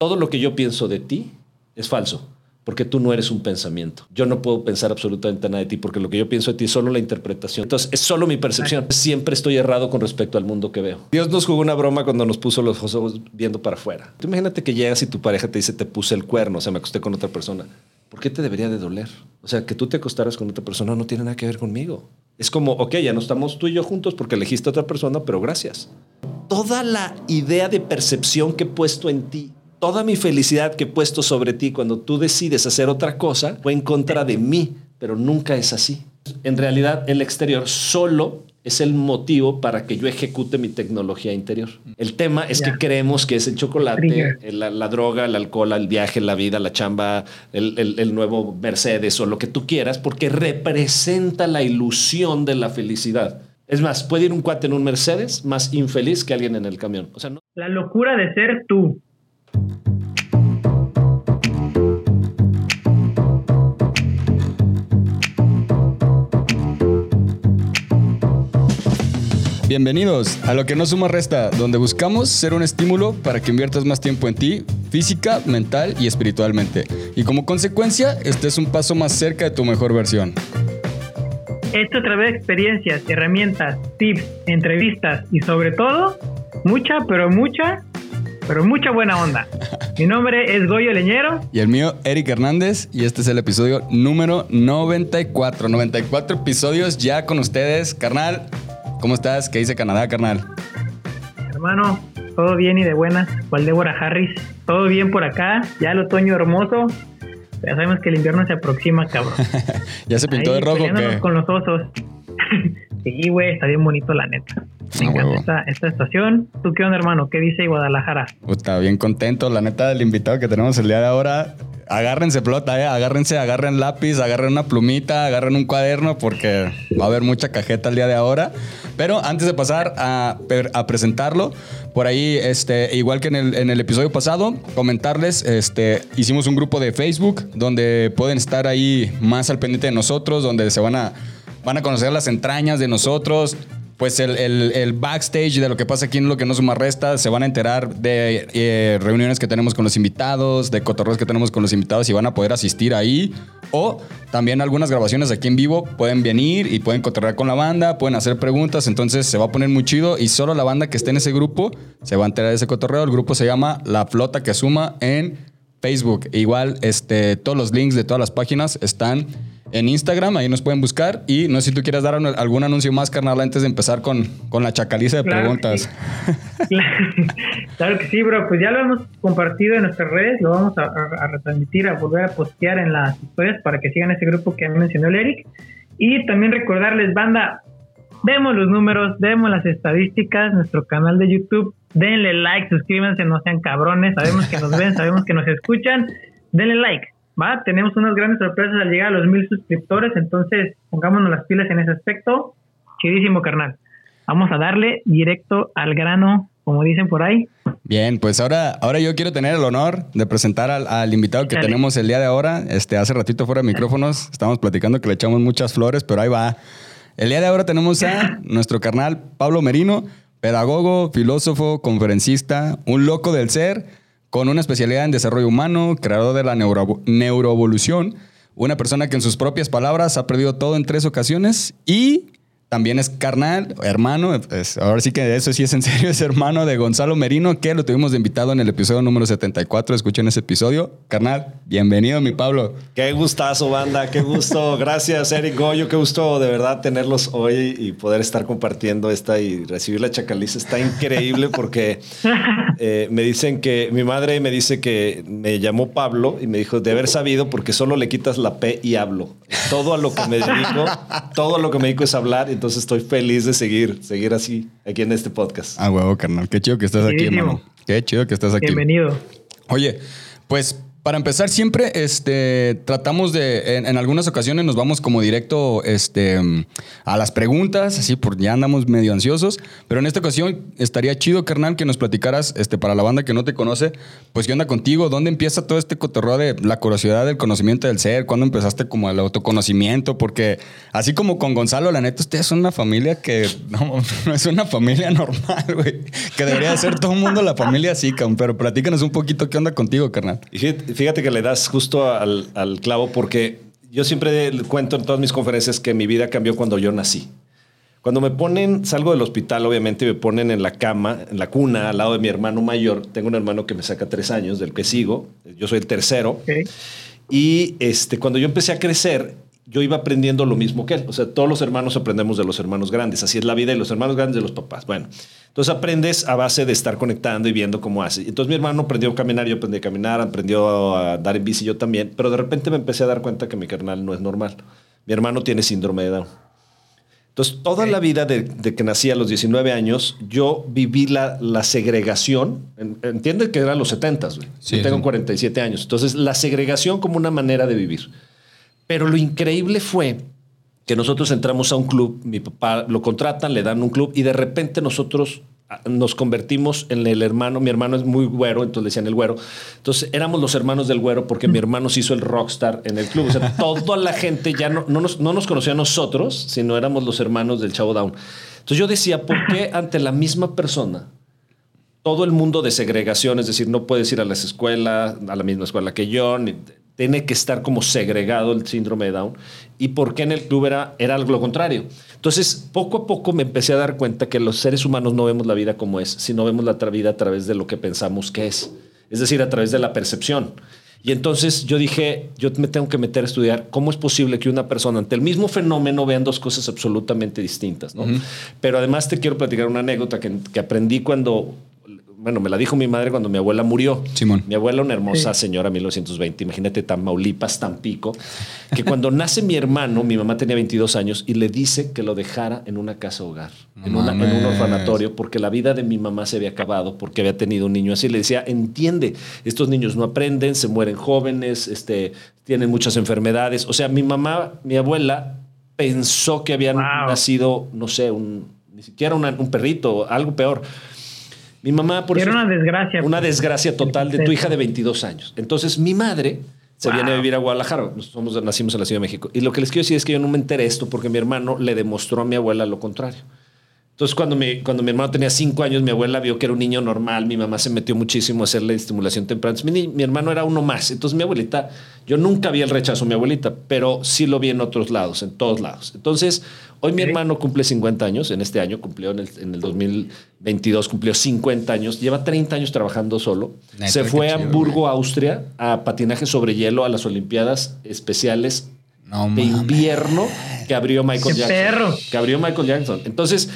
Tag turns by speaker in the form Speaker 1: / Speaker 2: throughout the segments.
Speaker 1: Todo lo que yo pienso de ti es falso, porque tú no eres un pensamiento. Yo no puedo pensar absolutamente nada de ti, porque lo que yo pienso de ti es solo la interpretación. Entonces, es solo mi percepción. Siempre estoy errado con respecto al mundo que veo. Dios nos jugó una broma cuando nos puso los ojos viendo para afuera. Tú imagínate que llegas y tu pareja te dice, te puse el cuerno, o sea, me acosté con otra persona. ¿Por qué te debería de doler? O sea, que tú te acostaras con otra persona no tiene nada que ver conmigo. Es como, ok, ya no estamos tú y yo juntos porque elegiste a otra persona, pero gracias. Toda la idea de percepción que he puesto en ti toda mi felicidad que he puesto sobre ti cuando tú decides hacer otra cosa fue en contra de mí, pero nunca es así. En realidad, el exterior solo es el motivo para que yo ejecute mi tecnología interior. El tema es que creemos que es el chocolate, la, droga, el alcohol, el viaje, la vida, la chamba, el, el, nuevo Mercedes o lo que tú quieras, porque representa la ilusión de la felicidad. Es más, puede ir un cuate en un Mercedes más infeliz que alguien en el camión. O sea, no...
Speaker 2: La locura de ser tú.
Speaker 3: Bienvenidos a Lo que no suma resta, donde buscamos ser un estímulo para que inviertas más tiempo en ti, física, mental y espiritualmente. Y como consecuencia, estés un paso más cerca de tu mejor versión.
Speaker 2: Esto a través de experiencias, herramientas, tips, entrevistas y sobre todo, mucha, pero mucha pero mucha buena onda. Mi nombre es Goyo Leñero.
Speaker 3: Y el mío, Eric Hernández. Y este es el episodio número 94. 94 episodios ya con ustedes. Carnal, ¿cómo estás? ¿Qué dice Canadá, carnal?
Speaker 2: Hermano, todo bien y de buenas. ¿Cuál Débora Harris? Todo bien por acá. Ya el otoño hermoso. Ya sabemos que el invierno se aproxima, cabrón.
Speaker 3: ¿Ya se pintó de rojo qué?
Speaker 2: con los osos. sí, güey, está bien bonito la neta. Me encanta esta, estación. ¿Tú qué onda, hermano? ¿Qué dice Guadalajara?
Speaker 3: Está bien contento. La neta del invitado que tenemos el día de ahora. Agárrense flota, ¿eh? Agárrense, agarren lápiz, agarren una plumita, agarren un cuaderno porque va a haber mucha cajeta el día de ahora. Pero antes de pasar a, presentarlo, por ahí, este, igual que en el, en el, episodio pasado, comentarles, este, hicimos un grupo de Facebook donde pueden estar ahí más al pendiente de nosotros, donde se van a, van a conocer las entrañas de nosotros, pues el, backstage de lo que pasa aquí en Lo que no suma resta, se van a enterar de eh, reuniones que tenemos con los invitados, de cotorreos que tenemos con los invitados y van a poder asistir ahí. O también algunas grabaciones aquí en vivo pueden venir y pueden cotorrear con la banda, pueden hacer preguntas, entonces se va a poner muy chido y solo la banda que esté en ese grupo se va a enterar de ese cotorreo. El grupo se llama La Flota que Suma en Facebook. igual, este, todos los links de todas las páginas están en Instagram, ahí nos pueden buscar. Y no sé si tú quieres dar algún anuncio más, carnal, antes de empezar con, con la chacaliza de
Speaker 2: Claro que
Speaker 3: preguntas.
Speaker 2: Claro que sí, bro. Pues ya lo hemos compartido en nuestras redes, lo vamos a, a- a retransmitir, a volver a postear en las historias para que sigan ese grupo que mencionó el Eric. Y también recordarles, banda, vemos los números, vemos las estadísticas, nuestro canal de YouTube, denle like, suscríbanse, no sean cabrones, sabemos que nos ven, sabemos que nos escuchan, denle like, ¿va? Tenemos unas grandes sorpresas al llegar a los mil suscriptores, entonces pongámonos las pilas en ese aspecto. Chidísimo, carnal. Vamos a darle directo al grano, como dicen por ahí.
Speaker 3: Bien, pues ahora, ahora yo quiero tener el honor de presentar al, al invitado que
Speaker 2: Dale.
Speaker 3: tenemos el día de ahora. Este, hace ratito fuera de micrófonos estábamos platicando que le echamos muchas flores, pero ahí va. El día de ahora tenemos a nuestro carnal Pablo Merino, pedagogo, filósofo, conferencista, un loco del ser, con una especialidad en desarrollo humano, creador de la neuro- neuroevolución, una persona que en sus propias palabras ha perdido todo en tres ocasiones y también es carnal, hermano, es- ahora sí que eso sí es en serio, es hermano de Gonzalo Merino, que lo tuvimos de invitado en el episodio número 74. Escuchen ese episodio. Carnal, bienvenido, mi Pablo.
Speaker 1: Qué gustazo, banda, qué gusto. Gracias, Eric Goyo, qué gusto de verdad tenerlos hoy y poder estar compartiendo esta y recibir la chacaliza. Está increíble porque eh, me dicen que mi madre me dice que me llamó Pablo y me dijo de haber sabido porque solo le quitas la P y hablo. Todo a lo que me dedico, todo a lo que me dedico es hablar. Entonces estoy feliz de seguir, seguir así aquí en este podcast.
Speaker 3: Ah, huevo, carnal. Qué chido que estás aquí, hermano. Qué chido que estás aquí.
Speaker 2: Bienvenido.
Speaker 3: Oye, pues para empezar, siempre este, tratamos de, en, algunas ocasiones nos vamos como directo este, a las preguntas, así porque ya andamos medio ansiosos, pero en esta ocasión estaría chido, carnal, que nos platicaras, este, para la banda que no te conoce, pues qué onda contigo, dónde empieza todo este cotorreo de la curiosidad del conocimiento del ser, cuándo empezaste como el autoconocimiento, porque así como con Gonzalo, la neta, ustedes son una familia que no, es una familia normal, güey, que debería ser todo el mundo la familia así, pero platícanos un poquito qué onda contigo, carnal.
Speaker 1: Fíjate, que le das justo al, al clavo porque yo siempre cuento en todas mis conferencias que mi vida cambió cuando yo nací. Cuando me ponen, salgo del hospital, obviamente me ponen en la cama, en la cuna, al lado de mi hermano mayor. Tengo un hermano que me saca tres años, del que sigo. Yo soy el tercero. Y este, cuando yo empecé a crecer, yo iba aprendiendo lo mismo que él. O sea, todos los hermanos aprendemos de los hermanos grandes. Así es la vida y los hermanos grandes de los papás. Bueno, entonces aprendes a base de estar conectando y viendo cómo hace. Entonces mi hermano aprendió a caminar, yo aprendí a caminar, aprendió a dar en bici yo también. Pero de repente me empecé a dar cuenta que mi carnal no es normal. Mi hermano tiene síndrome de Down. Entonces, toda la vida de, de que nací a los 19 años, yo viví la, la segregación. En- Entiende que eran los 70, güey.
Speaker 3: Sí,
Speaker 1: yo tengo
Speaker 3: sí.
Speaker 1: 47 años. Entonces, la segregación como una manera de vivir. Pero lo increíble fue que nosotros entramos a un club, mi papá lo contratan, le dan un club y de repente nosotros ah, nos convertimos en el hermano, mi hermano es muy güero, entonces le decían el güero. Entonces éramos los hermanos del güero porque mi hermano se hizo el rockstar en el club. O sea, toda la gente ya no, no, nos, no nos conocía a nosotros, sino éramos los hermanos del Chavo Down. Entonces yo decía, ¿por qué ante la misma persona todo el mundo de segregación, es decir, no puedes ir a las escuelas, a la misma escuela que yo, ni- tiene que estar como segregado el síndrome de Down. ¿Y por qué en el club era, era algo lo contrario? Entonces, poco a poco me empecé a dar cuenta que los seres humanos no vemos la vida como es, sino vemos la vida a través de lo que pensamos que es. Es decir, a través de la percepción. Y entonces yo dije, yo me tengo que meter a estudiar cómo es posible que una persona ante el mismo fenómeno vean dos cosas absolutamente distintas, ¿no? Pero además te quiero platicar una anécdota que, que aprendí cuando, bueno, me la dijo mi madre cuando mi abuela murió.
Speaker 3: Simón.
Speaker 1: Mi abuela, una hermosa señora, 1920, imagínate Tamaulipas, Tampico, que cuando nace mi hermano, mi mamá tenía 22 años y le dice que lo dejara en una casa hogar, en, una- en un orfanatorio, porque la vida de mi mamá se había acabado, porque había tenido un niño así. Le decía, entiende, estos niños no aprenden, se mueren jóvenes, este, tienen muchas enfermedades. O sea, mi mamá, mi abuela, pensó que habían
Speaker 2: Wow.
Speaker 1: nacido, no sé, un, ni siquiera una- un perrito, algo peor. Mi mamá, por
Speaker 2: Era
Speaker 1: eso-
Speaker 2: una desgracia.
Speaker 1: una
Speaker 2: pues.
Speaker 1: desgracia total de tu hija de 22 años. Entonces, mi madre se
Speaker 2: Wow.
Speaker 1: viene a vivir a Guadalajara. Somos, nacimos en la Ciudad de México. Y lo que les quiero decir es que yo no me enteré esto porque mi hermano le demostró a mi abuela lo contrario. Entonces, cuando mi, cuando mi hermano tenía cinco años, mi abuela vio que era un niño normal. Mi mamá se metió muchísimo a hacerle estimulación temprana. Entonces, mi, mi hermano era uno más. Entonces, mi abuelita, yo nunca vi el rechazo a mi abuelita, pero sí lo vi en otros lados, en todos lados. Entonces, hoy mi hermano cumple 50 años. En este año cumplió, en el, en el 2022, cumplió 50 años. Lleva 30 años trabajando solo. Se fue a
Speaker 3: chido,
Speaker 1: Hamburgo, Austria, a patinaje sobre hielo a las Olimpiadas especiales
Speaker 3: No
Speaker 1: de invierno que abrió Michael
Speaker 2: ¡Qué
Speaker 1: Jackson.
Speaker 2: perro!
Speaker 1: Que abrió Michael Jackson. Entonces,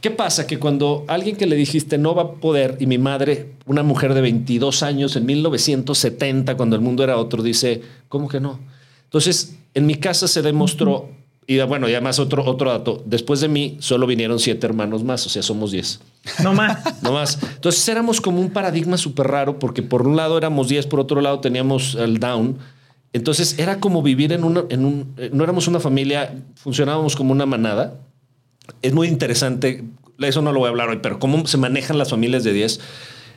Speaker 1: ¿qué pasa? Que cuando alguien que le dijiste no va a poder, y mi madre, una mujer de 22 años en 1970, cuando el mundo era otro, dice, ¿cómo que no? Entonces, en mi casa se demostró, y bueno, y además otro, otro dato, después de mí solo vinieron siete hermanos más, o sea, somos 10.
Speaker 2: No más.
Speaker 1: No más. Entonces éramos como un paradigma súper raro porque por un lado éramos 10, por otro lado teníamos el down. Entonces era como vivir en, una, en un... eh, No éramos una familia, funcionábamos como una manada. Es muy interesante, eso no lo voy a hablar hoy, pero cómo se manejan las familias de 10.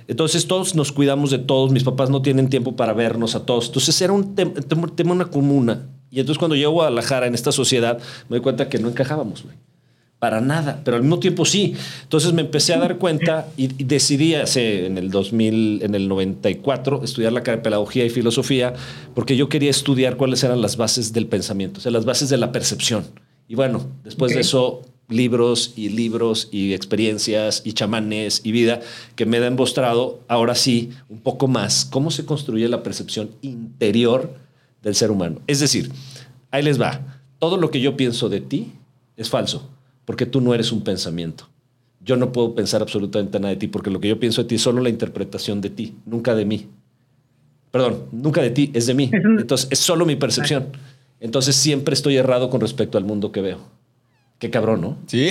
Speaker 1: Entonces todos nos cuidamos de todos, mis papás no tienen tiempo para vernos a todos. Entonces era un tem- tem- tema, una comuna. Y entonces cuando llego a Guadalajara en esta sociedad, me doy cuenta que no encajábamos, güey. Para nada, pero al mismo tiempo sí. Entonces me empecé a dar cuenta y, y decidí hace en el 2000, en el 94, estudiar la carrera de pedagogía y filosofía, porque yo quería estudiar cuáles eran las bases del pensamiento, o sea, las bases de la percepción. Y bueno, después de
Speaker 2: Ok.
Speaker 1: eso, libros y libros y experiencias y chamanes y vida que me han mostrado ahora sí un poco más cómo se construye la percepción interior del ser humano. Es decir, ahí les va. Todo lo que yo pienso de ti es falso, porque tú no eres un pensamiento. Yo no puedo pensar absolutamente nada de ti, porque lo que yo pienso de ti es solo la interpretación de ti, nunca de mí. Perdón, nunca de ti, es de mí. Entonces, es solo mi percepción. Entonces, siempre estoy errado con respecto al mundo que veo. Qué cabrón, ¿no?
Speaker 3: Sí.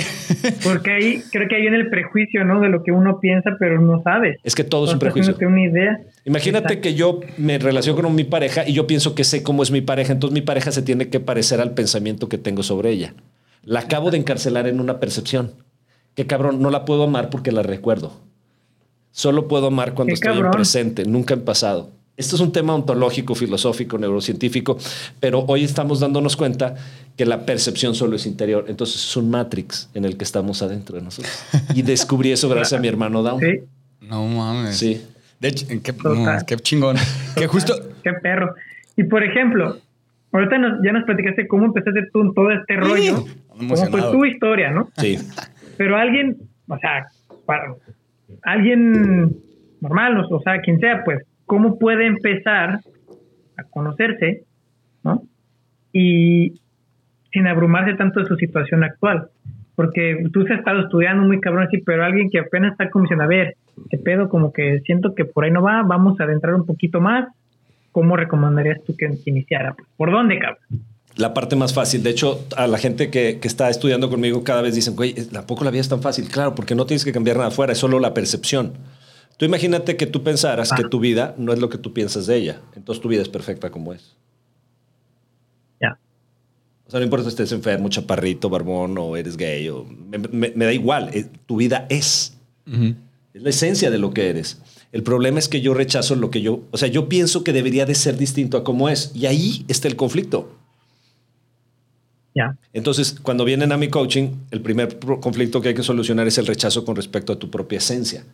Speaker 2: Porque ahí creo que ahí viene el prejuicio, ¿no? De lo que uno piensa, pero no sabes.
Speaker 1: Es que todo es un prejuicio.
Speaker 2: haciéndote una idea.
Speaker 1: Imagínate
Speaker 2: Exacto.
Speaker 1: que yo me relaciono con mi pareja y yo pienso que sé cómo es mi pareja, entonces mi pareja se tiene que parecer al pensamiento que tengo sobre ella. La acabo de encarcelar en una percepción. Qué cabrón, no la puedo amar porque la recuerdo. Solo puedo amar cuando
Speaker 2: Qué
Speaker 1: estoy en presente, nunca en pasado. Esto es un tema ontológico, filosófico, neurocientífico, pero hoy estamos dándonos cuenta que la percepción solo es interior. Entonces es un matrix en el que estamos adentro de nosotros. Y descubrí eso gracias a mi hermano Down.
Speaker 2: Sí,
Speaker 3: No mames.
Speaker 1: Sí.
Speaker 3: De hecho, qué, no, qué chingón. Que justo.
Speaker 2: qué perro. Y por ejemplo, ahorita nos- ya nos platicaste cómo empezaste tú en todo este rollo. Cómo fue
Speaker 3: emocionado.
Speaker 2: tu historia, ¿no?
Speaker 1: Sí.
Speaker 2: Pero alguien, o sea, para, alguien normal, o sea, quien sea, pues, ¿cómo puede empezar a conocerse, ¿no? Y sin abrumarse tanto de su situación actual. Porque tú has estado estudiando muy cabrón así, pero alguien que apenas está como diciendo, a ver, qué pedo, como que siento que por ahí no va, vamos a adentrar un poquito más. ¿Cómo recomendarías tú que iniciara? ¿Por dónde, cabrón?
Speaker 1: la parte más fácil. De hecho, a la gente que, que está estudiando conmigo cada vez dicen, güey, ¿a poco la vida es tan fácil? Claro, porque no tienes que cambiar nada afuera, es solo la percepción. Tú imagínate que tú pensaras que tu vida no es lo que tú piensas de ella. Entonces tu vida es perfecta como es.
Speaker 2: Ya.
Speaker 1: O sea, no importa si estés enfermo, chaparrito, barbón o eres gay. O, me, me- me da igual. eh, Tu vida es. Es la esencia de lo que eres. El problema es que yo rechazo lo que yo... O sea, yo pienso que debería de ser distinto a como es. Y ahí está el conflicto.
Speaker 2: Ya.
Speaker 1: Entonces, cuando vienen a mi coaching, el primer conflicto que hay que solucionar es el rechazo con respecto a tu propia esencia.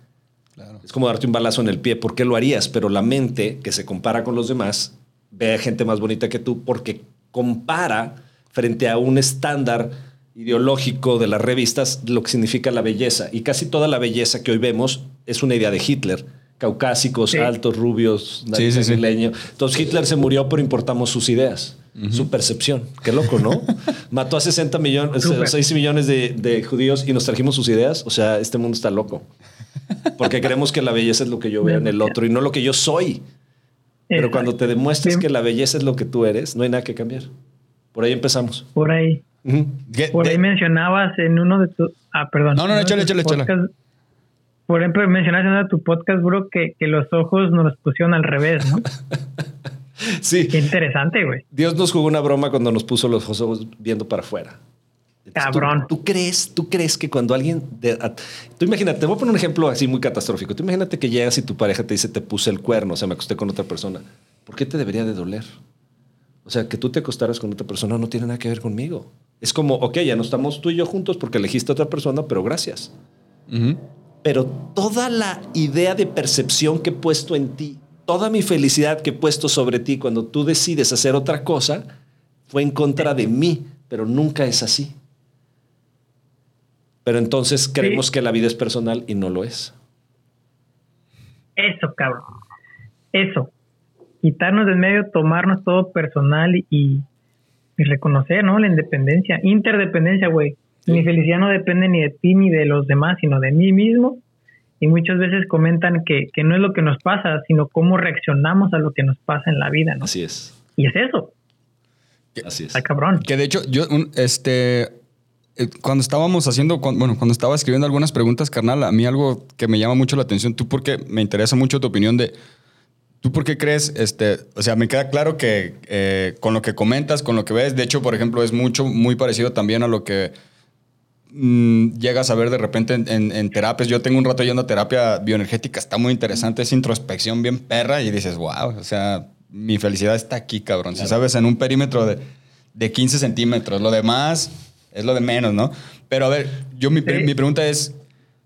Speaker 1: Es como darte un balazo en el pie. ¿Por qué lo harías? Pero la mente, que se compara con los demás, ve a gente más bonita que tú porque compara frente a un estándar ideológico de las revistas lo que significa la belleza. Y casi toda la belleza que hoy vemos es una idea de Hitler. Caucásicos,
Speaker 2: Sí.
Speaker 1: altos, rubios,
Speaker 3: Sí,
Speaker 1: nariz
Speaker 3: sí.
Speaker 1: Entonces Hitler se murió, pero importamos sus ideas, su percepción. Qué loco, ¿no? Mató a 60 millones,
Speaker 2: Súper.
Speaker 1: 6 millones de, de judíos y nos trajimos sus ideas. O sea, este mundo está loco. Porque creemos que la belleza es lo que yo veo en el otro y no lo que yo soy. Pero cuando te demuestras
Speaker 2: Bien.
Speaker 1: que la belleza es lo que tú eres, no hay nada que cambiar. Por ahí empezamos.
Speaker 2: Por ahí.
Speaker 1: Ujú.
Speaker 3: ¿Qué-
Speaker 2: Por ahí mencionabas en uno de tus... Ah, perdón.
Speaker 3: No, no, no, échale, échale, échale.
Speaker 2: Por ejemplo, mencionaste en tu podcast, bro, que, que los ojos nos los pusieron al revés, ¿no?
Speaker 1: Sí.
Speaker 2: Qué interesante, güey.
Speaker 1: Dios nos jugó una broma cuando nos puso los ojos viendo para afuera. Entonces, ¿tú-
Speaker 2: Cabrón.
Speaker 1: ¿Tú, crees, tú crees que cuando alguien, de- a- tú imagínate, te voy a poner un ejemplo así muy catastrófico. Tú imagínate que llegas y tu pareja te dice te puse el cuerno, o sea, me acosté con otra persona. ¿Por qué te debería de doler? O sea, que tú te acostaras con otra persona no tiene nada que ver conmigo. Es como, ok, ya no estamos tú y yo juntos porque elegiste a otra persona, pero gracias.
Speaker 3: Ujú.
Speaker 1: Pero toda la idea de percepción que he puesto en ti, toda mi felicidad que he puesto sobre ti cuando tú decides hacer otra cosa, fue en contra de mí, pero nunca es así. Pero entonces creemos que la vida es personal y no lo es.
Speaker 2: Eso, cabrón. Eso. Quitarnos del medio, tomarnos todo personal y, y y reconocer, ¿no? La independencia, interdependencia, güey. Mi felicidad no depende ni de ti ni de los demás, sino de mí mismo. Y muchas veces comentan que, que no es lo que nos pasa, sino cómo reaccionamos a lo que nos pasa en la vida, ¿no?
Speaker 1: Así es.
Speaker 2: Y es eso.
Speaker 1: Así es.
Speaker 2: Está cabrón.
Speaker 3: Que de hecho, yo, un- este, eh, cuando estábamos haciendo, bueno, cuando estaba escribiendo algunas preguntas, carnal, a mí algo que me llama mucho la atención, tú porque me interesa mucho tu opinión de, ¿tú por qué crees, este, o sea, me queda claro que eh, con lo que comentas, con lo que ves, de hecho, por ejemplo, es mucho, muy parecido también a lo que mm, llegas a ver de repente en, en- en terapias. Yo tengo un rato yendo a terapia bioenergética, está muy interesante, es introspección bien perra y dices, wow, o sea, mi felicidad está aquí, cabrón. Si sabes, en un perímetro de, de 15 centímetros, lo demás es lo de menos, ¿no? Pero a ver, yo mi,
Speaker 2: Sí.
Speaker 3: mi pregunta es,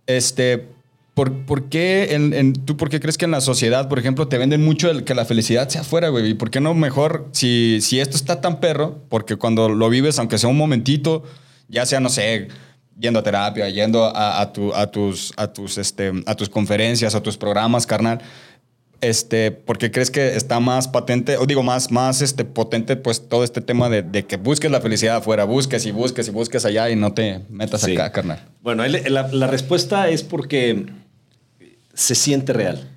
Speaker 3: este, ¿por, por qué, en, en- tú por qué crees que en la sociedad, por ejemplo, te venden mucho el que la felicidad sea afuera, güey? ¿Y por qué no mejor, si, si esto está tan perro, porque cuando lo vives, aunque sea un momentito, ya sea, no sé, yendo a terapia, yendo a, a tu- a tus, a, tus, este, a tus conferencias, a tus programas, carnal, este, porque crees que está más patente, o digo, más, más este, potente, pues todo este tema de, de que busques la felicidad afuera, busques y busques y busques allá y no te metas
Speaker 1: Sí.
Speaker 3: acá, carnal.
Speaker 1: Bueno, la, la respuesta es porque se siente real.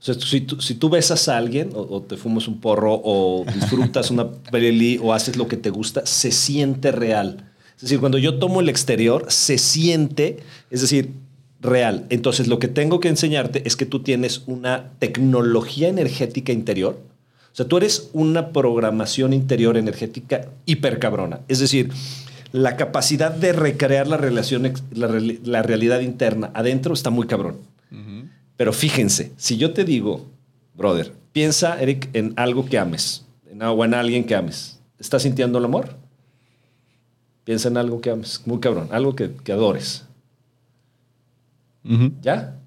Speaker 1: O sea, si tú, si tú besas a alguien o, o te fumas un porro o disfrutas una peli o haces lo que te gusta, se siente real. Es decir, cuando yo tomo el exterior, se siente, es decir, real. Entonces, lo que tengo que enseñarte es que tú tienes una tecnología energética interior. O sea, tú eres una programación interior energética hipercabrona. Es decir, la capacidad de recrear la, relación, la realidad interna adentro está muy cabrón. Pero fíjense, si yo te digo, brother, piensa, Eric, en algo que ames, en, o en alguien que ames. ¿Estás sintiendo el amor? Piensa en algo que ames, muy cabrón, algo que, que adores. ¿Ya?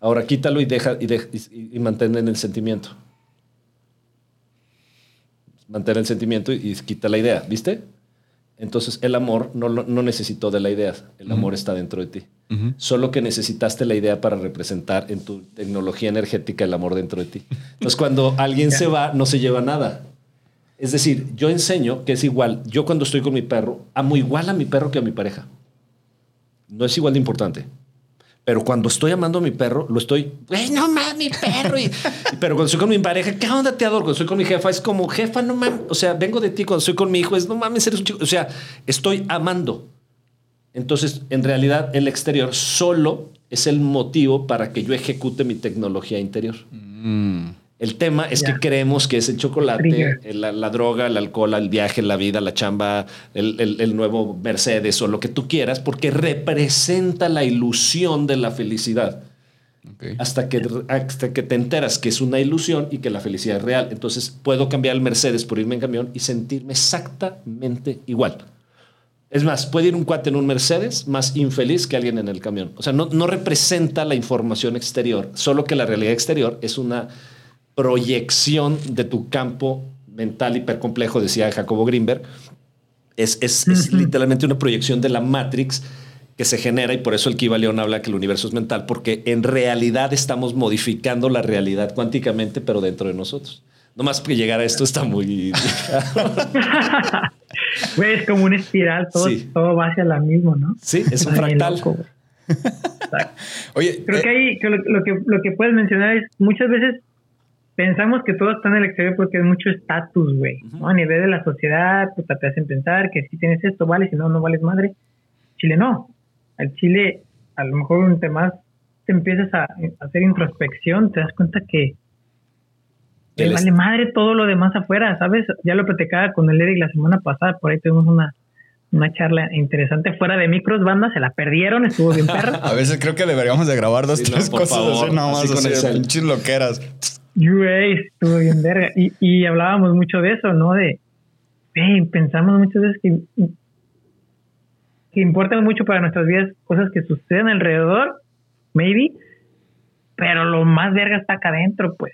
Speaker 1: Ahora quítalo y deja y, deja- y- y mantén en el sentimiento. Mantén el sentimiento y, quita la idea, ¿viste? Entonces el amor no, no necesitó de la idea, el amor está dentro de ti. Solo que necesitaste la idea para representar en tu tecnología energética el amor dentro de ti. Entonces cuando alguien se va, no se lleva nada. Es decir, yo enseño que es igual. Yo cuando estoy con mi perro, amo igual a mi perro que a mi pareja. No es igual de importante. Pero cuando estoy amando a mi perro, lo estoy, güey, no mames, mi perro. Pero cuando estoy con mi pareja, ¿qué onda te adoro? Cuando estoy con mi jefa, es como, jefa, no mames. O sea, vengo de ti. Cuando estoy con mi hijo, es, no mames, eres un chico. O sea, estoy amando. Entonces, en realidad, el exterior solo es el motivo para que yo ejecute mi tecnología interior. El tema es
Speaker 2: Ya.
Speaker 1: que creemos que es el chocolate, el- la, la droga, el alcohol, el viaje, la vida, la chamba, el, el- el nuevo Mercedes o lo que tú quieras, porque representa la ilusión de la felicidad. Hasta que, hasta que te enteras que es una ilusión y que la felicidad es real. Entonces puedo cambiar el Mercedes por irme en camión y sentirme exactamente igual. Es más, puede ir un cuate en un Mercedes más infeliz que alguien en el camión. O sea, no, no representa la información exterior, solo que la realidad exterior es una proyección de tu campo mental hipercomplejo, decía Jacobo Greenberg. Es, es, es literalmente una proyección de la Matrix que se genera y por eso el Kiva León habla que el universo es mental, porque en realidad estamos modificando la realidad cuánticamente, pero dentro de nosotros. No más que llegar a esto está muy...
Speaker 2: Güey, es como una espiral, todo,
Speaker 1: Sí.
Speaker 2: todo va hacia la misma, ¿no?
Speaker 1: sí, es un fractal.
Speaker 2: loco.
Speaker 3: Oye,
Speaker 2: Creo
Speaker 3: eh,
Speaker 2: que ahí lo, lo que lo que puedes mencionar es muchas veces pensamos que todo está en el exterior porque es mucho estatus, güey. ¿no? A nivel de la sociedad, puta, te hacen pensar que si tienes esto, vale, si no, no vales madre. Chile no. Al Chile, a lo mejor un tema te empiezas a, a hacer introspección, te das cuenta que
Speaker 1: el
Speaker 2: vale madre todo lo demás afuera, ¿sabes? Ya lo platicaba con el Eric la semana pasada, por ahí tuvimos una, una charla interesante fuera de micros, banda, se la perdieron, estuvo bien perra.
Speaker 3: a veces creo que deberíamos de grabar dos,
Speaker 1: Sí, no,
Speaker 3: tres
Speaker 1: por
Speaker 3: cosas
Speaker 1: favor,
Speaker 3: así, nada más,
Speaker 1: así con
Speaker 3: así, loqueras.
Speaker 2: Güey, estuvo bien verga. Y, y hablábamos mucho de eso, ¿no? De, pensamos muchas veces que, que importan mucho para nuestras vidas cosas que suceden alrededor, maybe, pero lo más verga está acá adentro, pues,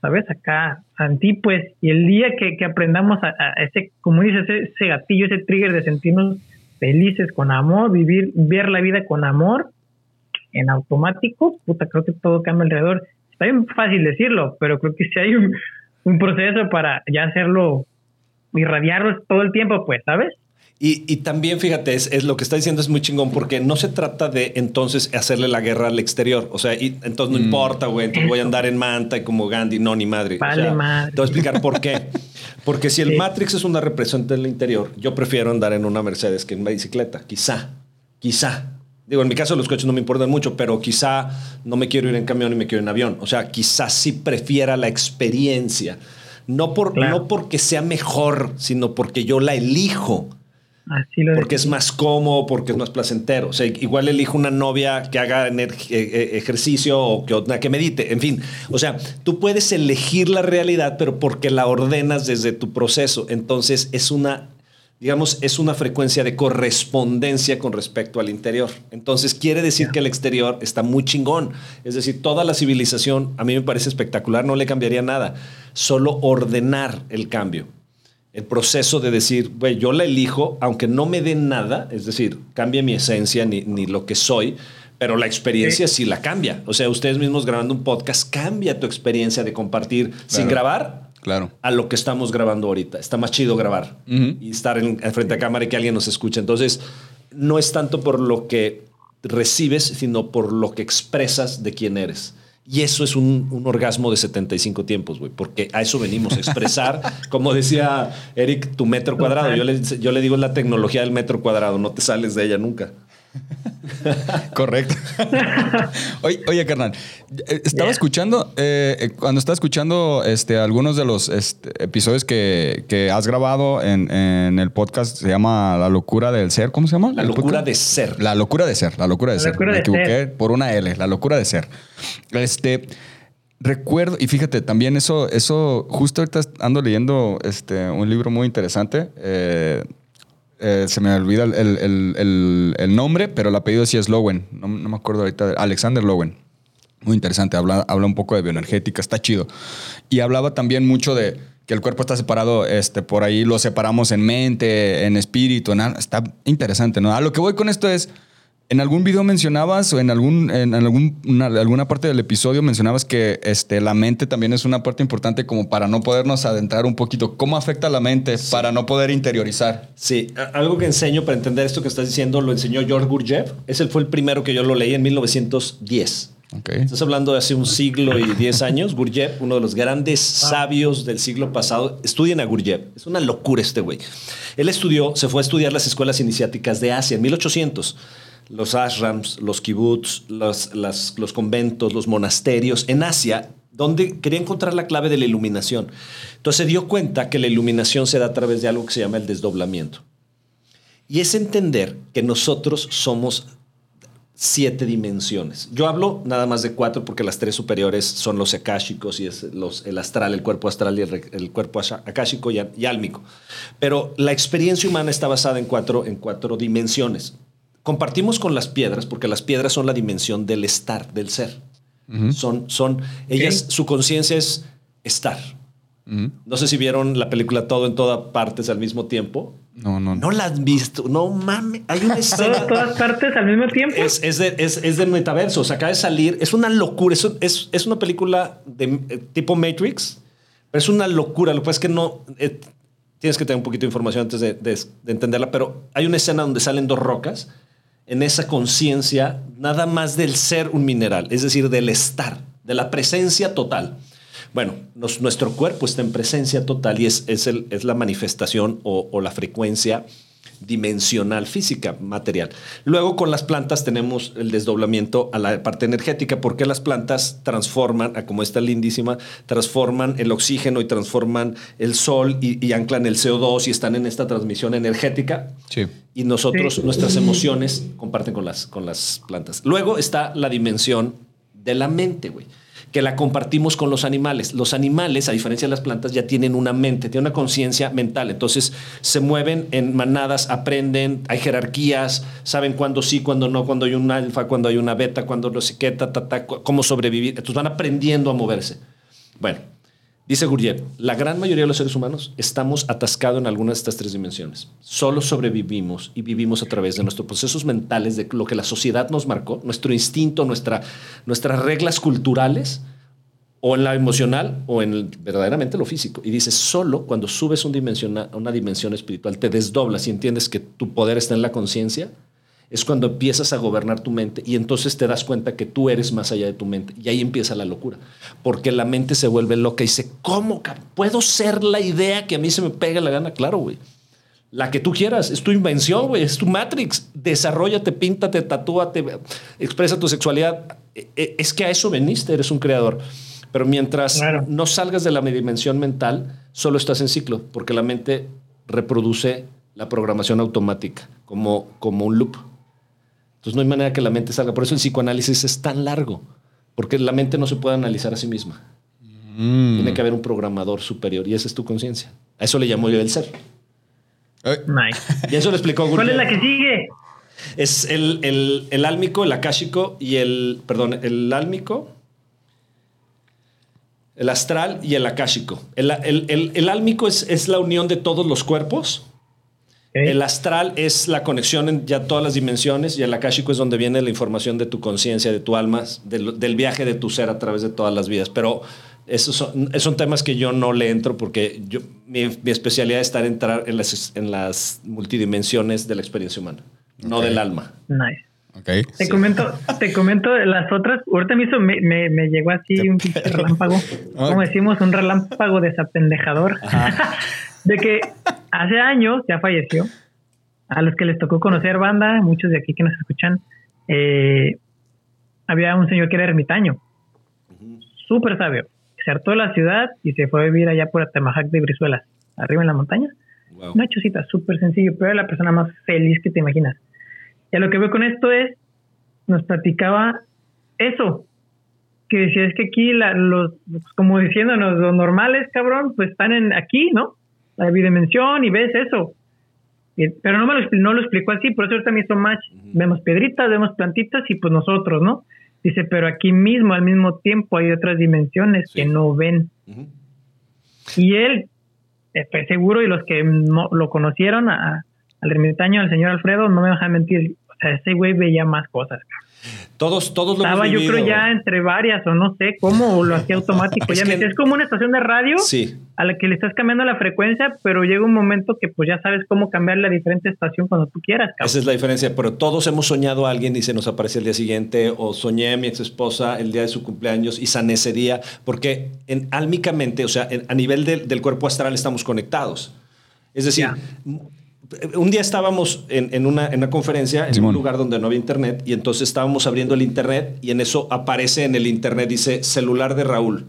Speaker 2: ¿sabes? Acá, en pues, y el día que, que aprendamos a, a ese, como dices, ese gatillo, ese trigger de sentirnos felices con amor, vivir, ver la vida con amor, en automático, puta, creo que todo cambia alrededor. Está bien fácil decirlo, pero creo que sí hay un, un proceso para ya hacerlo irradiarlos todo el tiempo, pues, ¿sabes?
Speaker 1: Y, y también, fíjate, es, es, lo que está diciendo es muy chingón porque no se trata de entonces hacerle la guerra al exterior. O sea, y, entonces no
Speaker 3: Mm.
Speaker 1: importa, güey, entonces voy a andar en manta y como Gandhi. No, ni madre.
Speaker 2: Vale,
Speaker 1: o sea,
Speaker 2: madre.
Speaker 1: Te voy a explicar por qué. Porque si el
Speaker 2: Sí.
Speaker 1: Matrix es una representación del interior, yo prefiero andar en una Mercedes que en una bicicleta. Quizá, quizá. Digo, en mi caso los coches no me importan mucho, pero quizá no me quiero ir en camión y me quiero ir en avión. O sea, quizás sí prefiera la experiencia. No, por,
Speaker 2: Claro.
Speaker 1: no porque sea mejor, sino porque yo la elijo
Speaker 2: Así lo
Speaker 1: porque es más cómodo, porque es más placentero. O sea, igual elijo una novia que haga eh, eh, ejercicio o que que medite. En fin, o sea, tú puedes elegir la realidad, pero porque la ordenas desde tu proceso. Entonces es una, digamos, es una frecuencia de correspondencia con respecto al interior. Entonces quiere decir que el exterior está muy chingón. Es decir, toda la civilización a mí me parece espectacular, no le cambiaría nada. Solo ordenar el cambio el proceso de decir, güey, yo la elijo, aunque no me dé nada, es decir, cambie mi esencia ni, ni lo que soy, pero la experiencia sí. la cambia. O sea, ustedes mismos grabando un podcast cambia tu experiencia de compartir sin grabar
Speaker 3: Claro.
Speaker 1: a lo que estamos grabando ahorita. Está más chido grabar y estar en, en frente a cámara y que alguien nos escuche. Entonces, no es tanto por lo que recibes, sino por lo que expresas de quién eres. Y eso es un, un orgasmo de 75 tiempos, güey, porque a eso venimos, a expresar, como decía Eric, tu metro cuadrado. Yo le, yo le digo es la tecnología del metro cuadrado, no te sales de ella nunca.
Speaker 3: Correcto. oye, oye, carnal, eh, estaba
Speaker 2: Yeah.
Speaker 3: escuchando, eh, eh, cuando estaba escuchando este, algunos de los este, episodios que, que has grabado en, en el podcast, se llama La locura del ser, ¿cómo se llama?
Speaker 1: La
Speaker 3: ¿El
Speaker 1: locura
Speaker 3: podcast?
Speaker 1: de ser.
Speaker 3: La locura de ser, la locura de
Speaker 2: La
Speaker 3: ser.
Speaker 2: locura
Speaker 3: Me
Speaker 2: de
Speaker 3: equivoqué
Speaker 2: ser.
Speaker 3: por una L, la locura de ser. Este, recuerdo, y fíjate, también eso, eso, justo ahorita ando leyendo este, un libro muy interesante. eh, eh, se me olvida el, el- el- nombre, pero el apellido sí es Lowen. No, no me acuerdo ahorita. de- Alexander Lowen. Muy interesante. Habla, habla un poco de bioenergética, está chido. Y hablaba también mucho de que el cuerpo está separado, este, por ahí lo separamos en mente, en espíritu, en está interesante, ¿no? A lo que voy con esto es, en algún video mencionabas o en, algún, en algún, una- alguna parte del episodio mencionabas que este, la mente también es una parte importante como para no podernos adentrar un poquito. ¿Cómo afecta la mente para no poder interiorizar?
Speaker 1: Sí, algo que enseño para entender esto que estás diciendo lo enseñó George Gurdjieff. Ese fue el primero que yo lo leí en 1910.
Speaker 3: Ok.
Speaker 1: Estás hablando de hace un siglo y diez años. Gurdjieff, uno de los grandes sabios del siglo pasado. Estudien a Gurdjieff. Es una locura este güey. Él estudió, se fue a estudiar las escuelas iniciáticas de Asia en 1800. Los ashrams, los kibbutz, los, los conventos, los monasterios en Asia, donde quería encontrar la clave de la iluminación. Entonces se dio cuenta que la iluminación se da a través de algo que se llama el desdoblamiento. Y es entender que nosotros somos siete dimensiones. Yo hablo nada más de cuatro porque las tres superiores son los akáshicos y es los, el astral, el cuerpo astral y el, el cuerpo akáshico y, y álmico. Pero la experiencia humana está basada en cuatro, en cuatro dimensiones. Compartimos con las piedras porque las piedras son la dimensión del estar, del ser. Son, son, ellas, su conciencia es estar.
Speaker 3: Ujú.
Speaker 1: No sé si vieron la película Todo en todas partes al mismo tiempo.
Speaker 3: No, no,
Speaker 1: No la han visto. No mames. Hay una escena.
Speaker 2: Todas, todas partes al mismo tiempo.
Speaker 1: Es, es, de, es, es del metaverso. O sea, acaba de salir. Es una locura. Es, es, es una película de eh, tipo Matrix. Pero es una locura. Lo que pasa es que no. eh, tienes que tener un poquito de información antes de, de- de entenderla. Pero hay una escena donde salen dos rocas. En esa conciencia, nada más del ser un mineral. Es decir, del estar, de la presencia total. Bueno, nuestro cuerpo está en presencia total y es, es, el- es la manifestación o la frecuencia dimensional, física, material. Luego con las plantas tenemos el desdoblamiento a la parte energética, porque las plantas transforman, a como está lindísima, transforman el oxígeno y transforman el sol y, y anclan el CO2 y están en esta transmisión energética.
Speaker 3: Sí.
Speaker 1: Y nosotros,
Speaker 2: Sí.
Speaker 1: nuestras emociones comparten con las, con las plantas. Luego está la dimensión de la mente, güey, que la compartimos con los animales. Los animales, a diferencia de las plantas, ya tienen una mente, tienen una conciencia mental. Entonces se mueven en manadas, aprenden, hay jerarquías, saben cuándo sí, cuándo no, cuándo hay un alfa, cuándo hay una beta, cuándo no sé qué, ta, ta, ta, cómo sobrevivir. Entonces van aprendiendo a moverse. Bueno, Dice Gurdjieff, la gran mayoría de los seres humanos estamos atascados en alguna de estas tres dimensiones. Solo sobrevivimos y vivimos a través de nuestros procesos mentales, de lo que la sociedad nos marcó, nuestro instinto, nuestra, nuestras reglas culturales o en la emocional o en verdaderamente lo físico. Y dice, solo cuando subes un dimensiona- una dimensión espiritual, te desdoblas y entiendes que tu poder está en la conciencia, es cuando empiezas a gobernar tu mente y entonces te das cuenta que tú eres más allá de tu mente. Y ahí empieza la locura. Porque la mente se vuelve loca y dice, ¿cómo? ¿Puedo ser la idea que a mí se me pega la gana? Claro, güey. La que tú quieras, es tu invención, güey, es tu Matrix. Desarrollate, píntate, tatúate, expresa tu sexualidad. E- e- Es que a eso veniste, eres un creador. Pero mientras
Speaker 2: Claro.
Speaker 1: no salgas de la dimensión mental, solo estás en ciclo, porque la mente reproduce la programación automática como, como un loop. Entonces no hay manera que la mente salga. Por eso el psicoanálisis es tan largo, porque la mente no se puede analizar a sí misma.
Speaker 3: Mm.
Speaker 1: Tiene que haber un programador superior y esa es tu conciencia. A eso le llamó yo el ser.
Speaker 3: Eh,
Speaker 2: Nice.
Speaker 1: Y eso lo explicó
Speaker 2: ¿Cuál es
Speaker 1: Gurdjieff.
Speaker 2: la que sigue?
Speaker 1: Es el, el, el álmico, el akáshico y el. Perdón, el álmico, el astral y el akáshico. El, el, el, el álmico es, es la unión de todos los cuerpos. El astral es la conexión en ya todas las dimensiones y el akáshico es donde viene la información de tu conciencia, de tu alma, del, del viaje de tu ser a través de todas las vidas. Pero esos son, esos son temas que yo no le entro porque yo, mi, mi especialidad está en entrar en las, en las multidimensiones de la experiencia humana, no
Speaker 3: Ok.
Speaker 1: del alma.
Speaker 2: Nice.
Speaker 3: ok.
Speaker 2: Te
Speaker 1: Sí.
Speaker 2: comento, te comento las otras. Ahorita me hizo, me, me, me llegó así un relámpago. Como decimos, un relámpago desapendejador. de que hace años ya falleció. A los que les tocó conocer banda, muchos de aquí que nos escuchan, eh, había un señor que era ermitaño, súper sabio. Se hartó de la ciudad y se fue a vivir allá por Atemajac de Brizuelas, arriba en la montaña.
Speaker 1: Wow.
Speaker 2: Una chocita súper sencillo, pero era la persona más feliz que te imaginas. Y a lo que veo con esto es, nos platicaba eso, que decía, es que aquí la- los, como diciéndonos, los normales, cabrón, pues están en aquí, ¿no? La bidimensión y ves eso. Y- pero no me lo, no lo explicó así, por eso ahorita me hizo match. Vemos piedritas, vemos plantitas y pues nosotros, ¿no? Dice, pero aquí mismo, al mismo tiempo, hay otras dimensiones
Speaker 1: Sí.
Speaker 2: que no ven. Y él, estoy seguro, y los que no, lo conocieron, a- al ermitaño, al señor Alfredo, no me dejan mentir. O sea, ese güey veía más cosas.
Speaker 1: Todos, todos lo
Speaker 2: Estaba, yo creo, ya entre varias, o no sé cómo, o lo hacía automático.
Speaker 1: Es
Speaker 2: ya
Speaker 1: que-
Speaker 2: me- es como una estación de radio
Speaker 1: Sí,
Speaker 2: a la que le estás cambiando la frecuencia, pero llega un momento que pues ya sabes cómo cambiarle a diferente estación cuando tú quieras. cabrón.
Speaker 1: esa es la diferencia. Pero todos hemos soñado a alguien y se nos aparece el día siguiente, o soñé a mi ex esposa el día de su cumpleaños y sané ese día, porque en, álmicamente, o sea, en- a nivel del- del cuerpo astral estamos conectados. Es decir. Un día estábamos en, en una, en una conferencia en
Speaker 3: Simón.
Speaker 1: un lugar donde no había internet y entonces estábamos abriendo el internet y en eso aparece en el internet, dice celular de Raúl.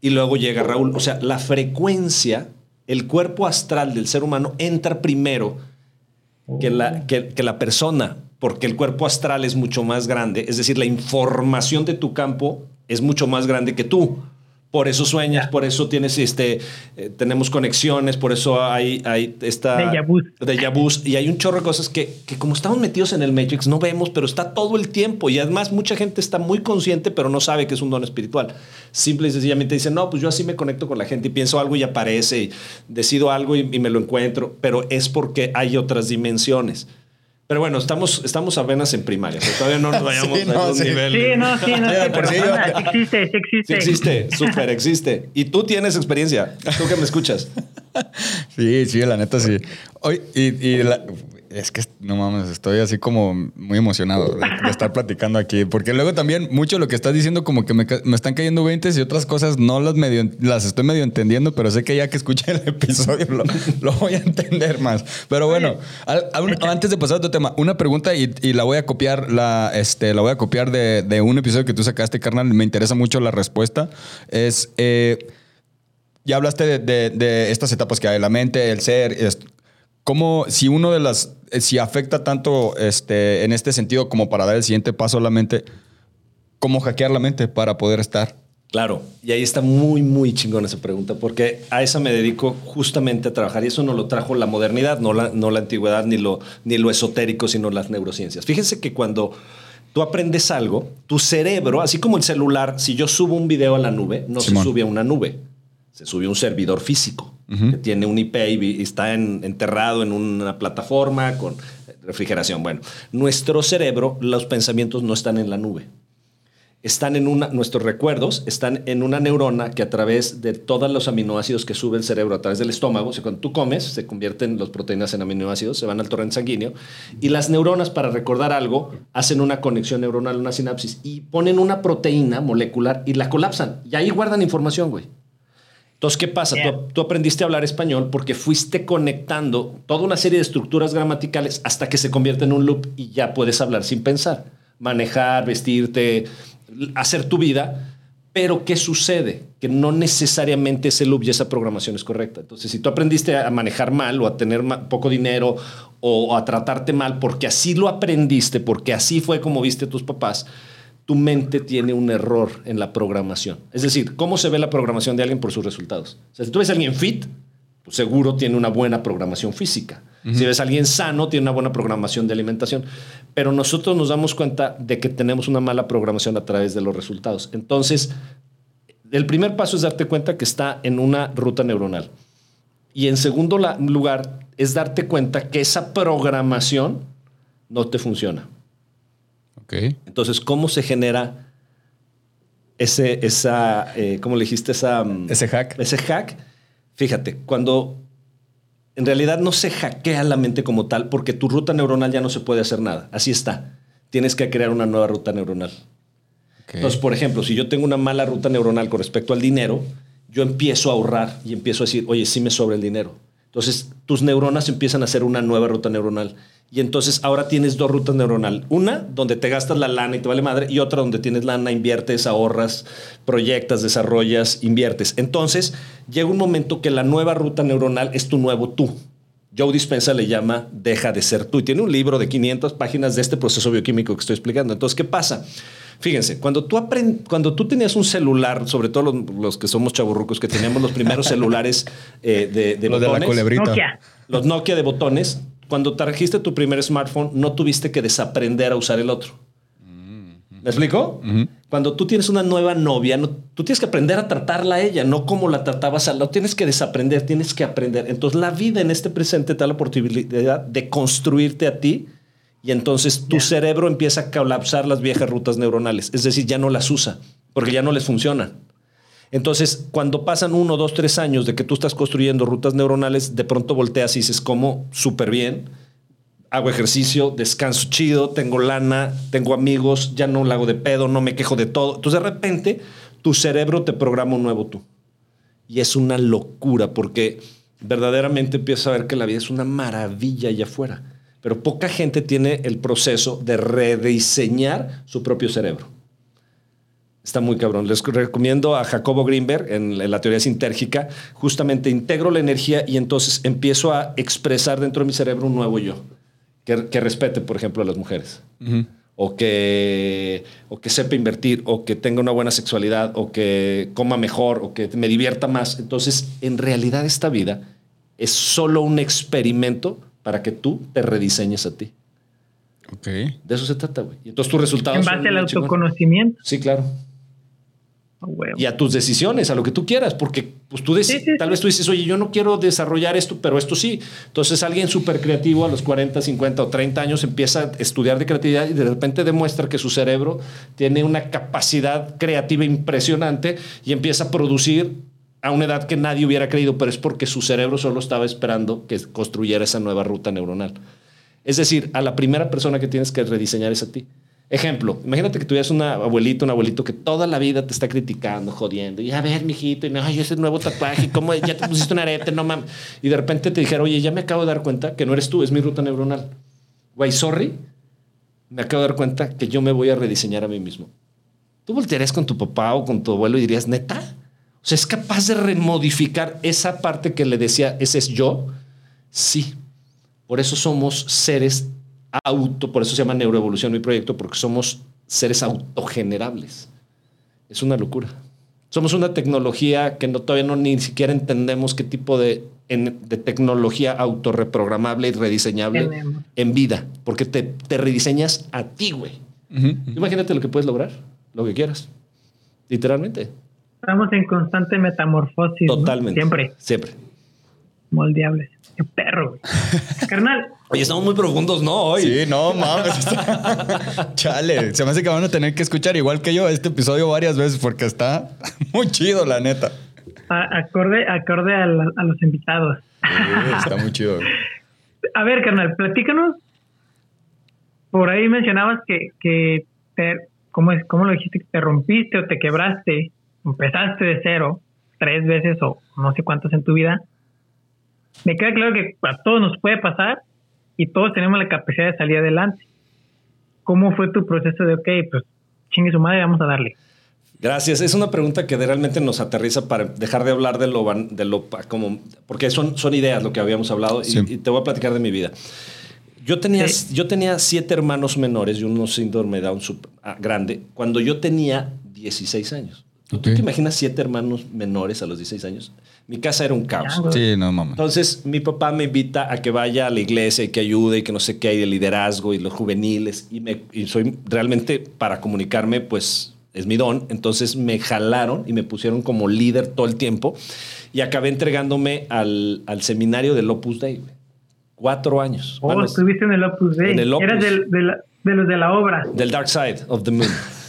Speaker 1: Y luego llega Raúl. O sea, la frecuencia, el cuerpo astral del ser humano entra primero que la, que, que la persona, porque el cuerpo astral es mucho más grande, es decir, la información de tu campo es mucho más grande que tú. Por eso sueñas, por eso tienes este, eh, tenemos conexiones, por eso hay, hay esta
Speaker 2: déjà
Speaker 1: vus, y hay un chorro de cosas que, que como estamos metidos en el Matrix no vemos, pero está todo el tiempo y además mucha gente está muy consciente, pero no sabe que es un don espiritual. Simple y sencillamente dicen, no, pues yo así me conecto con la gente y pienso algo y aparece y decido algo y, y me lo encuentro, pero es porque hay otras dimensiones. Pero bueno, estamos, estamos apenas en primaria, o sea, todavía no nos vayamos
Speaker 3: Sí,
Speaker 1: a esos
Speaker 3: sí.
Speaker 1: niveles.
Speaker 2: Sí, no, sí, no,
Speaker 3: Sí,
Speaker 2: pero
Speaker 3: sí
Speaker 2: anda, sí existe, sí
Speaker 1: Sí
Speaker 2: existe.
Speaker 1: existe, súper existe. Y tú tienes experiencia, tú que me escuchas.
Speaker 3: Sí, sí, la neta sí. Hoy, y, y la- es que no mames, estoy así como muy emocionado de, de estar platicando aquí. Porque luego también mucho lo que estás diciendo, como que me, me están cayendo 20 y otras cosas no las medio las estoy medio entendiendo, pero sé que ya que escuché el episodio lo, lo voy a entender más. Pero bueno, al- al- antes de pasar a otro tema, una pregunta y, y la voy a copiar, la, este, la voy a copiar de, de un episodio que tú sacaste, carnal. Me interesa mucho la respuesta. Es. eh, ya hablaste de, de- de estas etapas que hay, la mente, el ser. ¿Cómo, si uno de las, eh, si afecta tanto este, en este sentido como para dar el siguiente paso a la mente, cómo hackear la mente para poder estar?
Speaker 1: Claro, y ahí está muy, muy chingón esa pregunta, porque a esa me dedico justamente a trabajar y eso no lo trajo la modernidad, no la, no la antigüedad, ni lo, ni lo esotérico, sino las neurociencias. Fíjense que cuando tú aprendes algo, tu cerebro, así como el celular, si yo subo un video a la nube, no
Speaker 3: Simón.
Speaker 1: se sube a una nube, se sube a un servidor físico que tiene un IP y está en- enterrado en una plataforma con refrigeración. Bueno, nuestro cerebro, los pensamientos no están en la nube están en una, nuestros recuerdos están en una neurona que a través de todos los aminoácidos que sube el cerebro a través del estómago, cuando tú comes, se convierten las proteínas en aminoácidos, se van al torrente sanguíneo, y las neuronas para recordar algo hacen una conexión neuronal, una sinapsis, y ponen una proteína molecular y la colapsan, y ahí guardan información, güey. Entonces, ¿qué pasa? Tú, tú, aprendiste a hablar español porque fuiste conectando toda una serie de estructuras gramaticales hasta que se convierte en un loop y ya puedes hablar sin pensar, manejar, vestirte, hacer tu vida. Pero ¿qué sucede? Que no necesariamente ese loop y esa programación es correcta. Entonces, si tú aprendiste a manejar mal o a tener poco dinero o a tratarte mal porque así lo aprendiste, porque así fue como viste a tus papás, tu mente tiene un error en la programación. Es decir, ¿cómo se ve la programación de alguien por sus resultados? O sea, si tú ves a alguien fit, pues seguro tiene una buena programación física. Si ves a alguien sano, tiene una buena programación de alimentación. Pero nosotros nos damos cuenta de que tenemos una mala programación a través de los resultados. Entonces, el primer paso es darte cuenta que está en una ruta neuronal. Y en segundo lugar, es darte cuenta que esa programación no te funciona. Entonces, ¿cómo se genera ese, esa, eh, ¿cómo le dijiste? Esa,
Speaker 3: mm, ese hack.
Speaker 1: Ese hack. Fíjate, cuando en realidad no se hackea la mente como tal, porque tu ruta neuronal ya no se puede hacer nada. Así está. Tienes que crear una nueva ruta neuronal. Entonces, por ejemplo, si yo tengo una mala ruta neuronal con respecto al dinero, yo empiezo a ahorrar y empiezo a decir, oye, sí me sobra el dinero. Entonces, tus neuronas empiezan a hacer una nueva ruta neuronal. Y entonces ahora tienes dos rutas neuronales. Una donde te gastas la lana y te vale madre, y otra donde tienes lana, inviertes, ahorras, proyectas, desarrollas, inviertes. Entonces llega un momento que la nueva ruta neuronal es tu nuevo tú. Joe Dispensa le llama Deja de ser tú. Y tiene un libro de 500 páginas de este proceso bioquímico que estoy explicando. Entonces, ¿qué pasa? Fíjense, cuando tú, cuando tú tenías un celular, sobre todo los, que somos chaburrucos, que teníamos los primeros celulares eh, de, de,
Speaker 3: botones, de la culebrita.
Speaker 1: Los Nokia de botones, cuando trajiste tu primer smartphone, no tuviste que desaprender a usar el otro. ¿Me explico? Cuando tú tienes una nueva novia, tú tienes que aprender a tratarla a ella, no como la tratabas a la. Tienes que desaprender, tienes que aprender. Entonces, la vida en este presente te da la oportunidad de construirte a ti y entonces tu cerebro empieza a colapsar las viejas rutas neuronales. Es decir, ya no las usa porque ya no les funcionan. Entonces, cuando pasan uno, dos, tres años de que tú estás construyendo rutas neuronales, de pronto volteas y dices, como súper bien, hago ejercicio, descanso chido, tengo lana, tengo amigos, ya no la hago de pedo, no me quejo de todo. Entonces, de repente, tu cerebro te programa un nuevo tú. Y es una locura porque verdaderamente empiezas a ver que la vida es una maravilla allá afuera. Pero poca gente tiene el proceso de rediseñar su propio cerebro. Está muy cabrón. Les recomiendo a Jacobo Greenberg en, la teoría sintérgica. Justamente integro la energía y entonces empiezo a expresar dentro de mi cerebro un nuevo yo. Que, respete, por ejemplo, a las mujeres. o, que, o que sepa invertir, o que tenga una buena sexualidad, o que coma mejor, o que me divierta más. Entonces, en realidad esta vida es solo un experimento para que tú te rediseñes a ti.
Speaker 3: Ok.
Speaker 1: De eso se trata, güey. Y entonces tus resultados...
Speaker 2: En base al autoconocimiento.
Speaker 1: Sí, claro y a tus decisiones, a lo que tú quieras, porque pues tú tal vez tú dices, oye, yo no quiero desarrollar esto, pero esto sí. Entonces alguien súper creativo a los 40, 50 o 30 años empieza a estudiar de creatividad y de repente demuestra que su cerebro tiene una capacidad creativa impresionante y empieza a producir a una edad que nadie hubiera creído, pero es porque su cerebro solo estaba esperando que construyera esa nueva ruta neuronal. Es decir, a la primera persona que tienes que rediseñar es a ti. Ejemplo, imagínate que tuvieras una abuelita, un abuelito que toda la vida te está criticando, jodiendo. Y a ver, mijito, y no, ay, ese nuevo tatuaje, ¿cómo ya te pusiste un arete? No mames. Y de repente te dijera, oye, ya me acabo de dar cuenta que no eres tú, es mi ruta neuronal. Güey, sorry, me acabo de dar cuenta que yo me voy a rediseñar a mí mismo. ¿Tú voltearías con tu papá o con tu abuelo y dirías, neta? O sea, ¿es capaz de remodificar esa parte que le decía, ese es yo? Sí. Por eso somos seres auto, por eso se llama neuroevolución mi proyecto, porque somos seres autogenerables. Es una locura. Somos una tecnología que no, todavía no ni siquiera entendemos qué tipo de, de tecnología autorreprogramable y rediseñable en vida, porque te, te rediseñas a ti, güey. Imagínate lo que puedes lograr, lo que quieras, literalmente.
Speaker 2: Estamos en constante metamorfosis.
Speaker 1: Totalmente.
Speaker 2: Siempre.
Speaker 1: Siempre.
Speaker 2: moldeables. Qué perro, güey. Carnal,
Speaker 1: Oye, estamos muy profundos, ¿no? Hoy.
Speaker 3: Sí, no mames. Chale, se me hace que van a tener que escuchar igual que yo este episodio varias veces porque está muy chido, la neta.
Speaker 2: a- acorde, acorde a, la- a los invitados.
Speaker 3: Sí, está muy chido. güey.
Speaker 2: A ver, carnal, platícanos. Por ahí mencionabas que, que te, ¿cómo, es, ¿cómo lo dijiste? Que te rompiste o te quebraste, empezaste de cero tres veces o no sé cuántas en tu vida. Me queda claro que a todos nos puede pasar y todos tenemos la capacidad de salir adelante. ¿Cómo fue tu proceso de, ok, pues chingue su madre, vamos a darle?
Speaker 1: Gracias. Es una pregunta que realmente nos aterriza para dejar de hablar de lo, van- de lo como, porque son, son ideas lo que habíamos hablado y-
Speaker 3: Sí.
Speaker 1: y, te voy a platicar de mi vida. Yo tenía,
Speaker 2: Sí.
Speaker 1: yo tenía siete hermanos menores y uno síndrome de Down sup- ah, grande cuando yo tenía 16 años. ¿Tú, tú
Speaker 3: Ok.
Speaker 1: te imaginas siete hermanos menores a los 16 años? Mi casa era un caos.
Speaker 3: Sí, no mames.
Speaker 1: Entonces, mi papá me invita a que vaya a la iglesia y que ayude y que no sé qué hay de liderazgo y los juveniles. Y, me, y soy realmente para comunicarme, pues es mi don. Entonces me jalaron y me pusieron como líder todo el tiempo y acabé entregándome al, al seminario del Opus Dei. Cuatro años.
Speaker 2: Oh,
Speaker 1: Bueno,
Speaker 2: estuviste en el Opus Dei.
Speaker 1: en el Opus.
Speaker 2: Eras del- de, la- de los de la obra.
Speaker 1: del Dark Side of the Moon.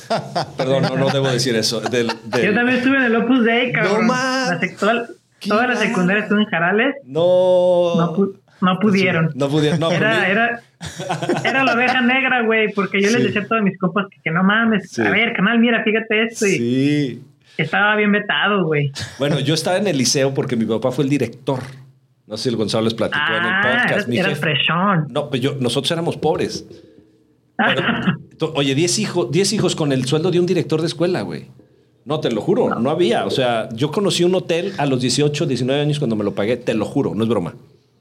Speaker 1: Perdón, no, no debo decir eso. Del, del-
Speaker 2: Yo también estuve en el Opus Dei, cabrón.
Speaker 1: más.
Speaker 2: La sec- toda,
Speaker 1: ¿Qué
Speaker 2: toda la secundaria estuvo en Jarales.
Speaker 1: No.
Speaker 2: No, pu- no pudieron.
Speaker 1: No pudieron. No,
Speaker 2: era, era, era la oveja negra, güey, porque yo les decía a todos mis compas que, que no mames.
Speaker 1: Sí.
Speaker 2: A ver, canal, mira, fíjate esto. Y
Speaker 1: Sí.
Speaker 2: estaba bien vetado, güey.
Speaker 1: Bueno, yo estaba en el liceo porque mi papá fue el director. No sé si el Gonzalo les platicó en el
Speaker 2: Ah,
Speaker 1: podcast.
Speaker 2: eras,
Speaker 1: Mi
Speaker 2: freshón.
Speaker 1: No, pues yo, nosotros éramos pobres. Oye, 10 hijos, 10 hijos con el sueldo de un director de escuela, güey. No, te lo juro, no había. O sea, yo conocí un hotel a los 18, 19 años cuando me lo pagué, te lo juro, no es broma.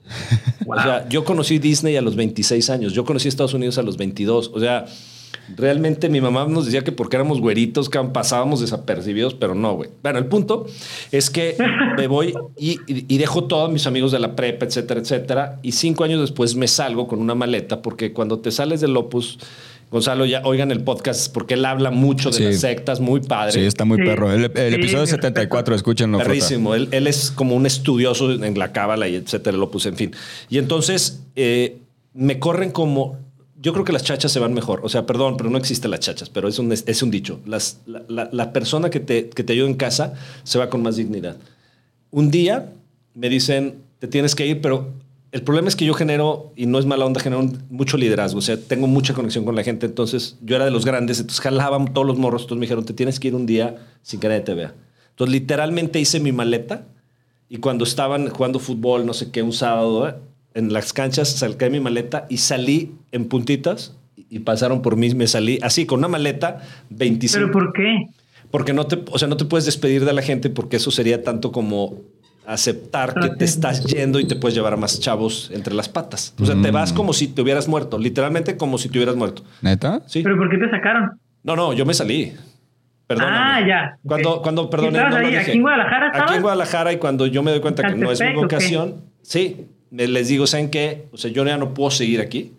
Speaker 1: O sea, yo conocí Disney a los 26 años, yo conocí Estados Unidos a los 22. O sea, realmente mi mamá nos decía que porque éramos güeritos, que pasábamos desapercibidos, pero no, güey. Bueno, el punto es que me voy y, y- y dejo todos mis amigos de la prepa, etcétera, etcétera. Y cinco años después me salgo con una maleta porque cuando te sales del Opus, Gonzalo, ya oigan el podcast porque él habla mucho de
Speaker 3: Sí.
Speaker 1: las sectas, muy padre.
Speaker 3: Sí, está muy
Speaker 2: Sí.
Speaker 3: perro. El, el
Speaker 2: Sí,
Speaker 3: episodio
Speaker 2: mi
Speaker 3: 74, escúchenlo.
Speaker 1: Perrísimo. Él, él es como un estudioso en la cábala y etcétera, lo puse, en fin. Y entonces eh, me corren como. Yo creo que las chachas se van mejor. O sea, perdón, pero no existen las chachas, pero es un, es un dicho. Las, la, la- la persona que te, que te ayuda en casa se va con más dignidad. Un día me dicen, te tienes que ir, pero el problema es que yo genero, y no es mala onda, genero mucho liderazgo. O sea, tengo mucha conexión con la gente. Entonces, yo era de los grandes, entonces jalaban todos los morros. Entonces me dijeron, te tienes que ir un día sin que nadie te vea. Entonces, literalmente hice mi maleta y cuando estaban jugando fútbol, no sé qué, un sábado, ¿eh? En las canchas, saqué mi maleta y salí en puntitas y- pasaron por mí. Me salí así, con una maleta, 25.
Speaker 2: ¿Pero por qué?
Speaker 1: Porque no te, o sea, no te puedes despedir de la gente porque eso sería tanto como aceptar que te estás yendo y te puedes llevar a más chavos entre las patas. O sea, te vas como si te hubieras muerto, literalmente como si te hubieras muerto.
Speaker 3: ¿Neta?
Speaker 1: Sí.
Speaker 2: ¿Pero por qué te sacaron?
Speaker 1: No, no, yo me salí. Perdóname.
Speaker 2: Ah, ya.
Speaker 1: Cuando, cuando, perdón,
Speaker 2: ¿Y estabas
Speaker 1: no dije.
Speaker 2: aquí en Guadalajara
Speaker 1: Aquí en Guadalajara y cuando yo me doy cuenta que no es mi vocación, sí, les digo, ¿saben qué? O sea, yo ya no puedo seguir aquí.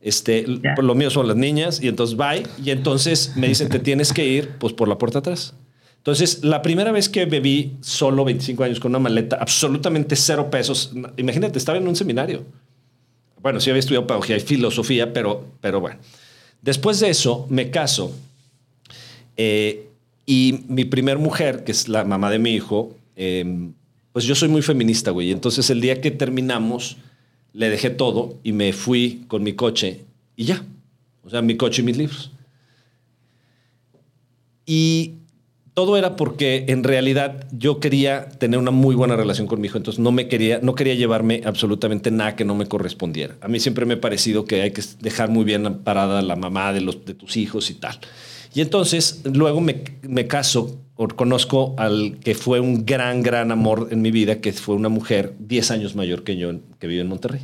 Speaker 1: Este,
Speaker 2: Ya.
Speaker 1: por lo mío son las niñas y entonces bye. Y entonces me dicen, te tienes que ir pues por la puerta atrás. Entonces, la primera vez que bebí solo 25 años con una maleta, absolutamente cero pesos. Imagínate, estaba en un seminario. Bueno, sí había estudiado pedagogía y filosofía, pero, pero bueno. Después de eso, me caso. eh, y mi primer mujer, que es la mamá de mi hijo, eh, pues yo soy muy feminista, güey. Entonces, el día que terminamos, le dejé todo y me fui con mi coche y ya. O sea, mi coche y mis libros. Y todo era porque en realidad yo quería tener una muy buena relación con mi hijo, entonces no me quería, no quería llevarme absolutamente nada que no me correspondiera. A mí siempre me ha parecido que hay que dejar muy bien parada la mamá de, los, de tus hijos y tal. Y entonces luego me, me caso, o conozco al que fue un gran, gran amor en mi vida, que fue una mujer 10 años mayor que yo, que vive en Monterrey.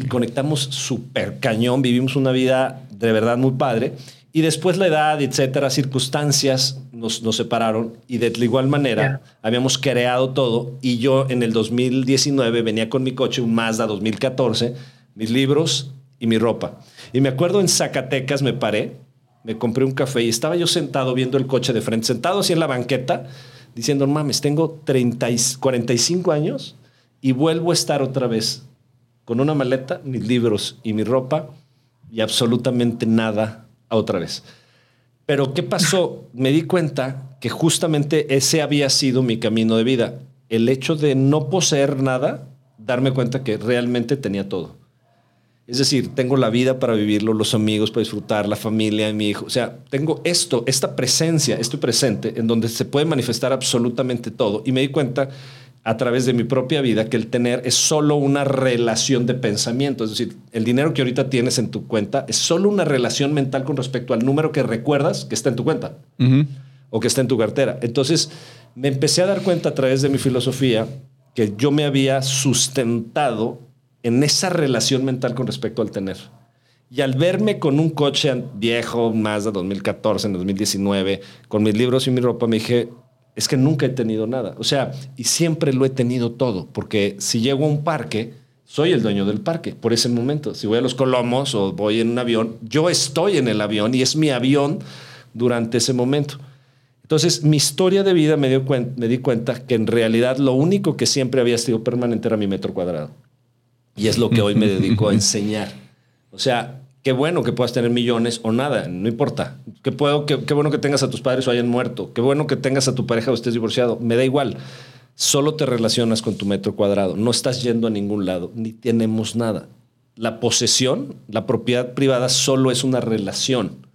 Speaker 1: Y conectamos súper cañón, vivimos una vida de verdad muy padre. Y después la edad, etcétera, circunstancias nos, nos separaron y de igual manera habíamos creado todo. Y yo en el 2019 venía con mi coche, un Mazda 2014, mis libros y mi ropa. Y me acuerdo en Zacatecas me paré, me compré un café y estaba yo sentado viendo el coche de frente, sentado así en la banqueta, diciendo, mames, tengo 30 y 45 años y vuelvo a estar otra vez con una maleta, mis libros y mi ropa y absolutamente nada otra vez. Pero ¿qué pasó? Me di cuenta que justamente ese había sido mi camino de vida. El hecho de no poseer nada, darme cuenta que realmente tenía todo. Es decir, tengo la vida para vivirlo, los amigos para disfrutar, la familia, mi hijo. O sea, tengo esto, esta presencia, estoy presente, en donde se puede manifestar absolutamente todo. Y me di cuenta a través de mi propia vida que el tener es solo una relación de pensamiento. Es decir, el dinero que ahorita tienes en tu cuenta es solo una relación mental con respecto al número que recuerdas que está en tu cuenta o que está en tu cartera. Entonces, me empecé a dar cuenta a través de mi filosofía que yo me había sustentado en esa relación mental con respecto al tener. Y al verme con un coche viejo, más de 2014, en 2019, con mis libros y mi ropa, me dije, es que nunca he tenido nada. O sea, y siempre lo he tenido todo, porque si llego a un parque, soy el dueño del parque por ese momento. Si voy a los Colomos o voy en un avión, yo estoy en el avión y es mi avión durante ese momento. Entonces, mi historia de vida me, dio me di cuenta que en realidad lo único que siempre había sido permanente era mi metro cuadrado. Y es lo que hoy me dedico a enseñar. O sea, Qué bueno que puedas tener millones o nada, no importa. Qué, puedo, qué, bueno que tengas a tus padres o hayan muerto. Qué bueno que tengas a tu pareja o estés divorciado. Me da igual. Solo te relacionas con tu metro cuadrado. No estás yendo a ningún lado, ni tenemos nada. La posesión, la propiedad privada, solo es una relación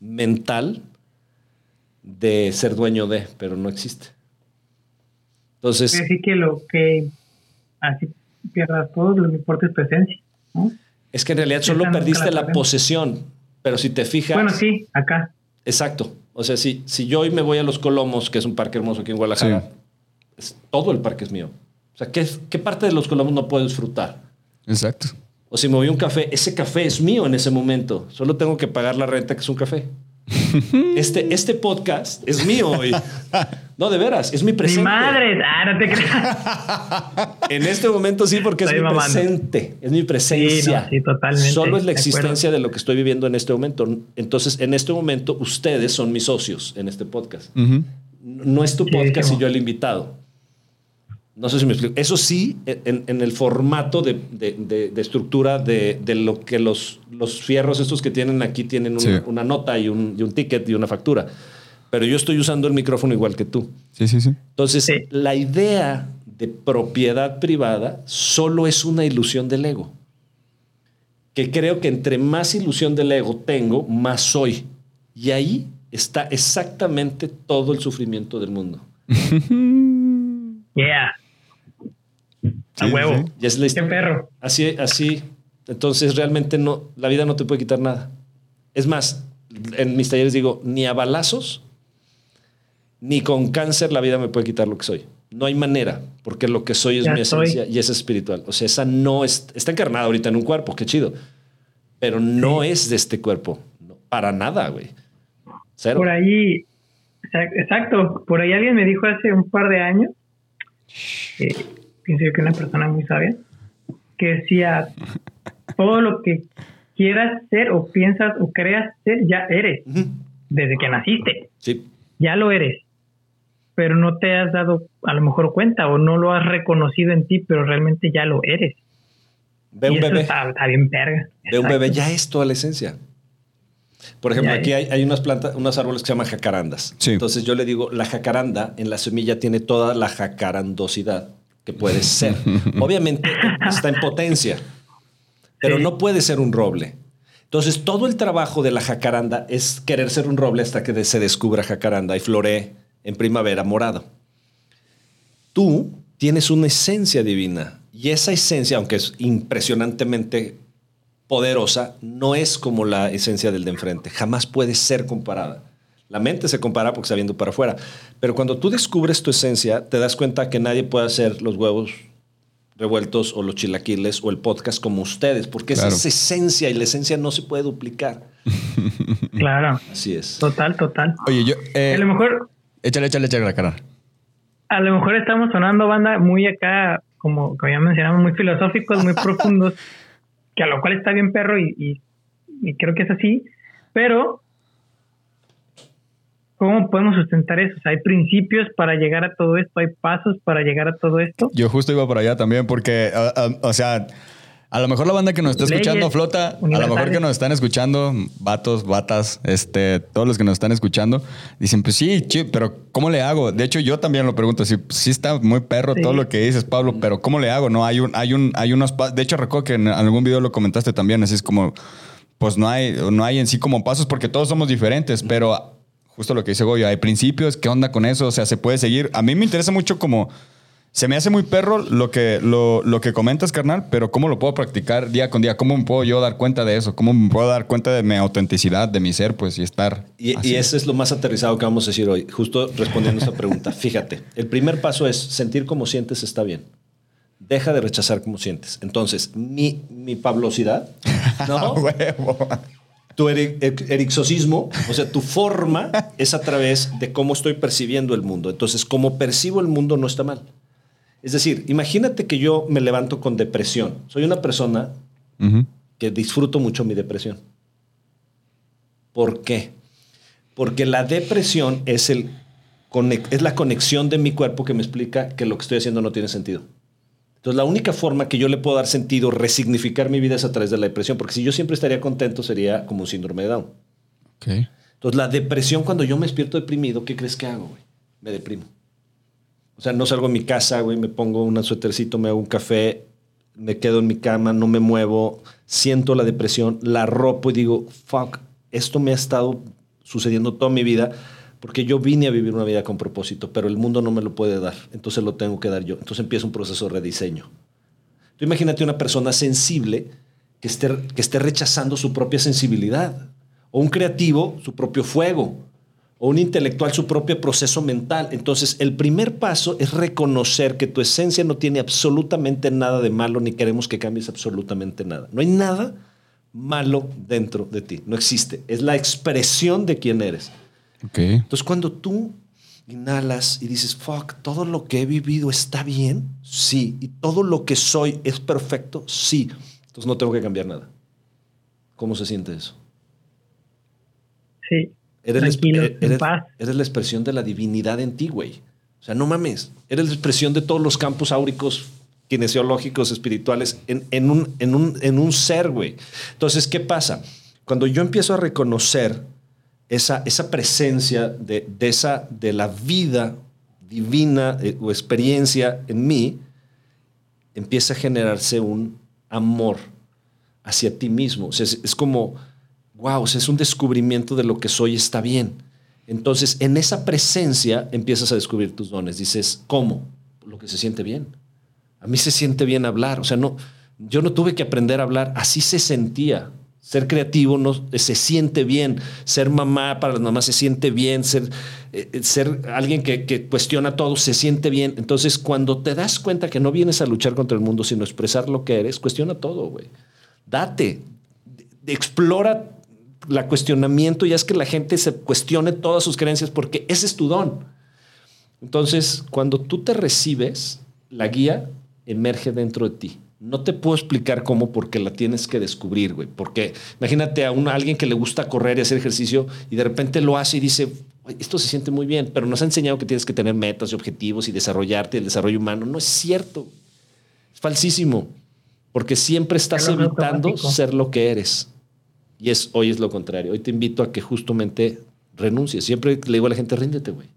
Speaker 1: mental de ser dueño de, pero no existe. Entonces.
Speaker 2: Así que lo que así pierdas todo, lo que importa es presencia. ¿no?
Speaker 1: Es que en realidad solo perdiste la posesión, pero si te fijas...
Speaker 2: Bueno, sí, acá.
Speaker 1: Exacto. O sea, si, si yo hoy me voy a Los Colomos, que es un parque hermoso aquí en Guadalajara, todo el parque es mío. O sea, ¿qué, ¿qué parte de Los Colomos no puedo disfrutar?
Speaker 3: Exacto.
Speaker 1: O si me voy a un café, ese café es mío en ese momento. Solo tengo que pagar la renta, que es un café. Este, este podcast es mío hoy. No, de veras, es mi presente.
Speaker 2: Mi madre, ah, no te creas.
Speaker 1: En este momento sí, porque es mi presente, es mi presencia.
Speaker 2: Sí, totalmente.
Speaker 1: Solo es la existencia de, lo que estoy viviendo en este momento. Entonces, en este momento, ustedes son mis socios en este podcast. No es tu podcast y yo el invitado. No sé si me explico. Eso sí, en, el formato de, estructura de, lo que los, los fierros estos que tienen aquí tienen una nota y un, y un, ticket y una factura. Pero yo estoy usando el micrófono igual que tú.
Speaker 3: Sí, sí, sí.
Speaker 1: Entonces, la idea de propiedad privada solo es una ilusión del ego. Que creo que entre más ilusión del ego tengo, más soy. Y ahí está exactamente todo el sufrimiento del mundo.
Speaker 2: Yeah. A huevo.
Speaker 1: es la
Speaker 2: Qué perro.
Speaker 1: Así, así. Entonces realmente no, la vida no te puede quitar nada. Es más, en mis talleres digo, ni a balazos, ni con cáncer la vida me puede quitar lo que soy. No hay manera, porque lo que soy es mi esencia y es espiritual. O sea, esa no es, está encarnada ahorita en un cuerpo, qué chido. Pero no es de este cuerpo. para nada, güey.
Speaker 2: Cero. Por ahí, exacto. Por ahí alguien me dijo hace un par de años, eh, pienso yo que una persona muy sabia, que decía, todo lo que quieras ser o piensas o creas ser, ya eres, desde que naciste.
Speaker 1: Sí.
Speaker 2: Ya lo eres, pero no te has dado a lo mejor cuenta o no lo has reconocido en ti, pero realmente ya lo eres.
Speaker 1: Ve un bebé.
Speaker 2: Está, bien verga.
Speaker 1: Ve un bebé, ya es toda la esencia. Por ejemplo, aquí hay, unas plantas, unos árboles que se llaman jacarandas. Entonces yo le digo, la jacaranda en la semilla tiene toda la jacarandosidad que puede ser. Obviamente está en potencia, pero no puede ser un roble. Entonces todo el trabajo de la jacaranda es querer ser un roble hasta que se descubra jacaranda y floree en primavera morado. Tú tienes una esencia divina y esa esencia, aunque es impresionantemente poderosa, no es como la esencia del de enfrente. Jamás puede ser comparada. La mente se compara porque está viendo para afuera. Pero cuando tú descubres tu esencia, te das cuenta que nadie puede hacer los huevos revueltos o los chilaquiles o el podcast como ustedes, porque esa es esencia y la esencia no se puede duplicar.
Speaker 2: Claro.
Speaker 1: Así es.
Speaker 2: Total, total.
Speaker 3: Oye, yo... Eh,
Speaker 2: a lo mejor...
Speaker 3: Échale, échale, échale la cara.
Speaker 2: A lo mejor estamos sonando banda muy acá, como, como ya mencionamos, muy filosóficos, muy profundos, que a lo cual está bien perro y, y creo que es así, pero ¿cómo podemos sustentar eso? O sea, hay principios para llegar a todo esto, hay pasos para llegar a todo esto.
Speaker 3: Yo justo iba por allá también porque, o sea, a lo mejor la banda que nos está escuchando,
Speaker 2: Leyes
Speaker 3: Flota, a lo mejor que nos están escuchando, vatos, batas, este, todos los que nos están escuchando, dicen, pues sí, pero ¿cómo le hago? De hecho, yo también lo pregunto, sí, sí está muy perro
Speaker 2: Sí.
Speaker 3: todo lo que dices, Pablo, pero ¿cómo le hago? No, hay un, hay un, hay unos pasos. De hecho, recuerdo que en algún video lo comentaste también, así es como, pues no hay, no hay en sí como pasos porque todos somos diferentes, pero justo lo que dice Goyo, hay principios, ¿qué onda con eso? O sea, se puede seguir. A mí me interesa mucho como se me hace muy perro lo que, lo, lo que comentas, carnal, pero ¿cómo lo puedo practicar día con día? ¿Cómo me puedo yo dar cuenta de eso? ¿Cómo me puedo dar cuenta de mi autenticidad, de mi ser, pues, y estar
Speaker 1: Y, y ese es lo más aterrizado que vamos a decir hoy, justo respondiendo a esta pregunta. Fíjate, el primer paso es sentir como sientes está bien. Deja de rechazar como sientes. Entonces, mi, mi pablosidad,
Speaker 3: ¡A
Speaker 1: ¿no?
Speaker 3: huevo!
Speaker 1: tu eri- er- erixosismo, o sea, tu forma es a través de cómo estoy percibiendo el mundo. Entonces, como percibo el mundo no está mal. Es decir, imagínate que yo me levanto con depresión. Soy una persona que disfruto mucho mi depresión. ¿Por qué? Porque la depresión es, el, es la conexión de mi cuerpo que me explica que lo que estoy haciendo no tiene sentido. Entonces, la única forma que yo le puedo dar sentido, resignificar mi vida es a través de la depresión, porque si yo siempre estaría contento sería como un síndrome de Down.
Speaker 3: Ok.
Speaker 1: Entonces, la depresión, cuando yo me despierto deprimido, ¿qué crees que hago, güey? Me deprimo. O sea, no salgo de mi casa, güey, me pongo un suétercito, me hago un café, me quedo en mi cama, no me muevo, siento la depresión, la ropo y digo, fuck, esto me ha estado sucediendo toda mi vida porque yo vine a vivir una vida con propósito, pero el mundo no me lo puede dar, entonces lo tengo que dar yo. Entonces empieza un proceso de rediseño. Tú imagínate una persona sensible que esté, que esté rechazando su propia sensibilidad, o un creativo su propio fuego, o un intelectual su propio proceso mental. Entonces, el primer paso es reconocer que tu esencia no tiene absolutamente nada de malo, ni queremos que cambies absolutamente nada. No hay nada malo dentro de ti, no existe. Es la expresión de quién eres.
Speaker 3: Ok.
Speaker 1: Entonces, cuando tú inhalas y dices, fuck, todo lo que he vivido está bien, sí. Y todo lo que soy es perfecto, sí. Entonces, no tengo que cambiar nada. ¿Cómo se siente eso?
Speaker 2: Sí.
Speaker 1: Eres,
Speaker 2: Tranquilo, en
Speaker 1: eres-
Speaker 2: paz.
Speaker 1: eres la expresión de la divinidad en ti, güey. O sea, no mames. Eres la expresión de todos los campos áuricos, kinesiológicos, espirituales, en, en un, en, un, en un ser, güey. Entonces, ¿qué pasa? Cuando yo empiezo a reconocer esa, esa presencia de, de esa, de la vida divina eh, o experiencia en mí, empieza a generarse un amor hacia ti mismo. O sea, es, es como, wow, o sea, es un descubrimiento de lo que soy, está bien. Entonces, en esa presencia empiezas a descubrir tus dones. Dices, ¿cómo? Lo que se siente bien. A mí se siente bien hablar. O sea, no, yo no tuve que aprender a hablar, así se sentía. Ser creativo no, se siente bien. Ser mamá para las mamás se siente bien. Ser, eh, ser alguien que, que cuestiona todo se siente bien. Entonces, cuando te das cuenta que no vienes a luchar contra el mundo, sino expresar lo que eres, cuestiona todo, güey. Date. Explora la cuestionamiento y haz que la gente se cuestione todas sus creencias porque ese es tu don. Entonces, cuando tú te recibes, la guía emerge dentro de ti. No te puedo explicar cómo porque la tienes que descubrir, güey. Porque imagínate a, un, a alguien que le gusta correr y hacer ejercicio y de repente lo hace y dice, "Güey, esto se siente muy bien, pero nos ha enseñado que tienes que tener metas y objetivos y desarrollarte, el desarrollo humano. No es cierto. Es falsísimo. Porque siempre estás
Speaker 2: Es
Speaker 1: evitando
Speaker 2: automático.
Speaker 1: ser lo que eres. Y es, hoy es lo contrario. Hoy te invito a que justamente renuncies. Siempre le digo a la gente, ríndete, güey.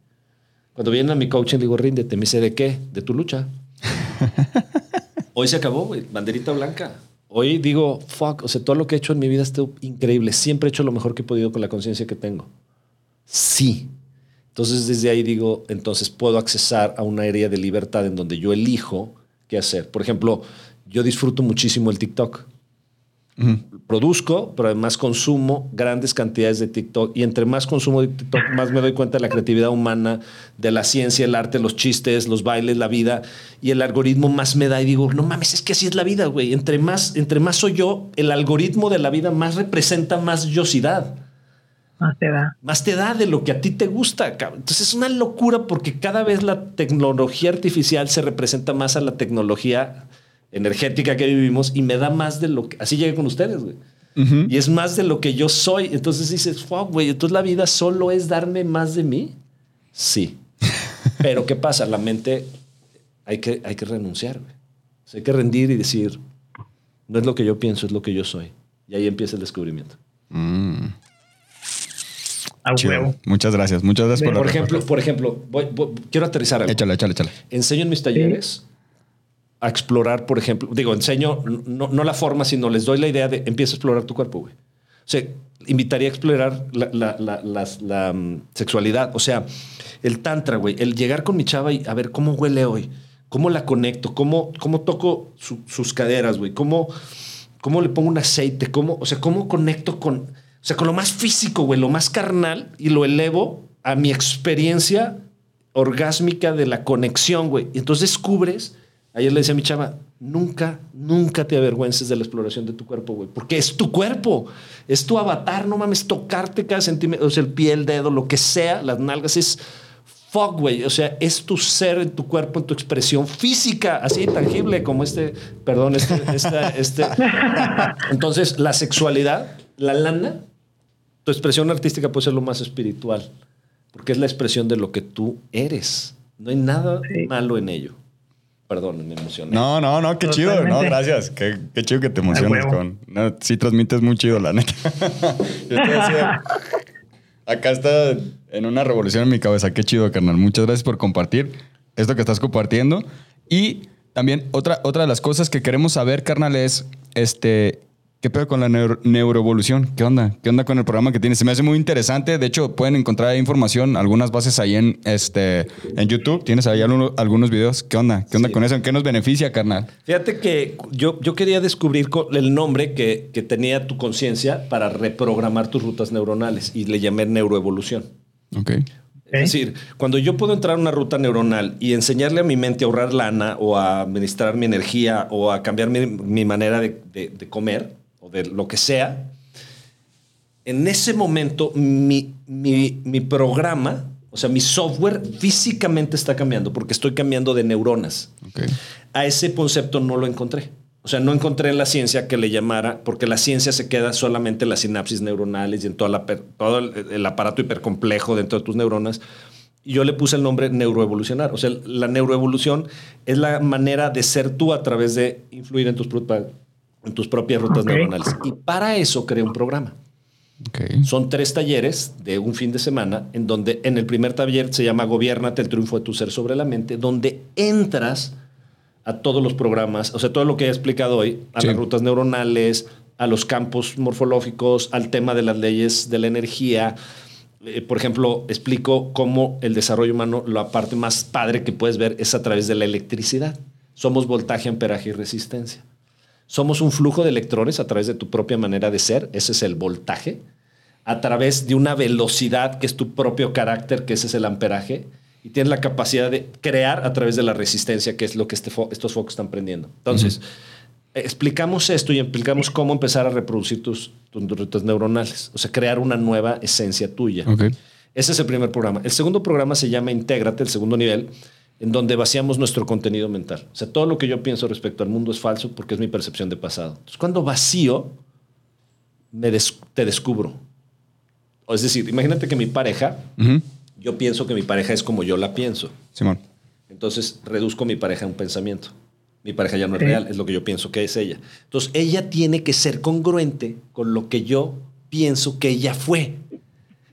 Speaker 1: Cuando vienen a mi coaching, le digo, ríndete. Me dice, ¿de qué? De tu lucha. Hoy se acabó, güey. Banderita blanca. Hoy digo, fuck, o sea, todo lo que he hecho en mi vida sido increíble. Siempre he hecho lo mejor que he podido con la conciencia que tengo. Sí. Entonces, desde ahí digo, entonces puedo accesar a una área de libertad en donde yo elijo qué hacer. Por ejemplo, yo disfruto muchísimo el TikTok produzco, pero además consumo grandes cantidades de TikTok. Y entre más consumo de TikTok, más me doy cuenta de la creatividad humana, de la ciencia, el arte, los chistes, los bailes, la vida. Y el algoritmo más me da y digo, no mames, es que así es la vida, güey. Entre más, entre más soy yo, el algoritmo de la vida más representa más yosidad.
Speaker 2: Más te da.
Speaker 1: Más te da de lo que a ti te gusta. cabrón. Entonces es una locura porque cada vez la tecnología artificial se representa más a la tecnología energética que vivimos y me da más de lo que... Así llegué con ustedes, güey. Y es más de lo que yo soy. Entonces dices, fuck, güey, entonces la vida solo es darme más de mí. Sí. Pero ¿qué pasa? La mente hay que, hay que renunciar, güey. O sea, hay que rendir y decir, no es lo que yo pienso, es lo que yo soy. Y ahí empieza el descubrimiento.
Speaker 2: A
Speaker 3: Chido.
Speaker 2: huevo.
Speaker 3: Muchas gracias. Muchas gracias por la
Speaker 1: Por
Speaker 3: respuesta.
Speaker 1: ejemplo, por ejemplo voy- voy- quiero aterrizar algo.
Speaker 3: Échale, échale, échale.
Speaker 1: Enseño en mis talleres a explorar, por ejemplo, digo, enseño no, no la forma, sino les doy la idea de empieza a explorar tu cuerpo, güey. O sea, invitaría a explorar la, la- mm, sexualidad. O sea, el tantra, güey, el llegar con mi chava y a ver cómo huele hoy, cómo la conecto, cómo, cómo toco su- sus caderas, güey, cómo, cómo le pongo un aceite, cómo, o sea, cómo conecto con, o sea, con lo más físico, güey, lo más carnal y lo elevo a mi experiencia orgásmica de la conexión, güey. Y entonces descubres, ayer le decía a mi chava, nunca, nunca te avergüences de la exploración de tu cuerpo, güey, porque es tu cuerpo, es tu avatar, no mames, tocarte cada centímetro, o sea, el pie, el dedo, lo que sea, las nalgas, es fuck, güey, o sea, es tu ser en tu cuerpo, en tu expresión física, así tangible como este, perdón, este, esta- este. Entonces, la sexualidad, la lana, tu expresión artística puede ser lo más espiritual, porque es la expresión de lo que tú eres. No hay nada
Speaker 2: Sí.
Speaker 1: malo en ello. Perdón, me emocioné.
Speaker 3: No, no, no, qué chido. No, gracias. Qué, qué chido que te emociones con. No, sí, transmites muy chido, la neta. Yo te decía, acá está en una revolución en mi cabeza. Qué chido, carnal. Muchas gracias por compartir esto que estás compartiendo. Y también otra, otra de las cosas que queremos saber, carnal, es este. ¿Qué pedo con la neuro- neuroevolución? ¿Qué onda? ¿Qué onda con el programa que tienes? Se me hace muy interesante. De hecho, pueden encontrar información, algunas bases ahí en, este, en YouTube. Tienes ahí algunos, algunos videos. ¿Qué onda? ¿Qué onda
Speaker 1: Sí.
Speaker 3: con eso? ¿En qué nos beneficia, carnal?
Speaker 1: Fíjate que yo, yo quería descubrir el nombre que, que tenía tu conciencia para reprogramar tus rutas neuronales y le llamé neuroevolución.
Speaker 3: Ok.
Speaker 1: Es decir, cuando yo puedo entrar a una ruta neuronal y enseñarle a mi mente a ahorrar lana o a administrar mi energía o a cambiar mi, mi manera de, de- de comer o de lo que sea, en ese momento mi, mi- mi programa, o sea, mi software físicamente está cambiando porque estoy cambiando de neuronas. A ese concepto no lo encontré. O sea, no encontré en la ciencia que le llamara, porque la ciencia se queda solamente en las sinapsis neuronales y en toda la todo el, el aparato hipercomplejo dentro de tus neuronas. Y yo le puse el nombre neuroevolucionar. O sea, la neuroevolución es la manera de ser tú a través de influir en tus, en tus propias rutas neuronales. Y para eso creé un programa. Son tres talleres de un fin de semana, en donde en el primer taller se llama Gobiernate el triunfo de tu ser sobre la mente, donde entras a todos los programas, o sea, todo lo que he explicado hoy, a
Speaker 3: Sí.
Speaker 1: las rutas neuronales, a los campos morfológicos, al tema de las leyes de la energía. Eh, por ejemplo, explico cómo el desarrollo humano, la parte más padre que puedes ver es a través de la electricidad. Somos voltaje, amperaje y resistencia. Somos un flujo de electrones a través de tu propia manera de ser, ese es el voltaje, a través de una velocidad que es tu propio carácter, que ese es el amperaje, y tienes la capacidad de crear a través de la resistencia, que es lo que este fo- estos focos están prendiendo. Entonces, explicamos esto y explicamos cómo empezar a reproducir tus, tus neuronales, o sea, crear una nueva esencia tuya. Ese es el primer programa. El segundo programa se llama Intégrate, el segundo nivel, en donde vaciamos nuestro contenido mental. O sea, todo lo que yo pienso respecto al mundo es falso porque es mi percepción de pasado. Entonces, cuando vacío, me des- te descubro. O es decir, imagínate que mi pareja, yo pienso que mi pareja es como yo la pienso.
Speaker 3: Simón.
Speaker 1: Entonces reduzco mi pareja a un pensamiento. Mi pareja ya no es
Speaker 2: Sí.
Speaker 1: real, es lo que yo pienso que es ella. Entonces ella tiene que ser congruente con lo que yo pienso que ella fue.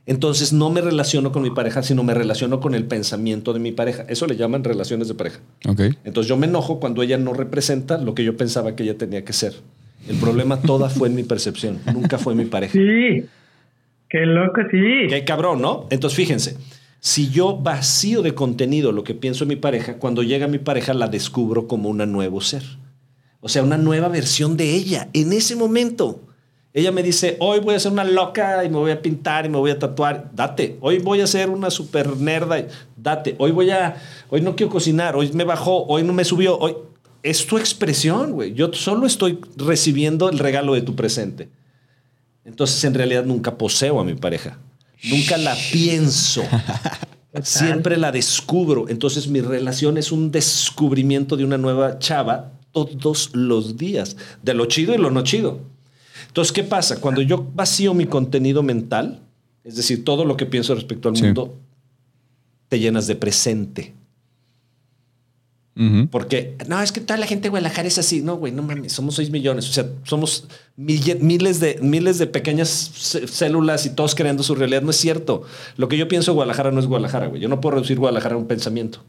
Speaker 1: Entonces no me relaciono con mi pareja, sino me relaciono con el pensamiento de mi pareja. Eso le llaman relaciones de pareja.
Speaker 3: Ok.
Speaker 1: Entonces yo me enojo cuando ella no representa lo que yo pensaba que ella tenía que ser. El problema toda fue en mi percepción, nunca fue mi pareja.
Speaker 2: Sí. Qué loco, sí.
Speaker 1: Qué cabrón, ¿no? Entonces, fíjense, si yo vacío de contenido lo que pienso en mi pareja, cuando llega mi pareja la descubro como una nuevo ser. O sea, una nueva versión de ella en ese momento. Ella me dice, hoy voy a ser una loca y me voy a pintar y me voy a tatuar. Date. Hoy voy a ser una super nerda. Date. Hoy voy a, hoy no quiero cocinar. Hoy me bajó. Hoy no me subió. Hoy es tu expresión, güey. Yo solo estoy recibiendo el regalo de tu presente. Entonces, en realidad, nunca poseo a mi pareja. Nunca la pienso. Siempre la descubro. Entonces, mi relación es un descubrimiento de una nueva chava todos los días, de lo chido y lo no chido. Entonces, ¿qué pasa? Cuando yo vacío mi contenido mental, es decir, todo lo que pienso respecto al
Speaker 3: Sí.
Speaker 1: mundo, te llenas de presente. Porque, no, es que toda la gente de Guadalajara es así. No, güey, no mames, somos 6 millones. O sea, somos miles, de, miles de pequeñas células y todos creando su realidad. No es cierto. Lo que yo pienso de Guadalajara no es Guadalajara, güey. Yo no puedo reducir Guadalajara a un pensamiento.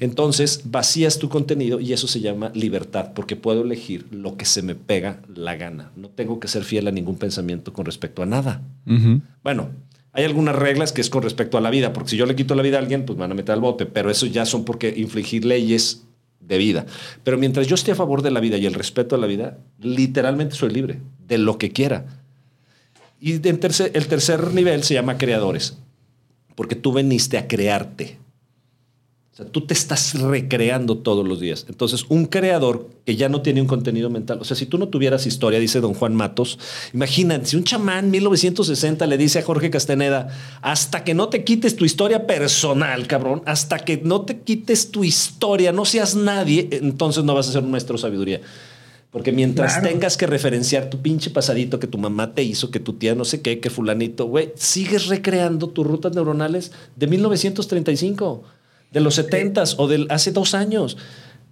Speaker 1: Entonces, vacías tu contenido y eso se llama libertad, porque puedo elegir lo que se me pega la gana. No tengo que ser fiel a ningún pensamiento con respecto a nada. Bueno, hay algunas reglas que es con respecto a la vida, porque si yo le quito la vida a alguien, pues me van a meter al bote, pero eso ya son porque infligir leyes de vida. Pero mientras yo esté a favor de la vida y el respeto a la vida, literalmente soy libre de lo que quiera. Y en tercer- el tercer nivel se llama creadores, porque tú veniste a crearte. O sea, tú te estás recreando todos los días. Entonces, un creador que ya no tiene un contenido mental, o sea, si tú no tuvieras historia, dice don Juan Matos, imagínate, si un chamán 1960 le dice a Jorge Castaneda, hasta que no te quites tu historia personal, cabrón, hasta que no te quites tu historia, no seas nadie, entonces no vas a ser un maestro de sabiduría. Porque mientras
Speaker 2: Claro.
Speaker 1: tengas que referenciar tu pinche pasadito que tu mamá te hizo, que tu tía no sé qué, que fulanito, güey, sigues recreando tus rutas neuronales de 1935, de los 70s o del hace dos años.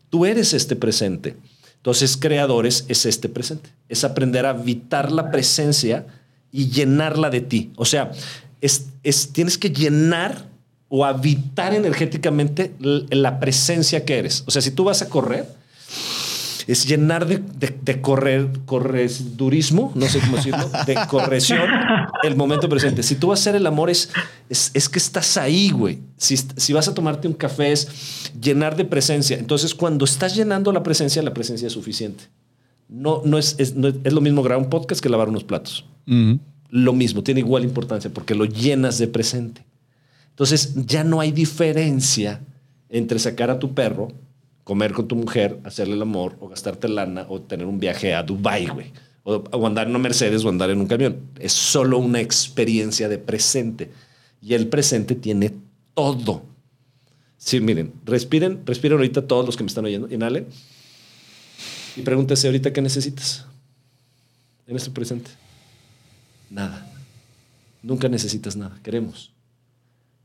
Speaker 1: Tú eres este presente. Entonces, creadores es este presente. Es aprender a habitar la presencia y llenarla de ti. O sea, es, es- tienes que llenar o habitar energéticamente la presencia que eres. O sea, si tú vas a correr, es llenar de, de, de correr, corredurismo, no sé cómo decirlo, de corrección el momento presente. Si tú vas a hacer el amor, es, es, es que estás ahí, güey. Si, si vas a tomarte un café, es llenar de presencia. Entonces, cuando estás llenando la presencia, la presencia es suficiente. No, no, es, es, no es, lo mismo grabar un podcast que lavar unos platos. Lo mismo, tiene igual importancia porque lo llenas de presente. Entonces, ya no hay diferencia entre sacar a tu perro, comer con tu mujer, hacerle el amor, o gastarte lana, o tener un viaje a Dubai, güey. O, andar en una Mercedes o andar en un camión. Es solo una experiencia de presente. Y el presente tiene todo. Sí, miren, respiren, respiren ahorita todos los que me están oyendo. Inhalen. Y pregúntese ahorita qué necesitas en este presente. Nada. Nunca necesitas nada. Queremos.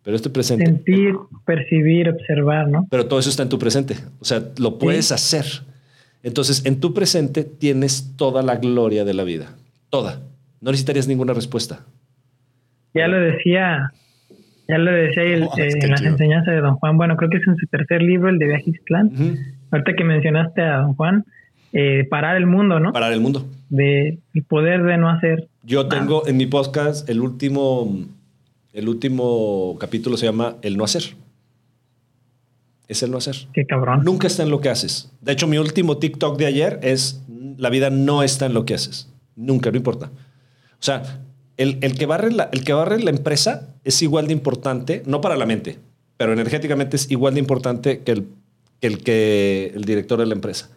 Speaker 1: Pero este presente.
Speaker 2: Sentir, percibir, observar, ¿no?
Speaker 1: Pero todo eso está en tu presente. O sea, lo puedes hacer. Entonces, en tu presente tienes toda la gloria de la vida. Toda. No necesitarías ninguna respuesta.
Speaker 2: Ya lo decía, ya lo decía el-
Speaker 3: Oh,
Speaker 2: eh, en las
Speaker 3: chido.
Speaker 2: enseñanzas de Don Juan. Bueno, creo que es en su tercer libro, el de Viaje Ixtlán.
Speaker 1: Ujú.
Speaker 2: Ahorita que mencionaste a Don Juan, eh, parar el mundo, ¿no?
Speaker 1: Parar el mundo.
Speaker 2: De el poder de no hacer.
Speaker 1: Yo tengo en mi podcast el último, el último capítulo se llama El no hacer. Es el no hacer.
Speaker 2: Qué cabrón.
Speaker 1: Nunca está en lo que haces. De hecho, mi último TikTok de ayer es la vida no está en lo que haces. Nunca, no importa. O sea, el, el que barre la, el que barre la empresa es igual de importante, no para la mente, pero energéticamente es igual de importante que el que el, que el director de la empresa.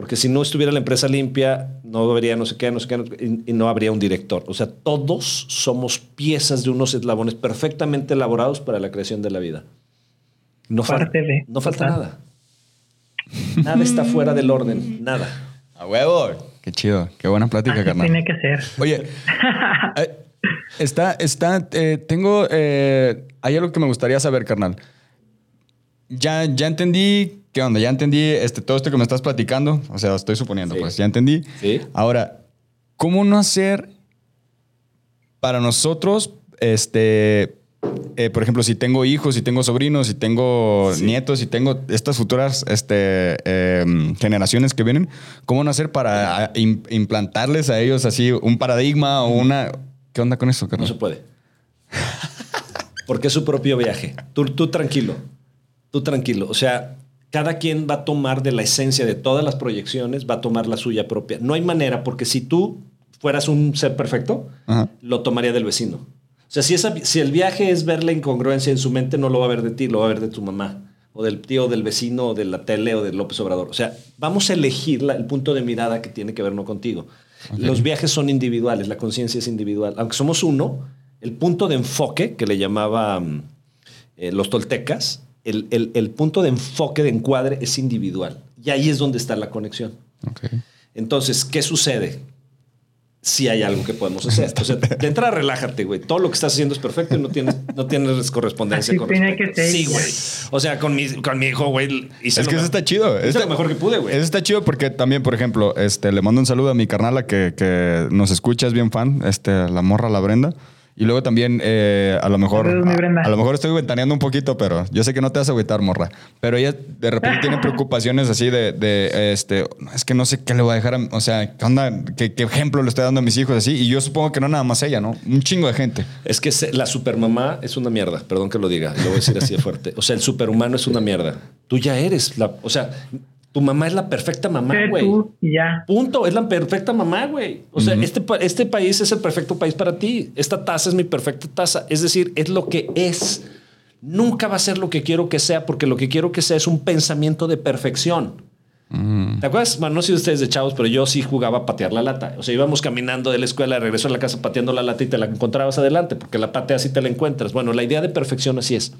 Speaker 1: Porque si no estuviera la empresa limpia, no habría no sé qué, no sé qué, no sé qué, y, y no habría un director. O sea, todos somos piezas de unos eslabones perfectamente elaborados para la creación de la vida. No, fal-
Speaker 2: Parte de.
Speaker 1: no falta nada. Nada está fuera del orden, nada.
Speaker 3: A huevo. Qué chido. Qué buena plática,
Speaker 2: Así
Speaker 3: carnal.
Speaker 2: tiene que ser.
Speaker 3: Oye, eh, está, está, eh, tengo, eh, hay algo que me gustaría saber, carnal. Ya, ya entendí, ¿qué onda? Ya entendí este, todo esto que me estás platicando. O sea, estoy suponiendo,
Speaker 1: Sí.
Speaker 3: pues, ya entendí.
Speaker 1: Sí.
Speaker 3: Ahora, ¿cómo no hacer para nosotros, este, eh, por ejemplo, si tengo hijos, si tengo sobrinos, si tengo
Speaker 1: Sí.
Speaker 3: nietos, si tengo estas futuras este, em, generaciones que vienen, ¿cómo no hacer para a, im- implantarles a ellos así un paradigma o una... ¿Qué onda con eso,
Speaker 1: No se puede. Porque es su propio viaje. Tú, tú tranquilo. Tú tranquilo. O sea, cada quien va a tomar de la esencia de todas las proyecciones, va a tomar la suya propia. No hay manera, porque si tú fueras un ser perfecto,
Speaker 3: Ajá.
Speaker 1: lo tomaría del vecino. O sea, si, esa- si el viaje es ver la incongruencia en su mente, no lo va a ver de ti, lo va a ver de tu mamá, o del tío, del vecino, o de la tele, o de López Obrador. O sea, vamos a elegir la- el punto de mirada que tiene que ver no contigo. Los viajes son individuales, la conciencia es individual. Aunque somos uno, el punto de enfoque que le llamaban los toltecas, el, el- el punto de enfoque, de encuadre, es individual. Y ahí es donde está la conexión. Entonces, ¿qué sucede? sí hay algo que podemos hacer. O sea, de entrada, relájate, güey. Todo lo que estás haciendo es perfecto y no tienes, no tienes correspondencia
Speaker 2: Así
Speaker 1: con
Speaker 2: tiene que ser,
Speaker 1: Sí, güey. O sea, con mi, con mi hijo, güey, hice
Speaker 3: Es que eso está chido.
Speaker 1: Hice
Speaker 3: Está-
Speaker 1: lo mejor que pude, güey.
Speaker 3: Eso está chido porque también, por ejemplo, este, le mando un saludo a mi carnala que, que nos escucha, es bien fan, este, la morra, la Brenda. Y luego también, eh, a lo mejor,
Speaker 2: Saludos, mi Brenda.
Speaker 3: a, a lo mejor estoy ventaneando un poquito, pero yo sé que no te vas a agüitar, morra. Pero ella de repente tiene preocupaciones así de, de, este, es que no sé qué le voy a dejar, a- o sea, ¿qué onda? ¿Qué, qué ejemplo le estoy dando a mis hijos así? Y yo supongo que no nada más ella, ¿no? Un chingo de gente.
Speaker 1: Es que se- la supermamá es una mierda, perdón que lo diga, lo voy a decir así de fuerte. O sea, el superhumano es una mierda. Tú ya eres la, o sea, tu mamá es la perfecta mamá, güey.
Speaker 2: ya.
Speaker 1: Punto, es la perfecta mamá, güey. O sea, este, este país es el perfecto país para ti. Esta taza es mi perfecta taza. Es decir, es lo que es. Nunca va a ser lo que quiero que sea, porque lo que quiero que sea es un pensamiento de perfección. ¿Te acuerdas? Bueno, no sé de ustedes de chavos, pero yo sí jugaba a patear la lata. O sea, íbamos caminando de la escuela, de regreso a la casa pateando la lata y te la encontrabas adelante, porque la pateas y te la encuentras. Bueno, la idea de perfección así es.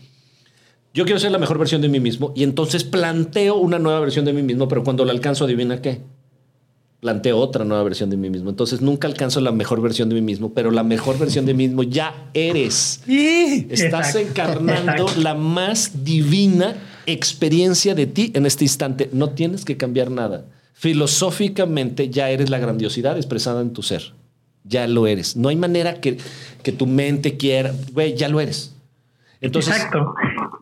Speaker 1: Yo quiero ser la mejor versión de mí mismo y entonces planteo una nueva versión de mí mismo, pero cuando la alcanzo, adivina qué. Planteo otra nueva versión de mí mismo. Entonces nunca alcanzo la mejor versión de mí mismo, pero la mejor versión de mí mismo ya eres. Estás
Speaker 2: Exacto,
Speaker 1: encarnando
Speaker 2: exacto.
Speaker 1: la más divina experiencia de ti en este instante. No tienes que cambiar nada. Filosóficamente ya eres la grandiosidad expresada en tu ser. Ya lo eres. No hay manera que, que tu mente quiera. Güey, ya lo eres. Entonces,
Speaker 2: Exacto.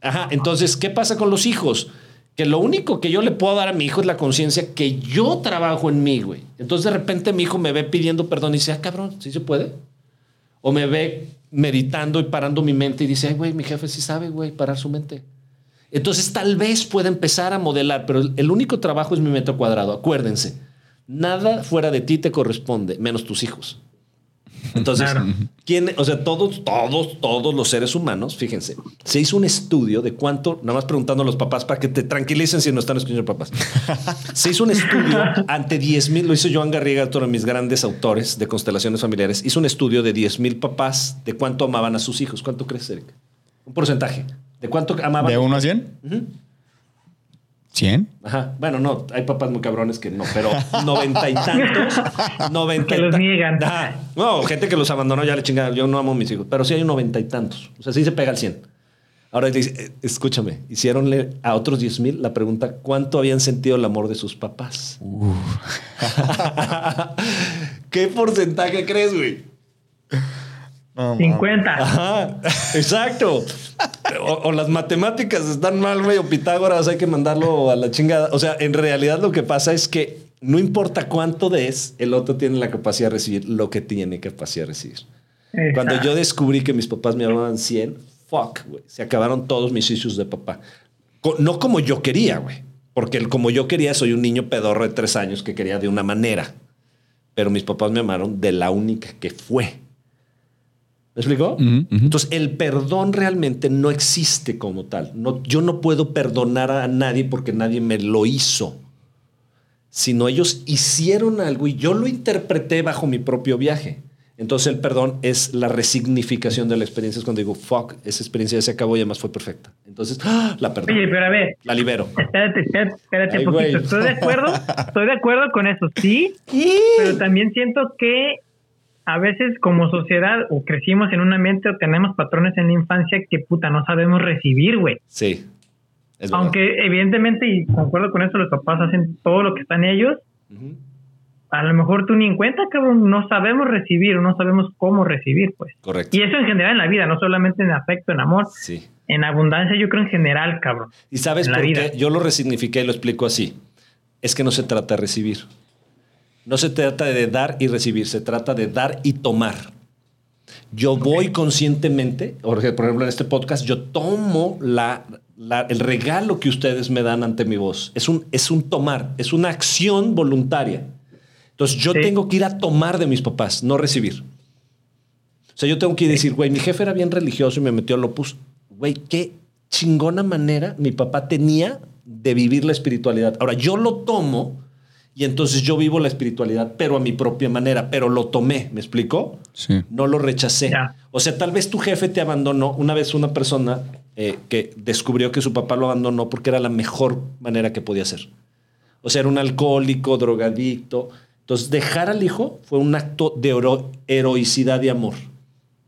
Speaker 1: Ajá, entonces, ¿qué pasa con los hijos? Que lo único que yo le puedo dar a mi hijo es la conciencia que yo trabajo en mí, güey. Entonces, de repente, mi hijo me ve pidiendo perdón y dice, ah, cabrón, ¿sí se puede? O me ve meditando y parando mi mente y dice, ay, güey, mi jefe sí sabe, güey, parar su mente. Entonces, tal vez pueda empezar a modelar, pero el- único trabajo es mi metro cuadrado. Acuérdense, nada fuera de ti te corresponde, menos tus hijos. Entonces,
Speaker 2: Claro.
Speaker 1: ¿quién, o sea, todos, todos, todos los seres humanos, fíjense, se hizo un estudio de cuánto, nada más preguntando a los papás para que te tranquilicen si no están escuchando papás. Se hizo un estudio ante 10 mil, lo hizo Joan Garriga, otro de mis grandes autores de constelaciones familiares, hizo un estudio de 10 mil papás de cuánto amaban a sus hijos. ¿Cuánto crees, Eric? Un porcentaje. ¿De cuánto amaban?
Speaker 3: ¿De 1 a 100?
Speaker 1: Ujú.
Speaker 3: ¿100?
Speaker 1: Ajá. Bueno, no, hay papás muy cabrones que no, pero noventa y tantos, noventa
Speaker 2: Que los niegan.
Speaker 1: Ajá. No, gente que los abandonó ya le chingada. Yo no amo a mis hijos, pero sí hay noventa y tantos. O sea, sí se pega al 100. Ahora dice, eh, escúchame, hicieronle a otros 10 mil la pregunta: ¿cuánto habían sentido el amor de sus papás? ¿Qué porcentaje crees, güey?
Speaker 2: 50.
Speaker 1: Ajá, exacto. O, o las matemáticas están mal, güey, o Pitágoras hay que mandarlo a la chingada. O sea, en realidad lo que pasa es que no importa cuánto des, el otro tiene la capacidad de recibir lo que tiene capacidad de recibir. Cuando yo descubrí que mis papás me amaban 100, fuck, güey, se acabaron todos mis issues de papá. No como yo quería, güey, porque el como yo quería soy un niño pedorro de tres años que quería de una manera, pero mis papás me amaron de la única que fue. ¿Me explicó?
Speaker 3: Ujú, ujú.
Speaker 1: Entonces, el perdón realmente no existe como tal. No, yo no puedo perdonar a nadie porque nadie me lo hizo. Sino ellos hicieron algo y yo lo interpreté bajo mi propio viaje. Entonces, el perdón es la resignificación de la experiencia. Es cuando digo, fuck, esa experiencia ya se acabó y además fue perfecta. Entonces, ¡ah! la perdono.
Speaker 2: Oye, pero a ver,
Speaker 1: La libero.
Speaker 2: espérate, espérate, espérate
Speaker 1: Ay,
Speaker 2: un poquito.
Speaker 1: güey.
Speaker 2: Estoy de acuerdo, estoy de acuerdo con eso, sí, pero también siento que a veces como sociedad o crecimos en un ambiente o tenemos patrones en la infancia que puta no sabemos recibir, güey.
Speaker 1: Sí. Es.
Speaker 2: Aunque evidentemente, y concuerdo con eso, los papás hacen todo lo que están ellos, a lo mejor tú ni en cuenta, cabrón, no sabemos recibir o no sabemos cómo recibir, pues.
Speaker 1: Correcto.
Speaker 2: Y eso en general en la vida, no solamente en afecto, en amor,
Speaker 1: Sí.
Speaker 2: en abundancia, yo creo en general, cabrón.
Speaker 1: ¿Y sabes por qué? Yo lo resignifiqué y lo explico así. Es que no se trata de recibir. No se trata de dar y recibir, se trata de dar y tomar. Yo voy conscientemente, por ejemplo, en este podcast, yo tomo la, la- el regalo que ustedes me dan ante mi voz. Es un, es un tomar, es una acción voluntaria. Entonces yo
Speaker 2: Sí.
Speaker 1: tengo que ir a tomar de mis papás, no recibir. O sea, yo tengo que ir a decir, güey, mi jefe era bien religioso y me metió al opus. Güey, qué chingona manera mi papá tenía de vivir la espiritualidad. Ahora, yo lo tomo y entonces yo vivo la espiritualidad, pero a mi propia manera, pero lo tomé, ¿me explico?
Speaker 3: Sí.
Speaker 1: No lo rechacé. O sea, tal vez tu jefe te abandonó. Una vez una persona eh, que descubrió que su papá lo abandonó porque era la mejor manera que podía ser. O sea, era un alcohólico, drogadicto, Entonces, dejar al hijo fue un acto de hero- heroicidad y amor.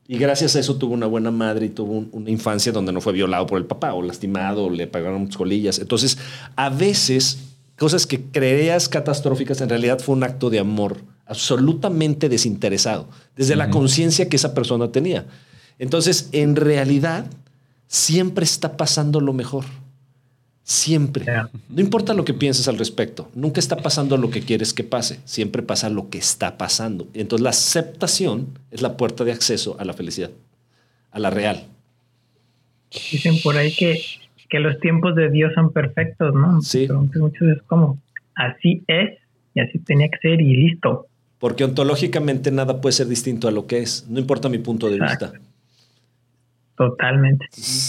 Speaker 1: Y gracias a eso tuvo una buena madre y tuvo un- una infancia donde no fue violado por el papá o lastimado o le pagaron colillas. Entonces, a veces, cosas que creías catastróficas en realidad fue un acto de amor absolutamente desinteresado, desde la conciencia que esa persona tenía. Entonces, en realidad, siempre está pasando lo mejor. Siempre. No importa lo que pienses al respecto. Nunca está pasando lo que quieres que pase. Siempre pasa lo que está pasando. Entonces la aceptación es la puerta de acceso a la felicidad, a la real.
Speaker 2: Dicen por ahí que, que los tiempos de Dios son perfectos, ¿no?
Speaker 1: Sí.
Speaker 2: Entonces muchas veces como, así es y así tenía que ser y listo.
Speaker 1: Porque ontológicamente nada puede ser distinto a lo que es. No importa mi punto de
Speaker 2: Exacto.
Speaker 1: vista.
Speaker 2: Totalmente.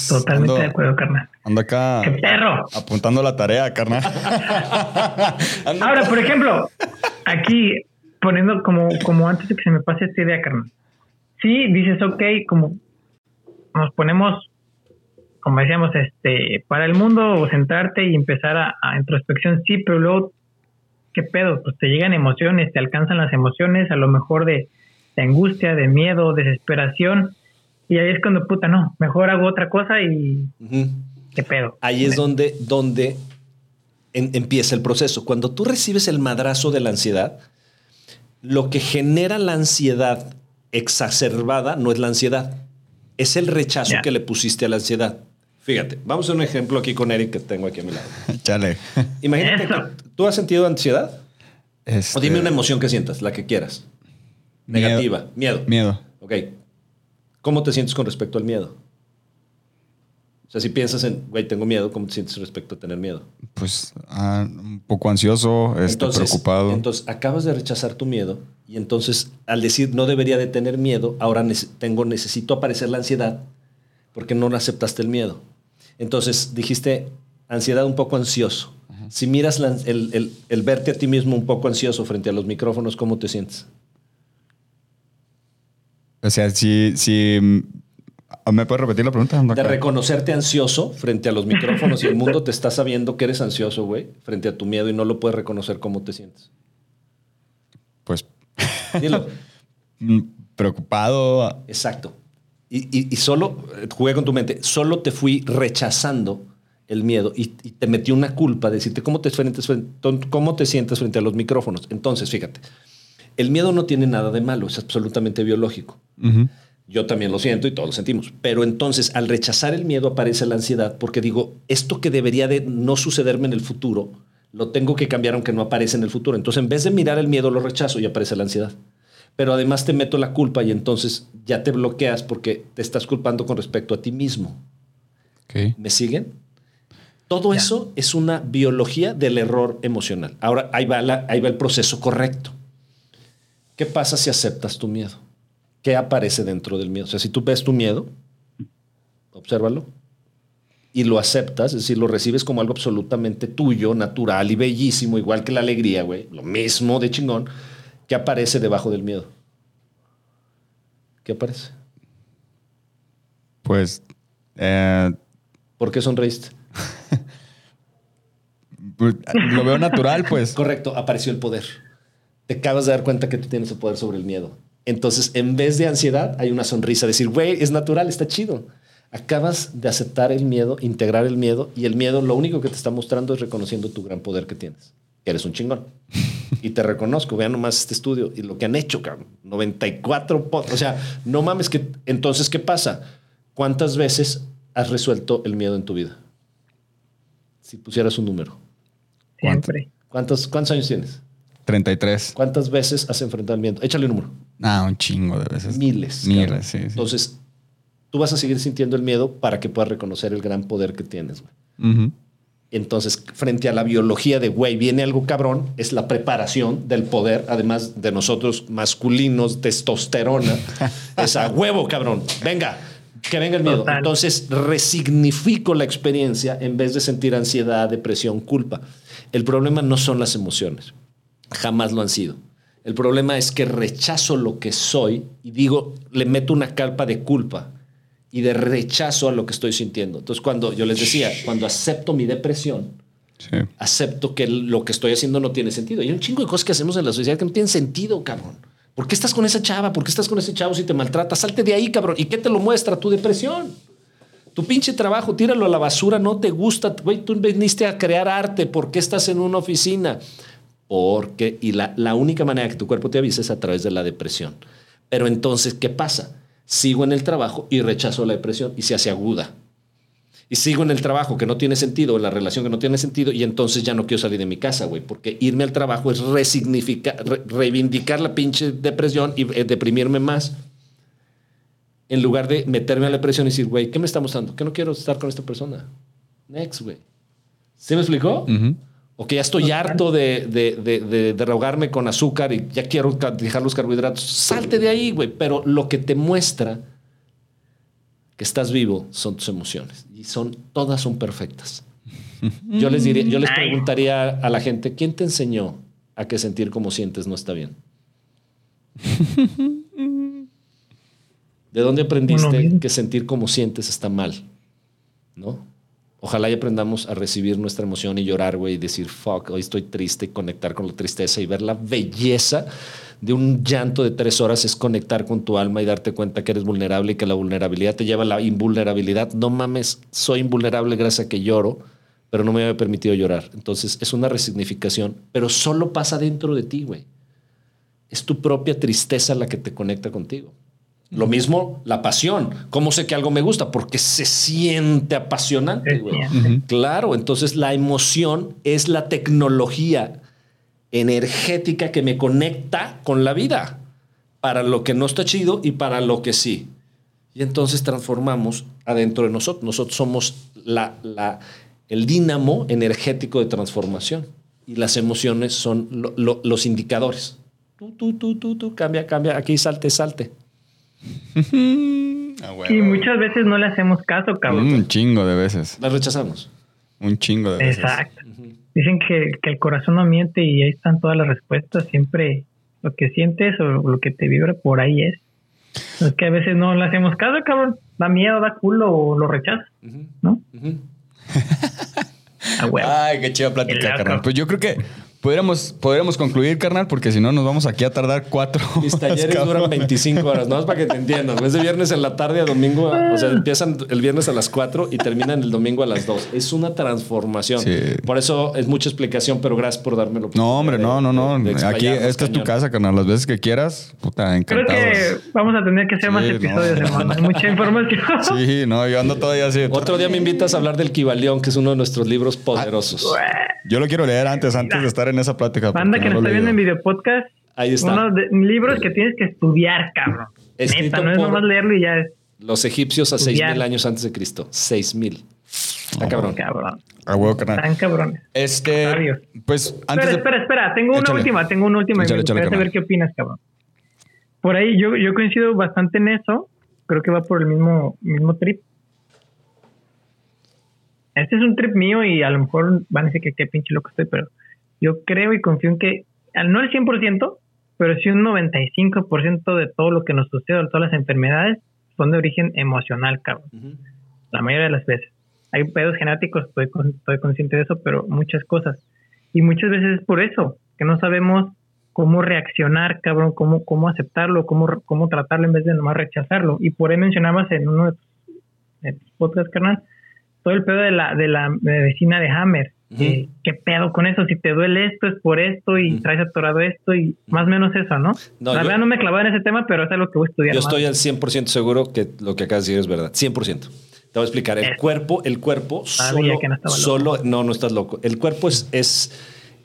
Speaker 2: Totalmente
Speaker 3: Ando-
Speaker 2: de acuerdo, carnal.
Speaker 3: Ando acá
Speaker 2: ¡Qué perro!
Speaker 3: apuntando la tarea, carnal.
Speaker 2: Ahora, por ejemplo, aquí poniendo como, como antes de que se me pase esta idea, carnal. Sí, dices, ok, como nos ponemos, como decíamos, este, para el mundo, centrarte y empezar a, a introspección, sí, pero luego, ¿qué pedo? Pues te llegan emociones, te alcanzan las emociones, a lo mejor de, de angustia, de miedo, desesperación, y ahí es cuando, puta, no, mejor hago otra cosa y qué pedo.
Speaker 1: Ahí es donde, donde en- empieza el proceso. Cuando tú recibes el madrazo de la ansiedad, lo que genera la ansiedad exacerbada no es la ansiedad, es el rechazo que le pusiste a la ansiedad. Fíjate, vamos a hacer un ejemplo aquí con Eric que tengo aquí a mi lado.
Speaker 3: Chale.
Speaker 1: Imagínate
Speaker 2: Eso.
Speaker 1: que tú has sentido ansiedad
Speaker 3: Este,
Speaker 1: o dime una emoción que sientas, la que quieras. Negativa, miedo.
Speaker 3: Miedo.
Speaker 1: Ok. ¿Cómo te sientes con respecto al miedo? O sea, si piensas en, güey, tengo miedo, ¿cómo te sientes respecto a tener miedo?
Speaker 3: Pues ah, un poco ansioso, este, preocupado.
Speaker 1: Entonces, acabas de rechazar tu miedo y entonces al decir no debería de tener miedo, ahora tengo, necesito aparecer la ansiedad porque no aceptaste el miedo. Entonces dijiste ansiedad un poco ansioso. Si miras la- el, el- el verte a ti mismo un poco ansioso frente a los micrófonos, ¿cómo te sientes?
Speaker 3: o sea, si, si mm, ¿me puedes repetir la pregunta?
Speaker 1: De reconocerte ansioso frente a los micrófonos y el mundo te está sabiendo que eres ansioso, güey, frente a tu miedo y no lo puedes reconocer cómo te sientes.
Speaker 3: Pues
Speaker 1: Dilo.
Speaker 3: preocupado.
Speaker 1: Exacto. Y, y- y solo, jugué con tu mente, solo te fui rechazando el miedo y, y te metí una culpa de decirte cómo te, frentes frente- cómo te sientes frente a los micrófonos. Entonces, fíjate, el miedo no tiene nada de malo, es absolutamente biológico. Yo también lo siento y todos lo sentimos. Pero entonces, al rechazar el miedo aparece la ansiedad porque digo, esto que debería de no sucederme en el futuro, lo tengo que cambiar aunque no aparece en el futuro. Entonces, en vez de mirar el miedo, lo rechazo y aparece la ansiedad. Pero además te meto la culpa y entonces ya te bloqueas porque te estás culpando con respecto a ti mismo.
Speaker 3: Ok.
Speaker 1: ¿Me siguen? Todo eso es una biología del error emocional. Ahora, ahí va, la- ahí va el proceso correcto. ¿Qué pasa si aceptas tu miedo? ¿Qué aparece dentro del miedo? O sea, si tú ves tu miedo, obsérvalo y lo aceptas, es decir, lo recibes como algo absolutamente tuyo, natural y bellísimo, igual que la alegría, güey, lo mismo de chingón, ¿qué aparece debajo del miedo? ¿Qué aparece?
Speaker 3: Pues eh,
Speaker 1: ¿Por qué sonreíste?
Speaker 3: pues, lo veo natural, pues.
Speaker 1: Correcto, apareció el poder. Te acabas de dar cuenta que tú tienes el poder sobre el miedo. Entonces, en vez de ansiedad, hay una sonrisa, decir, güey, es natural, está chido. Acabas de aceptar el miedo, integrar el miedo, y el miedo lo único que te está mostrando es reconociendo tu gran poder que tienes. Eres un chingón. y te reconozco, vean nomás este estudio y lo que han hecho, cabrón. 94, po- o sea, no mames que entonces, ¿qué pasa? ¿Cuántas veces has resuelto el miedo en tu vida? Si pusieras un número.
Speaker 2: Siempre.
Speaker 1: ¿Cuántos, cuántos años tienes?
Speaker 3: 33.
Speaker 1: ¿Cuántas veces has enfrentado el miedo? Échale un número.
Speaker 3: Ah, un chingo de veces.
Speaker 1: Miles.
Speaker 3: Miles, sí. sí.
Speaker 1: Entonces, tú vas a seguir sintiendo el miedo para que puedas reconocer el gran poder que tienes. güey. Entonces, frente a la biología de, güey, viene algo cabrón, es la preparación del poder, además de nosotros masculinos, testosterona, es a huevo, cabrón. Venga, que venga el miedo.
Speaker 2: Total.
Speaker 1: Entonces, resignifico la experiencia en vez de sentir ansiedad, depresión, culpa. El problema no son las emociones, jamás lo han sido. El problema es que rechazo lo que soy y digo, le meto una carpa de culpa y de rechazo a lo que estoy sintiendo. Entonces, cuando yo les decía, cuando acepto mi depresión,
Speaker 3: Sí.
Speaker 1: Acepto que lo que estoy haciendo no tiene sentido. Y hay un chingo de cosas que hacemos en la sociedad que no tienen sentido, cabrón. ¿Por qué estás con esa chava? ¿Por qué estás con ese chavo si te maltrata? Salte de ahí, cabrón. ¿Y qué te lo muestra? Tu depresión. Tu pinche trabajo, tíralo a la basura, no te gusta. Güey, tú viniste a crear arte. ¿Por qué estás en una oficina? Porque, y la, la única manera que tu cuerpo te avise es a través de la depresión. Pero entonces, ¿qué pasa? Sigo en el trabajo y rechazo la depresión y se hace aguda. Y sigo en el trabajo que no tiene sentido, en la relación que no tiene sentido, y entonces ya no quiero salir de mi casa, güey, porque irme al trabajo es resignificar, re- reivindicar la pinche depresión y eh, deprimirme más. En lugar de meterme a la depresión y decir, güey, ¿qué me está mostrando? Que no quiero estar con esta persona. Next, güey. ¿Se me explicó?
Speaker 3: Ujú.
Speaker 1: O que ya estoy harto de, de, de, de, de rehogarme con azúcar y ya quiero dejar los carbohidratos. Salte de ahí, güey. Pero lo que te muestra que estás vivo son tus emociones. Y son, todas son perfectas. Yo les diría, yo les preguntaría a la gente, ¿quién te enseñó a que sentir como sientes no está bien? ¿De dónde aprendiste que sentir como sientes está mal? ¿No? Ojalá y aprendamos a recibir nuestra emoción y llorar, güey, y decir, fuck, hoy estoy triste y conectar con la tristeza y ver la belleza de un llanto de tres horas es conectar con tu alma y darte cuenta que eres vulnerable y que la vulnerabilidad te lleva a la invulnerabilidad. No mames, soy invulnerable gracias a que lloro, pero no me había permitido llorar. Entonces es una resignificación, pero solo pasa dentro de ti, güey. Es tu propia tristeza la que te conecta contigo. Lo mismo la pasión. ¿Cómo sé que algo me gusta? Porque se siente apasionante. Claro, entonces la emoción es la tecnología energética que me conecta con la vida para lo que no está chido y para lo que sí. Y entonces transformamos adentro de nosotros. Nosotros somos la, la- el dínamo energético de transformación y las emociones son lo- lo- los indicadores. Tú, tú, tú, tú, tú, cambia, cambia, aquí salte, salte.
Speaker 3: Ah.
Speaker 2: Y muchas veces no le hacemos caso, cabrón.
Speaker 3: Un chingo de veces.
Speaker 1: Las rechazamos.
Speaker 3: Un chingo de veces.
Speaker 2: Exacto. Dicen que, que el corazón no miente y ahí están todas las respuestas. Siempre lo que sientes o lo que te vibra por ahí es. Es que a veces no le hacemos caso, cabrón. Da miedo, da culo o lo rechazas,
Speaker 1: Ujú,
Speaker 2: ¿no?
Speaker 3: Ay, qué chida plática, carnal. Pues yo creo que podríamos, podríamos concluir, carnal, porque si no nos vamos aquí a tardar cuatro
Speaker 1: Mis talleres
Speaker 3: cabrón.
Speaker 1: duran 25 horas, no es para que te entiendan. Es de viernes en la tarde a domingo, o sea, empiezan el viernes a las 4 y terminan el domingo a las 2. Es una transformación.
Speaker 3: Sí.
Speaker 1: Por eso es mucha explicación, pero gracias por dármelo.
Speaker 3: No, hombre, no, no, no. Aquí, esta es tu casa, carnal. Las veces que quieras, puta,
Speaker 2: Creo
Speaker 3: encantado.
Speaker 2: que vamos a tener que hacer más
Speaker 3: Sí, no.
Speaker 2: episodios, hermano. Hay mucha información.
Speaker 3: Sí, no, yo ando todavía así.
Speaker 1: Otro día me invitas a hablar del Kibalión, que es uno de nuestros libros poderosos.
Speaker 3: Yo lo quiero leer antes, antes de estar en esa plática.
Speaker 2: Banda que
Speaker 3: no
Speaker 2: está viendo en video podcast.
Speaker 1: Ahí está.
Speaker 2: Unos de- libros que tienes que estudiar, cabrón.
Speaker 1: Escrito
Speaker 2: Neta, no es nomás leerlo y ya es
Speaker 1: Los egipcios a
Speaker 2: Estudiar.
Speaker 1: 6.000 años antes de Cristo. 6.000. Está cabrón.
Speaker 2: cabrón.
Speaker 3: A huevo.
Speaker 2: Tan cabrones.
Speaker 3: Este,
Speaker 2: Sabios.
Speaker 3: pues antes
Speaker 2: Espera,
Speaker 3: de-
Speaker 2: espera, espera. Tengo una
Speaker 3: Échale.
Speaker 2: última, tengo una última.
Speaker 3: Échale, échale,
Speaker 2: qué opinas, cabrón. Por ahí yo, yo coincido bastante en eso. Creo que va por el mismo, mismo trip. Este es un trip mío y a lo mejor van a decir que qué pinche loco estoy, pero yo creo y confío en que, al- no el 100%, pero sí un 95% de todo lo que nos sucede, de todas las enfermedades, son de origen emocional, cabrón la mayoría de las veces. Hay pedos genéticos, estoy, con- estoy consciente de eso, pero muchas cosas. Y muchas veces es por eso, que no sabemos cómo reaccionar, cabrón, cómo, cómo aceptarlo, cómo, cómo tratarlo en vez de nomás rechazarlo. Y por ahí mencionabas en uno de tus, de tus podcasts, carnal, todo el pedo de la, de la medicina de Hammer. Eh, ¿Qué pedo con eso? Si te duele esto es por esto y
Speaker 1: Ujú.
Speaker 2: traes atorado esto y más o menos eso, ¿no?
Speaker 1: No,
Speaker 2: la
Speaker 1: yo-
Speaker 2: verdad no me clavaba en ese tema, pero es algo que voy a estudiar
Speaker 1: Yo
Speaker 2: más.
Speaker 1: estoy al 100% seguro que lo que acabas de decir es verdad. 100%. Te voy a explicar. El cuerpo, el cuerpo solo,
Speaker 2: que no
Speaker 1: solo, no, no estás loco. El cuerpo es, es,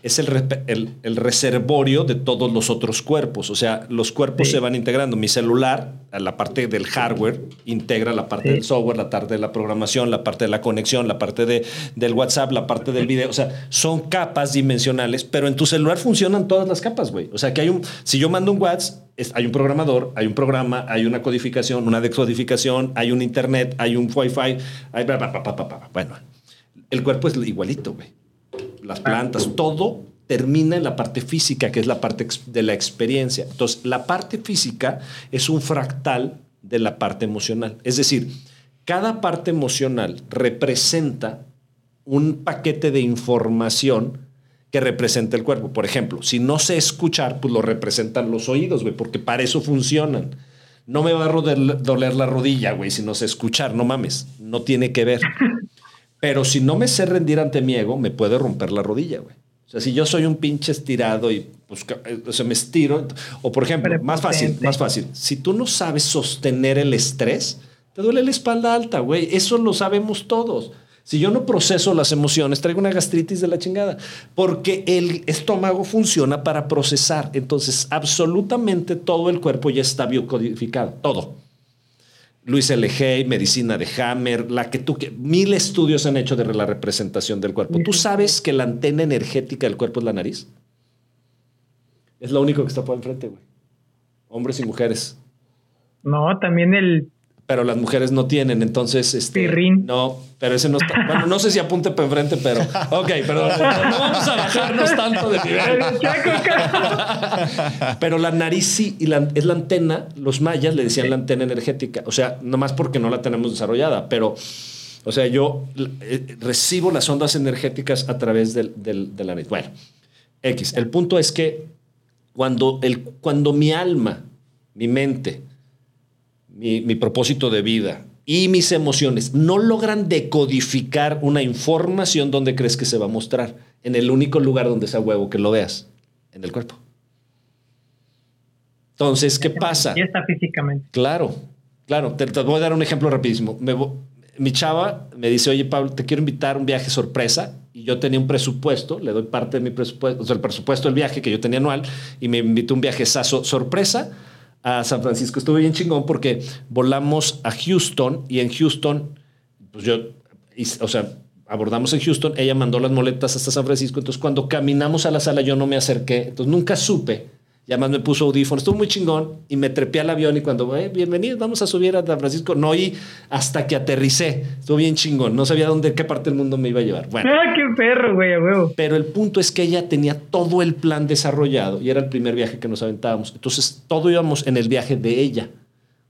Speaker 1: es el, el, el reservorio de todos los otros cuerpos. O sea, los cuerpos
Speaker 2: Sí.
Speaker 1: se van integrando. Mi celular, a la parte del hardware, integra la parte
Speaker 2: Sí.
Speaker 1: del software, la parte de la programación, la parte de la conexión, la parte de, del WhatsApp, la parte del video. O sea, son capas dimensionales, pero en tu celular funcionan todas las capas, güey. O sea, que hay un, si yo mando un WhatsApp, hay un programador, hay un programa, hay una codificación, una decodificación, hay un internet, hay un Wi-Fi, hay bla, bla. Bueno, el cuerpo es igualito, güey. Las plantas, todo termina en la parte física, que es la parte de la experiencia. Entonces, la parte física es un fractal de la parte emocional. Es decir, cada parte emocional representa un paquete de información que representa el cuerpo. Por ejemplo, si no sé escuchar, pues lo representan los oídos, güey, porque para eso funcionan. No me va a doler la rodilla, güey, si no sé escuchar, no mames, no tiene que ver. Pero si no me sé rendir ante mi ego, me puede romper la rodilla, güey. O sea, si yo soy un pinche estirado y pues, o sea, me estiro, o por ejemplo, más fácil, más fácil, si tú no sabes sostener el estrés, te duele la espalda alta, güey. Eso lo sabemos todos. Si yo no proceso las emociones, traigo una gastritis de la chingada, porque el estómago funciona para procesar. Entonces, absolutamente todo el cuerpo ya está biocodificado, todo. Luis L. Medicina de Hammer, la que tú mil estudios han hecho de la representación del cuerpo. ¿Tú sabes que la antena energética del cuerpo es la nariz? Es lo único que está por enfrente, güey. Hombres y mujeres.
Speaker 2: No, también el
Speaker 1: pero las mujeres no tienen, entonces este no, pero ese no está, bueno, no sé si apunte para enfrente, pero ok, perdón, no, vamos a bajarnos tanto de nivel. pero la nariz sí y la, es la antena, los mayas le decían la antena energética, o sea, nomás porque no la tenemos desarrollada, pero o sea, yo eh, recibo las ondas energéticas a través del, del, de la nariz. Bueno, X, el punto es que cuando, el, cuando mi alma, mi mente, mi, propósito de vida y mis emociones no logran decodificar una información donde crees que se va a mostrar, en el único lugar donde sea huevo que lo veas, en el cuerpo. Entonces, ¿qué pasa?
Speaker 2: Ya está físicamente.
Speaker 1: Claro, claro. Te, voy a dar un ejemplo rapidísimo. mi chava me dice, oye, Pablo, te quiero invitar a un viaje sorpresa. Y yo tenía un presupuesto, le doy parte de mi presupuesto, o sea, el presupuesto del viaje que yo tenía anual, y me invitó un viaje sorpresa a San Francisco. Estuve bien chingón porque volamos a Houston y en Houston, pues yo, o sea, abordamos en Houston, ella mandó las moletas hasta San Francisco, entonces cuando caminamos a la sala yo no me acerqué, entonces nunca supe y además me puso audífonos, estuvo muy chingón y me trepé al avión y cuando, eh, bienvenidos, vamos a subir a San Francisco, no oí hasta que aterricé, estuvo bien chingón, no sabía dónde, qué parte del mundo me iba a llevar. Bueno.
Speaker 2: Ah, qué perro, güey, huevo.
Speaker 1: Pero el punto es que ella tenía todo el plan desarrollado y era el primer viaje que nos aventábamos. Entonces, todo íbamos en el viaje de ella.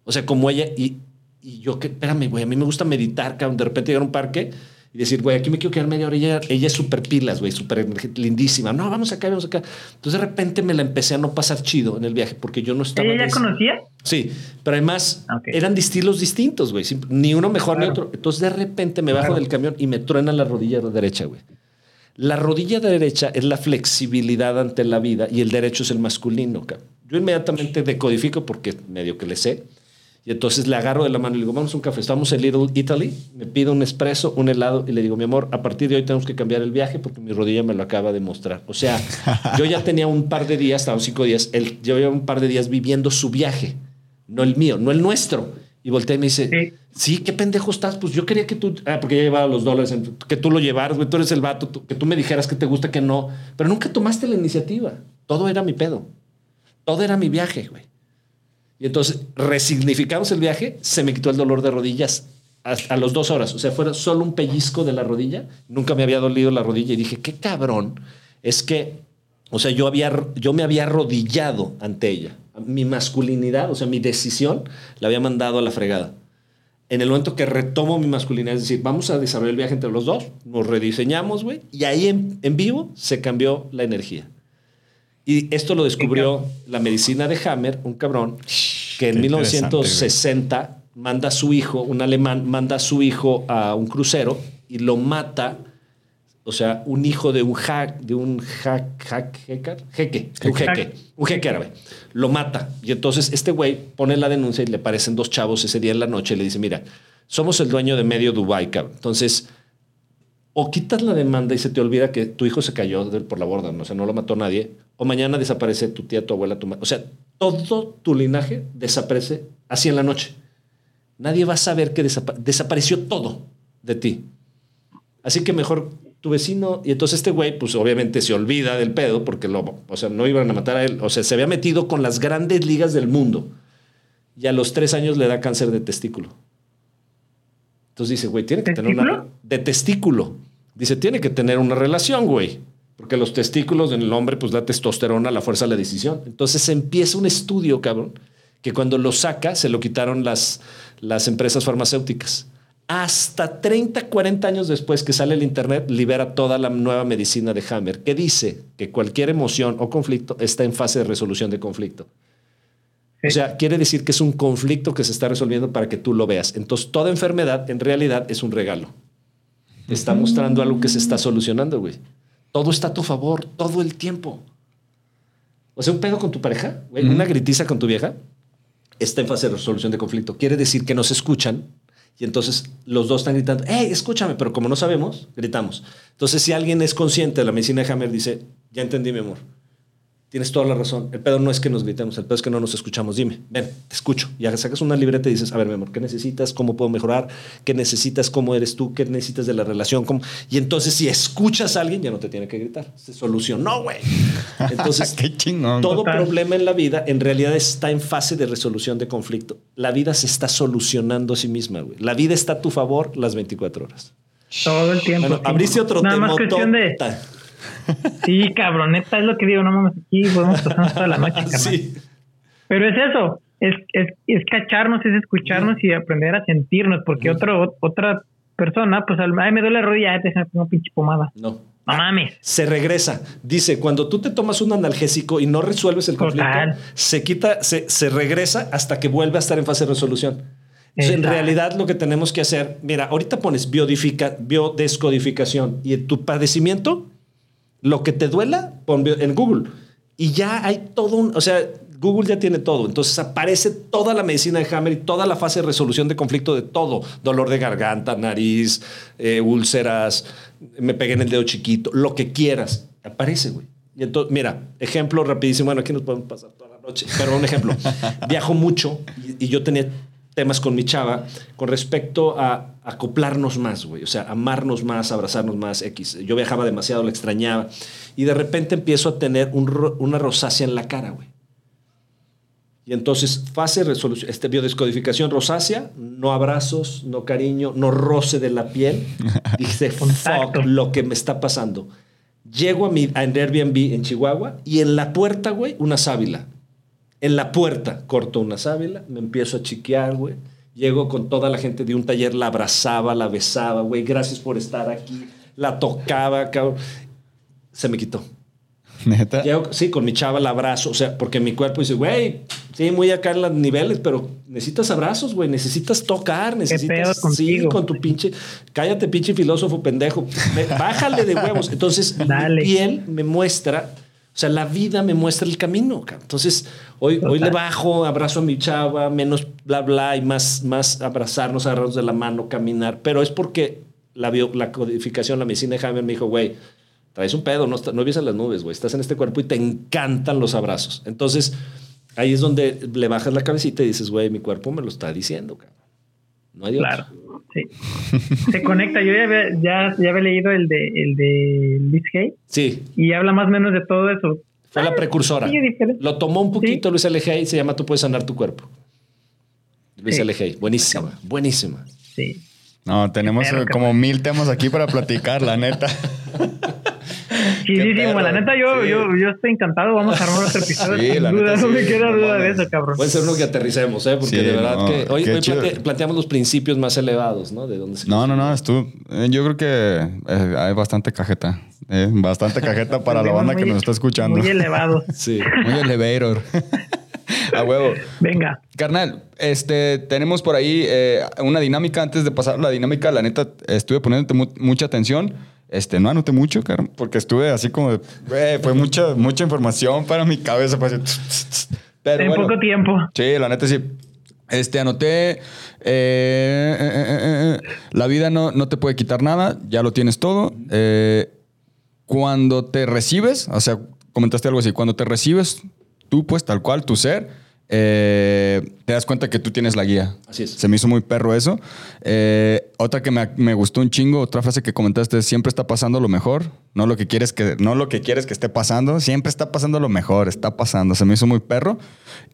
Speaker 1: O sea, como ella y, y yo, que, espérame, güey, a mí me gusta meditar, de repente llegar a un parque y decir, güey, aquí me quiero quedar media hora. Ella, ella es súper pilas, güey, súper lindísima. No, vamos acá, vamos acá. Entonces de repente me la empecé a no pasar chido en el viaje porque yo no estaba.
Speaker 2: ¿Ella ya conocía?
Speaker 1: Sí, pero además eran estilos distintos, güey. Ni uno mejor ni otro. Entonces de repente me bajo del camión y me truena la rodilla derecha, güey. La rodilla derecha es la flexibilidad ante la vida y el derecho es el masculino. Yo inmediatamente decodifico porque medio que le sé y entonces le agarro de la mano y le digo, vamos a un café. Estamos en Little Italy. Me pido un espresso, un helado y le digo, mi amor, a partir de hoy tenemos que cambiar el viaje porque mi rodilla me lo acaba de mostrar. O sea, yo ya tenía un par de días, estaban cinco días, él, yo llevaba un par de días viviendo su viaje, no el mío, no el nuestro. Y volteé y me dice, sí, qué pendejo estás. Pues yo quería que tú, ah, porque ya llevaba los dólares, que tú lo llevaras, güey, tú eres el vato, que tú me dijeras que te gusta, que no. Pero nunca tomaste la iniciativa. Todo era mi pedo. Todo era mi viaje, güey. Y entonces resignificamos el viaje, se me quitó el dolor de rodillas a, los dos horas. O sea, fue solo un pellizco de la rodilla. Nunca me había dolido la rodilla y dije, qué cabrón. Es que, o sea, yo, había, yo me había arrodillado ante ella. Mi masculinidad, o sea, mi decisión, la había mandado a la fregada. En el momento que retomo mi masculinidad, es decir, vamos a desarrollar el viaje entre los dos, nos rediseñamos, güey, y ahí en vivo se cambió la energía. Y esto lo descubrió la medicina de Hammer, un cabrón, que en 1960 manda a su hijo, un alemán, manda a su hijo a un crucero y lo mata. O sea, un hijo de un hack, de un hack, hack, jeque, un jeque, un jeque árabe. Lo mata. Y entonces este güey pone la denuncia y le parecen dos chavos ese día en la noche y le dice, mira, somos el dueño de medio Dubai, cabrón. Entonces, o quitas la demanda y se te olvida que tu hijo se cayó por la borda, ¿no? o sea, no lo mató nadie, o mañana desaparece tu tía, tu abuela, tu madre. O sea, todo tu linaje desaparece así en la noche. Nadie va a saber que desapareció todo de ti. Así que mejor tu vecino, y entonces este güey, pues obviamente se olvida del pedo porque lo, o sea, no iban a matar a él, o sea, se había metido con las grandes ligas del mundo y a los tres años le da cáncer de testículo. Entonces dice, güey, tiene que tener una... De testículo. Dice, tiene que tener una relación, güey. Porque los testículos en el hombre, pues la testosterona, la fuerza de la decisión. Entonces empieza un estudio, cabrón, que cuando lo saca, se lo quitaron las, las empresas farmacéuticas. hasta 30, 40 años después que sale el Internet, libera toda la nueva medicina de Hammer, que dice que cualquier emoción o conflicto está en fase de resolución de conflicto. O sea, quiere decir que es un conflicto que se está resolviendo para que tú lo veas. Entonces, toda enfermedad en realidad es un regalo. Te está mostrando algo que se está solucionando, güey. Todo está a tu favor, todo el tiempo. O sea, un pedo con tu pareja, güey, una gritiza con tu vieja, está en fase de resolución de conflicto. Quiere decir que nos escuchan y entonces los dos están gritando, hey, escúchame, pero como no sabemos, gritamos. Entonces, si alguien es consciente de la medicina de Hammer, dice, ya entendí, mi amor. Tienes toda la razón. El pedo no es que nos gritemos, el pedo es que no nos escuchamos. Dime, ven, te escucho. Y sacas una libreta y dices, a ver, mi amor, ¿qué necesitas? ¿Cómo puedo mejorar? ¿Qué necesitas? ¿Cómo eres tú? ¿Qué necesitas de la relación? ¿Cómo? Y entonces, si escuchas a alguien, ya no te tiene que gritar. Se solucionó, güey. Entonces,
Speaker 3: Qué chingón.
Speaker 1: todo
Speaker 2: Total.
Speaker 1: problema en la vida en realidad está en fase de resolución de conflicto. La vida se está solucionando a sí misma, güey. La vida está a tu favor las 24 horas.
Speaker 2: Todo el tiempo.
Speaker 1: Bueno, abriste otro
Speaker 2: Nada
Speaker 1: tema.
Speaker 2: más cuestión de. Sí, cabrón, neta, es lo que digo, no mames, aquí podemos pasar toda la noche, carnal.
Speaker 1: Sí.
Speaker 2: Pero es eso, es, es, es cacharnos, es escucharnos y aprender a sentirnos, porque otro, otra persona, pues, ay, me duele la rodilla, te pongo pinche pomada.
Speaker 1: No.
Speaker 2: No mames.
Speaker 1: Se regresa. Dice, cuando tú te tomas un analgésico y no resuelves el conflicto,
Speaker 2: Total.
Speaker 1: se quita, se, se regresa hasta que vuelve a estar en fase de resolución. Entonces, en realidad lo que tenemos que hacer, mira, ahorita pones biodifica, biodescodificación y en tu padecimiento, lo que te duela, pon en Google. Y ya hay todo un, o sea, Google ya tiene todo. Entonces aparece toda la medicina de Hammer y toda la fase de resolución de conflicto de todo. Dolor de garganta, nariz, eh, úlceras, me pegué en el dedo chiquito, lo que quieras. Aparece, güey. Y entonces, mira, ejemplo rapidísimo. Bueno, aquí nos podemos pasar toda la noche, pero un ejemplo. Viajo mucho y, y yo tenía temas con mi chava con respecto a acoplarnos más, güey. O sea, amarnos más, abrazarnos más, X. Yo viajaba demasiado, la extrañaba. Y de repente empiezo a tener un una rosácea en la cara, güey. Y entonces, fase resolución, este, biodescodificación rosácea, no abrazos, no cariño, no roce de la piel. Dije,
Speaker 2: Contacto.
Speaker 1: fuck lo que me está pasando. Llego a mi a Airbnb en Chihuahua y en la puerta, güey, una sábila. En la puerta corto una sábila, me empiezo a chiquear, güey. Llego con toda la gente de un taller, la abrazaba, la besaba, güey, gracias por estar aquí. La tocaba, cabrón. Se me quitó.
Speaker 3: Neta.
Speaker 1: Llego, sí, con mi chava la abrazo, o sea, porque mi cuerpo dice, güey, sí, muy acá en los niveles, pero necesitas abrazos, güey, necesitas tocar, necesitas...
Speaker 2: pedo
Speaker 1: sí, con tu pinche... Cállate, pinche filósofo pendejo. Bájale de huevos. Entonces,
Speaker 2: Dale.
Speaker 1: mi piel me muestra, o sea, la vida me muestra el camino. cabrón. Entonces, hoy, hoy le bajo, abrazo a mi chava, menos bla, bla, y más, más abrazarnos, agarrarnos de la mano, caminar, pero es porque la, bio- la codificación, la medicina de Hammer me dijo, güey, traes un pedo, no, no vives las nubes, güey. Estás en este cuerpo y te encantan los abrazos. Entonces, ahí es donde le bajas la cabecita y dices, güey, mi cuerpo me lo está diciendo, cabrón. No hay
Speaker 2: Claro, sí. Se conecta. Yo ya había, ya, ya había leído el de, el de Liz Hay
Speaker 1: Sí,
Speaker 2: y habla más o menos de todo eso.
Speaker 1: fue la precursora.
Speaker 2: sí, diferente.
Speaker 1: Lo tomó un poquito
Speaker 2: Sí.
Speaker 1: Luis L. Hay, se llama Tú puedes sanar tu cuerpo. Luis
Speaker 2: Sí.
Speaker 1: L. Hay, buenísima, buenísima.
Speaker 2: Sí.
Speaker 3: No, tenemos eh, como mil temas aquí para platicar, la neta.
Speaker 2: Bueno, la neta yo,
Speaker 3: Sí.
Speaker 2: yo, yo estoy encantado. Vamos a armar otro episodio.
Speaker 3: Sí,
Speaker 2: sin
Speaker 3: la
Speaker 2: duda,
Speaker 3: neta,
Speaker 2: no me
Speaker 3: sí,
Speaker 2: queda
Speaker 3: no
Speaker 2: duda de eso, cabrón.
Speaker 1: Puede ser uno que aterricemos, ¿eh? porque
Speaker 3: Sí,
Speaker 1: de verdad
Speaker 3: no,
Speaker 1: que hoy, hoy plante- planteamos los principios más elevados, ¿no? De dónde se
Speaker 3: No, no, no, estuvo. eh, Yo creo que eh, hay bastante cajeta. eh, bastante cajeta para la banda que
Speaker 2: muy-
Speaker 3: nos está escuchando.
Speaker 2: Muy elevados.
Speaker 1: Sí.
Speaker 3: Muy elevator. A huevo.
Speaker 2: Venga.
Speaker 3: Carnal, este, tenemos por ahí eh, una dinámica. Antes de pasar la dinámica, la neta, estuve poniéndote mu- mucha atención. Este, no anoté mucho, carnal, porque estuve así como de, güey, fue mucha, mucha información para mi cabeza. Pero
Speaker 2: en
Speaker 3: bueno,
Speaker 2: poco tiempo.
Speaker 3: Sí, la neta sí. Este, anoté. eh, eh, eh, eh, eh, la vida no, no te puede quitar nada, ya lo tienes todo. Eh, cuando te recibes, o sea, comentaste algo así, cuando te recibes, tú, pues tal cual, tu ser, eh, te das cuenta que tú tienes la guía.
Speaker 1: Así es.
Speaker 3: Se me hizo muy perro eso. Eh, otra que me, me gustó un chingo, otra frase que comentaste es, siempre está pasando lo mejor, no lo que quieres que, no lo que quieres que esté pasando, siempre está pasando lo mejor, está pasando. Se me hizo muy perro.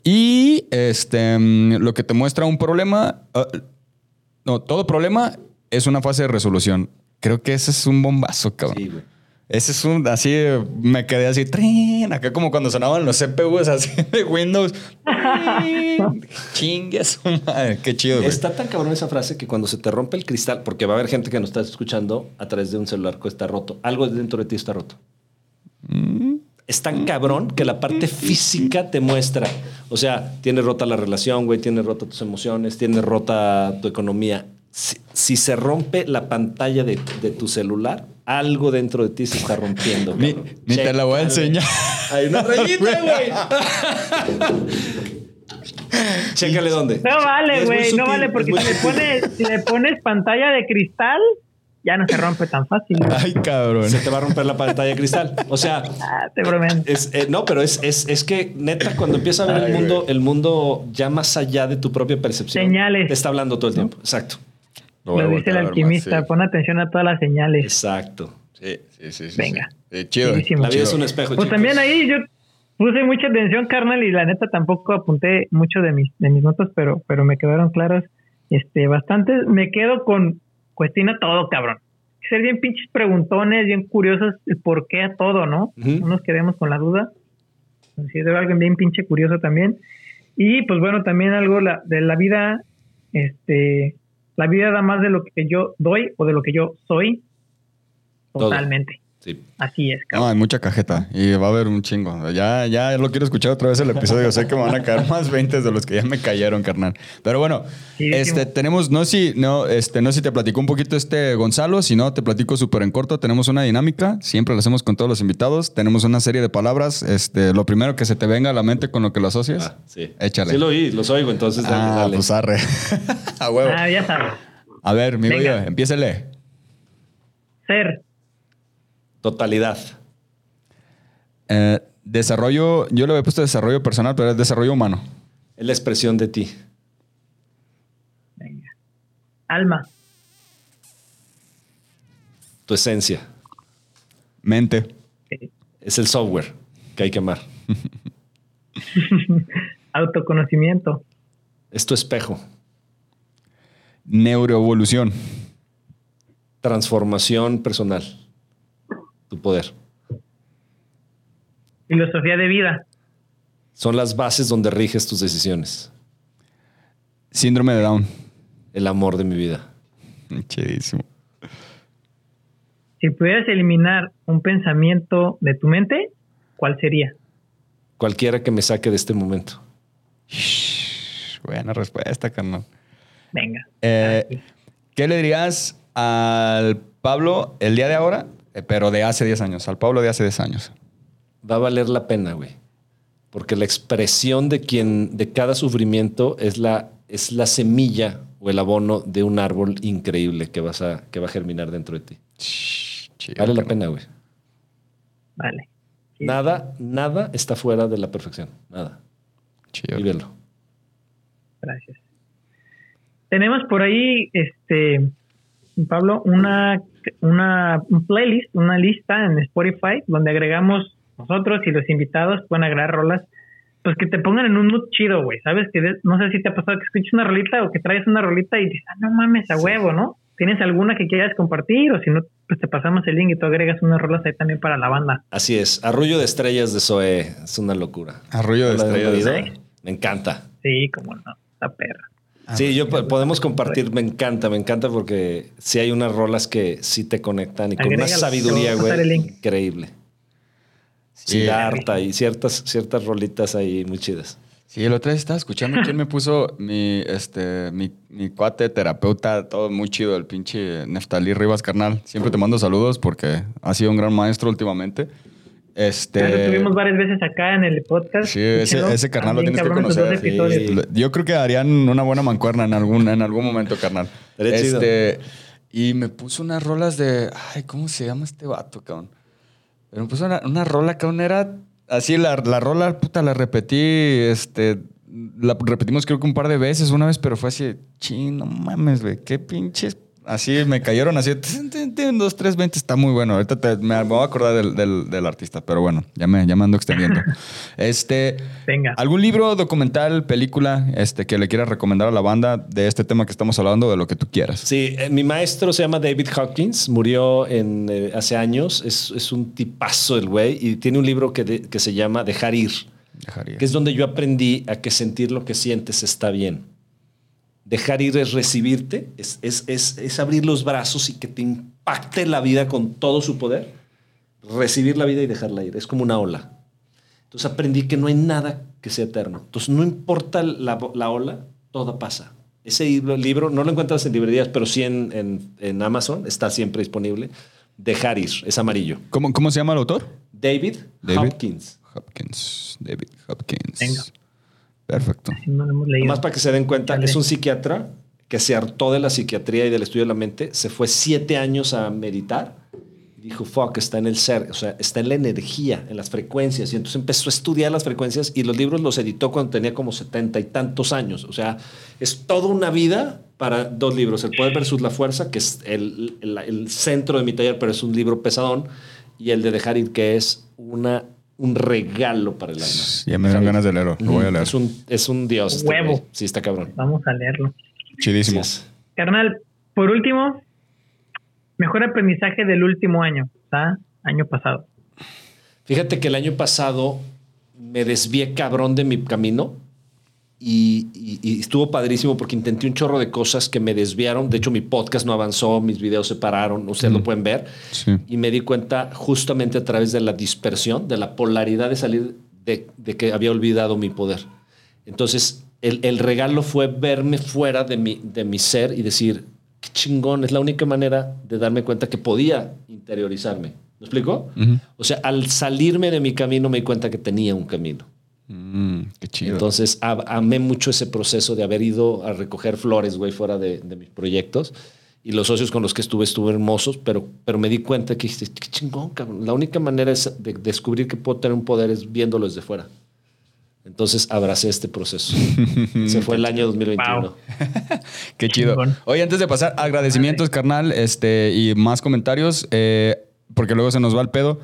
Speaker 3: Y este, mm, lo que te muestra un problema, ah, no, todo problema es una fase de resolución. Creo que ese es un bombazo, cabrón.
Speaker 1: Sí, güey.
Speaker 3: Ese es un, así, me quedé así, trin, acá como cuando sonaban los CPUs así de Windows. Chingue su madre, qué chido, güey.
Speaker 1: Está tan cabrón esa frase que cuando se te rompe el cristal, porque va a haber gente que nos está escuchando a través de un celular que está roto, algo dentro de ti está roto. Es tan cabrón que la parte física te muestra. O sea, tienes rota la relación, güey, tienes rota tus emociones, tienes rota tu economía. Si, si se rompe la pantalla de, de tu celular, algo dentro de ti se está rompiendo.
Speaker 3: Ni, te la voy a enseñar.
Speaker 1: Hay una rayita, güey. Chécale dónde.
Speaker 2: No vale, güey, no vale, porque si le, pones, si le pones pantalla de cristal, ya no se rompe tan fácil.
Speaker 3: Ay, cabrón.
Speaker 1: Se te va a romper la pantalla de cristal. O sea,
Speaker 2: Ah, te
Speaker 1: es, eh, no, pero es, es, es que neta, cuando empieza a ver
Speaker 3: Ay,
Speaker 1: el mundo, el mundo ya más allá de tu propia percepción,
Speaker 2: Señales.
Speaker 1: te está hablando todo el tiempo. Exacto.
Speaker 3: A
Speaker 2: Lo dice el
Speaker 3: más,
Speaker 2: alquimista,
Speaker 3: sí.
Speaker 2: pon atención a todas las señales.
Speaker 1: Exacto.
Speaker 3: Sí, sí, sí. sí,
Speaker 2: Venga.
Speaker 3: sí. Sí, chido.
Speaker 1: La vida
Speaker 2: Chido.
Speaker 1: es un espejo.
Speaker 2: Pues
Speaker 1: chicos.
Speaker 2: también ahí yo puse mucha atención, carnal, y la neta tampoco apunté mucho de mis, de mis notas, pero, pero me quedaron claras este, bastantes. Me quedo con cuestiona todo, cabrón. Ser bien pinches preguntones, bien curiosos, el por qué a todo, ¿no? No nos quedemos con la duda. Si de alguien bien pinche curioso también. Y pues bueno, también algo la, de la vida, este, la vida da más de lo que yo doy o de lo que yo soy. Totalmente.
Speaker 1: Sí.
Speaker 2: Así es,
Speaker 3: No,
Speaker 2: cabrón.
Speaker 3: hay mucha cajeta y va a haber un chingo. Ya, ya lo quiero escuchar otra vez el episodio. sé que me van a caer más 20 de los que ya me cayeron, carnal. Pero bueno,
Speaker 2: Sí,
Speaker 3: este, tenemos, no si, no, este, no sé si te platicó un poquito este Gonzalo, si no, te platico súper en corto. Tenemos una dinámica, siempre lo hacemos con todos los invitados. Tenemos una serie de palabras. Este, lo primero que se te venga a la mente con lo que lo asocias.
Speaker 1: Ah, sí.
Speaker 3: Échale.
Speaker 1: Sí lo oí, los oigo, entonces dale,
Speaker 3: Ah,
Speaker 1: dale.
Speaker 3: pues arre. a huevo.
Speaker 2: Ah, ya sabes.
Speaker 3: A ver, mi empiécele.
Speaker 2: Ser.
Speaker 1: Totalidad.
Speaker 3: Eh, desarrollo, yo le había puesto desarrollo personal, pero es desarrollo humano.
Speaker 1: Es la expresión de ti.
Speaker 2: Venga. Alma.
Speaker 1: Tu esencia.
Speaker 3: Mente.
Speaker 1: Es el software que hay que amar.
Speaker 2: Autoconocimiento.
Speaker 1: Es tu espejo.
Speaker 3: Neuroevolución.
Speaker 1: Transformación personal. Tu poder.
Speaker 2: Filosofía de vida.
Speaker 1: Son las bases donde riges tus decisiones.
Speaker 3: Síndrome de Down.
Speaker 1: El amor de mi vida.
Speaker 3: Chidísimo.
Speaker 2: Si pudieras eliminar un pensamiento de tu mente, ¿cuál sería?
Speaker 1: Cualquiera que me saque de este momento.
Speaker 3: Buena respuesta, carnal.
Speaker 2: Venga.
Speaker 3: Eh, ¿Qué le dirías al Pablo el día de ahora, eh, pero de hace 10 años? Al Pablo de hace 10 años.
Speaker 1: Va a valer la pena, güey. Porque la expresión de quien, de cada sufrimiento es la, es la semilla o el abono de un árbol increíble que vas a, que va a germinar dentro de ti.
Speaker 3: Chido,
Speaker 1: Vale la pena, güey.
Speaker 2: Vale.
Speaker 1: Nada, nada está fuera de la perfección. Nada.
Speaker 3: Chido.
Speaker 1: Vívelo.
Speaker 2: Gracias. Tenemos por ahí, este, Pablo, una, una un playlist, una lista en Spotify donde agregamos nosotros y los invitados pueden agregar rolas, pues que te pongan en un mood chido, güey. Sabes que de- no sé si te ha pasado que escuches una rolita o que traes una rolita y dices, ah, no mames, a huevo, ¿no? ¿Tienes alguna que quieras compartir? O si no, pues te pasamos el link y tú agregas unas rolas ahí también para la banda.
Speaker 1: Así es. Arrullo de estrellas de Zoe es una locura.
Speaker 3: Arrullo de
Speaker 1: ¿La han
Speaker 3: estrellas de? Zoe.
Speaker 1: Me encanta.
Speaker 2: Sí, como no, la perra.
Speaker 1: Sí, yo po- podemos compartir, me encanta, me encanta porque sí hay unas rolas que sí te conectan y con una sabiduría, güey, increíble.
Speaker 3: Sí.
Speaker 1: Siddhartha y ciertas, ciertas rolitas ahí muy chidas.
Speaker 3: Sí, el otro día estaba escuchando quién me puso mi, este, mi, mi cuate, terapeuta, todo muy chido, el pinche Neftalí Rivas, carnal. Siempre te mando saludos porque ha sido un gran maestro últimamente. Este,
Speaker 2: Ya lo tuvimos varias veces acá en el podcast.
Speaker 3: Sí, ese, ese carnal lo tienes que conocer. Sí. Yo creo que harían una buena mancuerna en algún, en algún momento, carnal. Este, y me puso unas rolas de. Ay, ¿cómo se llama este vato, cabrón? Pero me puso una, una rola, cabrón, era así, la, la rola, puta, la repetí, este. La repetimos creo que un par de veces una vez, pero fue así, ching, no mames, güey, qué pinches Así me cayeron así, dos, tres, veinte, está muy bueno. Ahorita te- me voy a acordar del, del- del artista, pero bueno, ya me, ya me ando extendiendo. Este,
Speaker 2: Venga.
Speaker 3: ¿algún libro, documental, película este, que le quieras recomendar a la banda de este tema que estamos hablando, de lo que tú quieras?
Speaker 1: Sí, eh, mi maestro se llama David Hawkins, murió en, eh, hace años, es, es un tipazo el güey y tiene un libro que, de- que se llama Dejar ir,
Speaker 3: Dejaría.
Speaker 1: que es donde yo aprendí a que sentir lo que sientes está bien. Dejar ir es recibirte, es, es, es, es abrir los brazos y que te impacte la vida con todo su poder. Recibir la vida y dejarla ir, es como una ola. Entonces aprendí que no hay nada que sea eterno. Entonces no importa la, la ola, todo pasa. Ese libro, libro no lo encuentras en librerías, pero sí en, en- en Amazon, está siempre disponible. Dejar ir, es amarillo.
Speaker 3: ¿Cómo, ¿Cómo se llama el autor?
Speaker 1: David,
Speaker 3: David.
Speaker 1: Hopkins.
Speaker 3: Hopkins. David Hopkins.
Speaker 2: Venga.
Speaker 3: Perfecto.
Speaker 2: No lo hemos leído.
Speaker 1: Nomás para que se den cuenta,
Speaker 2: Dale.
Speaker 1: es un psiquiatra que se hartó de la psiquiatría y del estudio de la mente, se fue siete años a meditar y dijo, fuck, está en el ser, o sea, está en la energía, en las frecuencias. Y entonces empezó a estudiar las frecuencias y los libros los editó cuando tenía como setenta y tantos años. O sea, es toda una vida para dos libros, El Poder versus la Fuerza, que es el, el- el centro de mi taller, pero es un libro pesadón, y el de Dejar ir, que es una, un regalo para el alma.
Speaker 3: Ya me dan ganas de leerlo. Lo voy a leer.
Speaker 1: Es un, es un dios. este
Speaker 2: Huevo.
Speaker 1: güey. Sí, está cabrón.
Speaker 2: Vamos a leerlo.
Speaker 3: Chidísimo.
Speaker 1: Es.
Speaker 2: Carnal, por último, mejor aprendizaje del último año, ¿está? Año pasado.
Speaker 1: Fíjate que el año pasado me desvié cabrón de mi camino y, y- y estuvo padrísimo porque intenté un chorro de cosas que me desviaron. De hecho, mi podcast no avanzó, mis videos se pararon, ustedes lo pueden ver.
Speaker 3: Sí.
Speaker 1: Y me di cuenta justamente a través de la dispersión, de la polaridad de salir de, de que había olvidado mi poder. Entonces, el, el regalo fue verme fuera de mi, de mi ser y decir, qué chingón, es la única manera de darme cuenta que podía interiorizarme. ¿Me explico? O sea, al salirme de mi camino me di cuenta que tenía un camino.
Speaker 3: Mm, qué chido.
Speaker 1: Entonces, a- amé mucho ese proceso de haber ido a recoger flores, güey, fuera de, de mis proyectos. Y los socios con los que estuve estuve hermosos, pero, pero me di cuenta que dije, qué chingón, cabrón. La única manera es de descubrir que puedo tener un poder es viéndolo desde fuera. Entonces abracé este proceso. Se fue el año 2021.
Speaker 2: Wow.
Speaker 3: Qué chido. Oye, antes de pasar, agradecimientos, carnal, este, y más comentarios, eh, porque luego se nos va el pedo.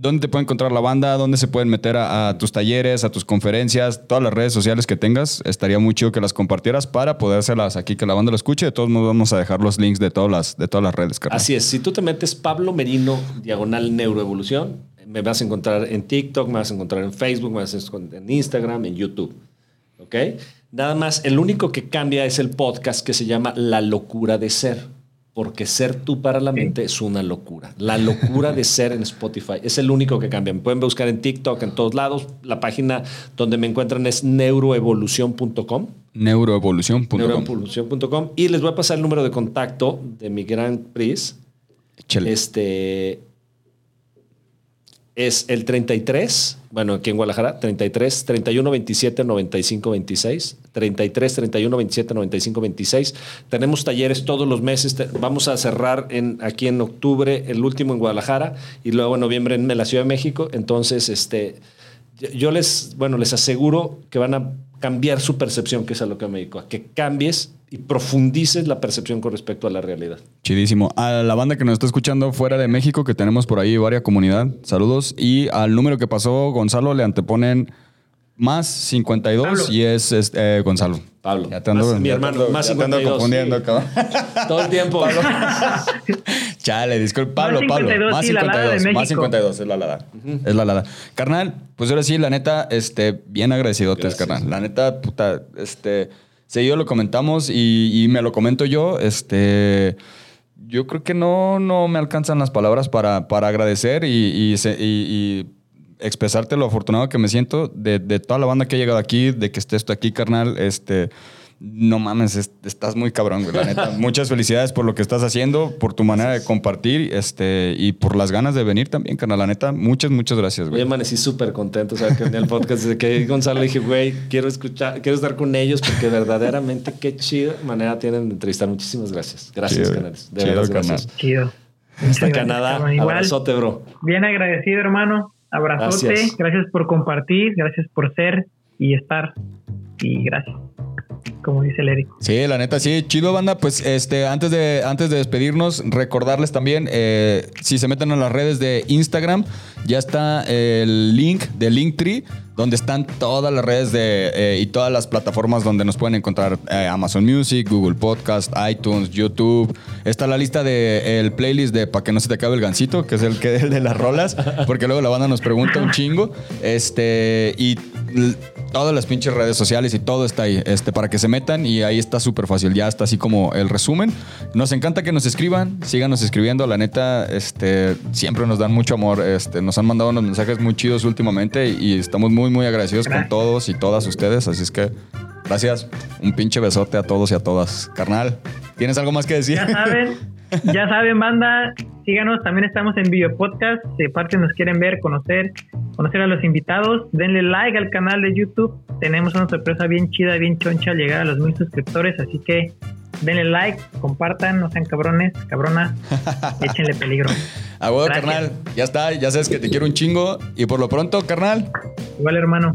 Speaker 3: ¿Dónde te puede encontrar la banda? ¿Dónde se pueden meter a, tus talleres, a tus conferencias, todas las redes sociales que tengas? Estaría muy chido que las compartieras para podérselas aquí, que la banda lo escuche. De todos modos, vamos a dejar los links de todas las, de todas las redes.
Speaker 1: Así es, si tú te metes Pablo Merino, diagonal neuroevolución, me vas a encontrar en TikTok, me vas a encontrar en Facebook, me vas a encontrar en Instagram, en YouTube. ¿Ok? Nada más, el único que cambia es el podcast que se llama La locura de ser. Porque ser tú para la mente es una locura. La locura de ser en Spotify es el único que cambia. Me pueden buscar en TikTok, en todos lados. La página donde me encuentran es neuroevolución.com
Speaker 3: Neuroevolución.com.
Speaker 1: neuroevolución.com y les voy a pasar el número de contacto de mi gran Pris. Este es el 33, bueno, aquí en Guadalajara, 33 31 27 95 26, 33 31 27 95 26. Tenemos talleres todos los meses. Vamos a cerrar en, aquí en octubre, el último en Guadalajara y luego en noviembre en la Ciudad de México. Entonces, este, yo- les, bueno, les aseguro que van a cambiar su percepción, que es a lo que me dedico, a que cambies y profundices la percepción con respecto a la realidad.
Speaker 3: Chidísimo. A la banda que nos está escuchando fuera de México, que tenemos por ahí varias comunidad, saludos. Y al número que pasó Gonzalo le anteponen más 52
Speaker 2: Pablo.
Speaker 3: y es, es, eh, Gonzalo.
Speaker 1: Pablo.
Speaker 3: Ya te ando,
Speaker 1: Más- mi
Speaker 3: ya te
Speaker 1: hermano,
Speaker 3: ando-
Speaker 1: más
Speaker 3: ya te ando
Speaker 1: 52,
Speaker 3: confundiendo,
Speaker 1: sí.
Speaker 3: cabrón.
Speaker 1: Todo el tiempo.
Speaker 3: Chale, disculpe. Pablo,
Speaker 2: Más
Speaker 3: Pablo.
Speaker 2: 52,
Speaker 3: Más
Speaker 2: sí, la Lada de
Speaker 3: 52. Más
Speaker 2: México.
Speaker 3: 52, es la lada. Es la lada. Carnal, pues ahora sí, la neta, este, bien agradecidotes,
Speaker 1: Gracias.
Speaker 3: carnal. La neta, puta, este, seguido lo comentamos y, y me lo comento yo, este. Yo creo que no, no me alcanzan las palabras para, para agradecer y, y se- y- y expresarte lo afortunado que me siento de, de toda la banda que ha llegado aquí, de que estés tú aquí, carnal. Este, no mames, es- estás muy cabrón, güey, la neta. Muchas felicidades por lo que estás haciendo, por tu manera de compartir este, y por las ganas de venir también, carnal. La neta, muchas, muchas gracias, güey.
Speaker 1: amanecí súper contento, o sea, que venía el podcast desde que Gonzalo dije, güey, quiero escuchar, quiero estar con ellos porque verdaderamente qué chida manera tienen de entrevistar. Muchísimas gracias. Gracias,
Speaker 3: Chido,
Speaker 1: canales. De
Speaker 3: chido, carnal.
Speaker 1: gracias.
Speaker 2: Chido.
Speaker 1: Hasta Canadá. Abrazote, bro.
Speaker 2: bien agradecido, hermano. Abrazote.
Speaker 1: Gracias.
Speaker 2: Gracias por compartir. Gracias por ser y estar. Y gracias. como dice el Eric.
Speaker 3: Sí, la neta, sí. Chido, banda. Pues este, antes de, antes de despedirnos, recordarles también, eh, si se meten a las redes de Instagram, ya está el link de Linktree, donde están todas las redes de, eh, y todas las plataformas donde nos pueden encontrar eh, Amazon Music, Google Podcast, iTunes, YouTube. Está la lista del el playlist de Pa' que no se te acabe el gancito, que es el, que, el de las rolas, porque luego la banda nos pregunta un chingo. Este, y todas las pinches redes sociales y todo está ahí, este, para que se metan y ahí está súper fácil, ya está así como el resumen. Nos encanta que nos escriban, síganos escribiendo, la neta, este, siempre nos dan mucho amor, este, nos han mandado unos mensajes muy chidos últimamente y estamos muy, muy agradecidos con todos y todas ustedes, así es que gracias, un pinche besote a todos y a todas. Carnal, ¿tienes algo más que decir?
Speaker 2: Ya saben, ya saben, banda, síganos, también estamos en video podcast, si aparte nos quieren ver, conocer, conocer a los invitados, denle like al canal de YouTube, tenemos una sorpresa bien chida, bien choncha al llegar a los mil suscriptores, así que denle like, compartan, no sean cabrones, cabronas, échenle peligro.
Speaker 3: A huevo, carnal, ya está, ya sabes que te quiero un chingo. Y por lo pronto, carnal,
Speaker 2: Igual, hermano.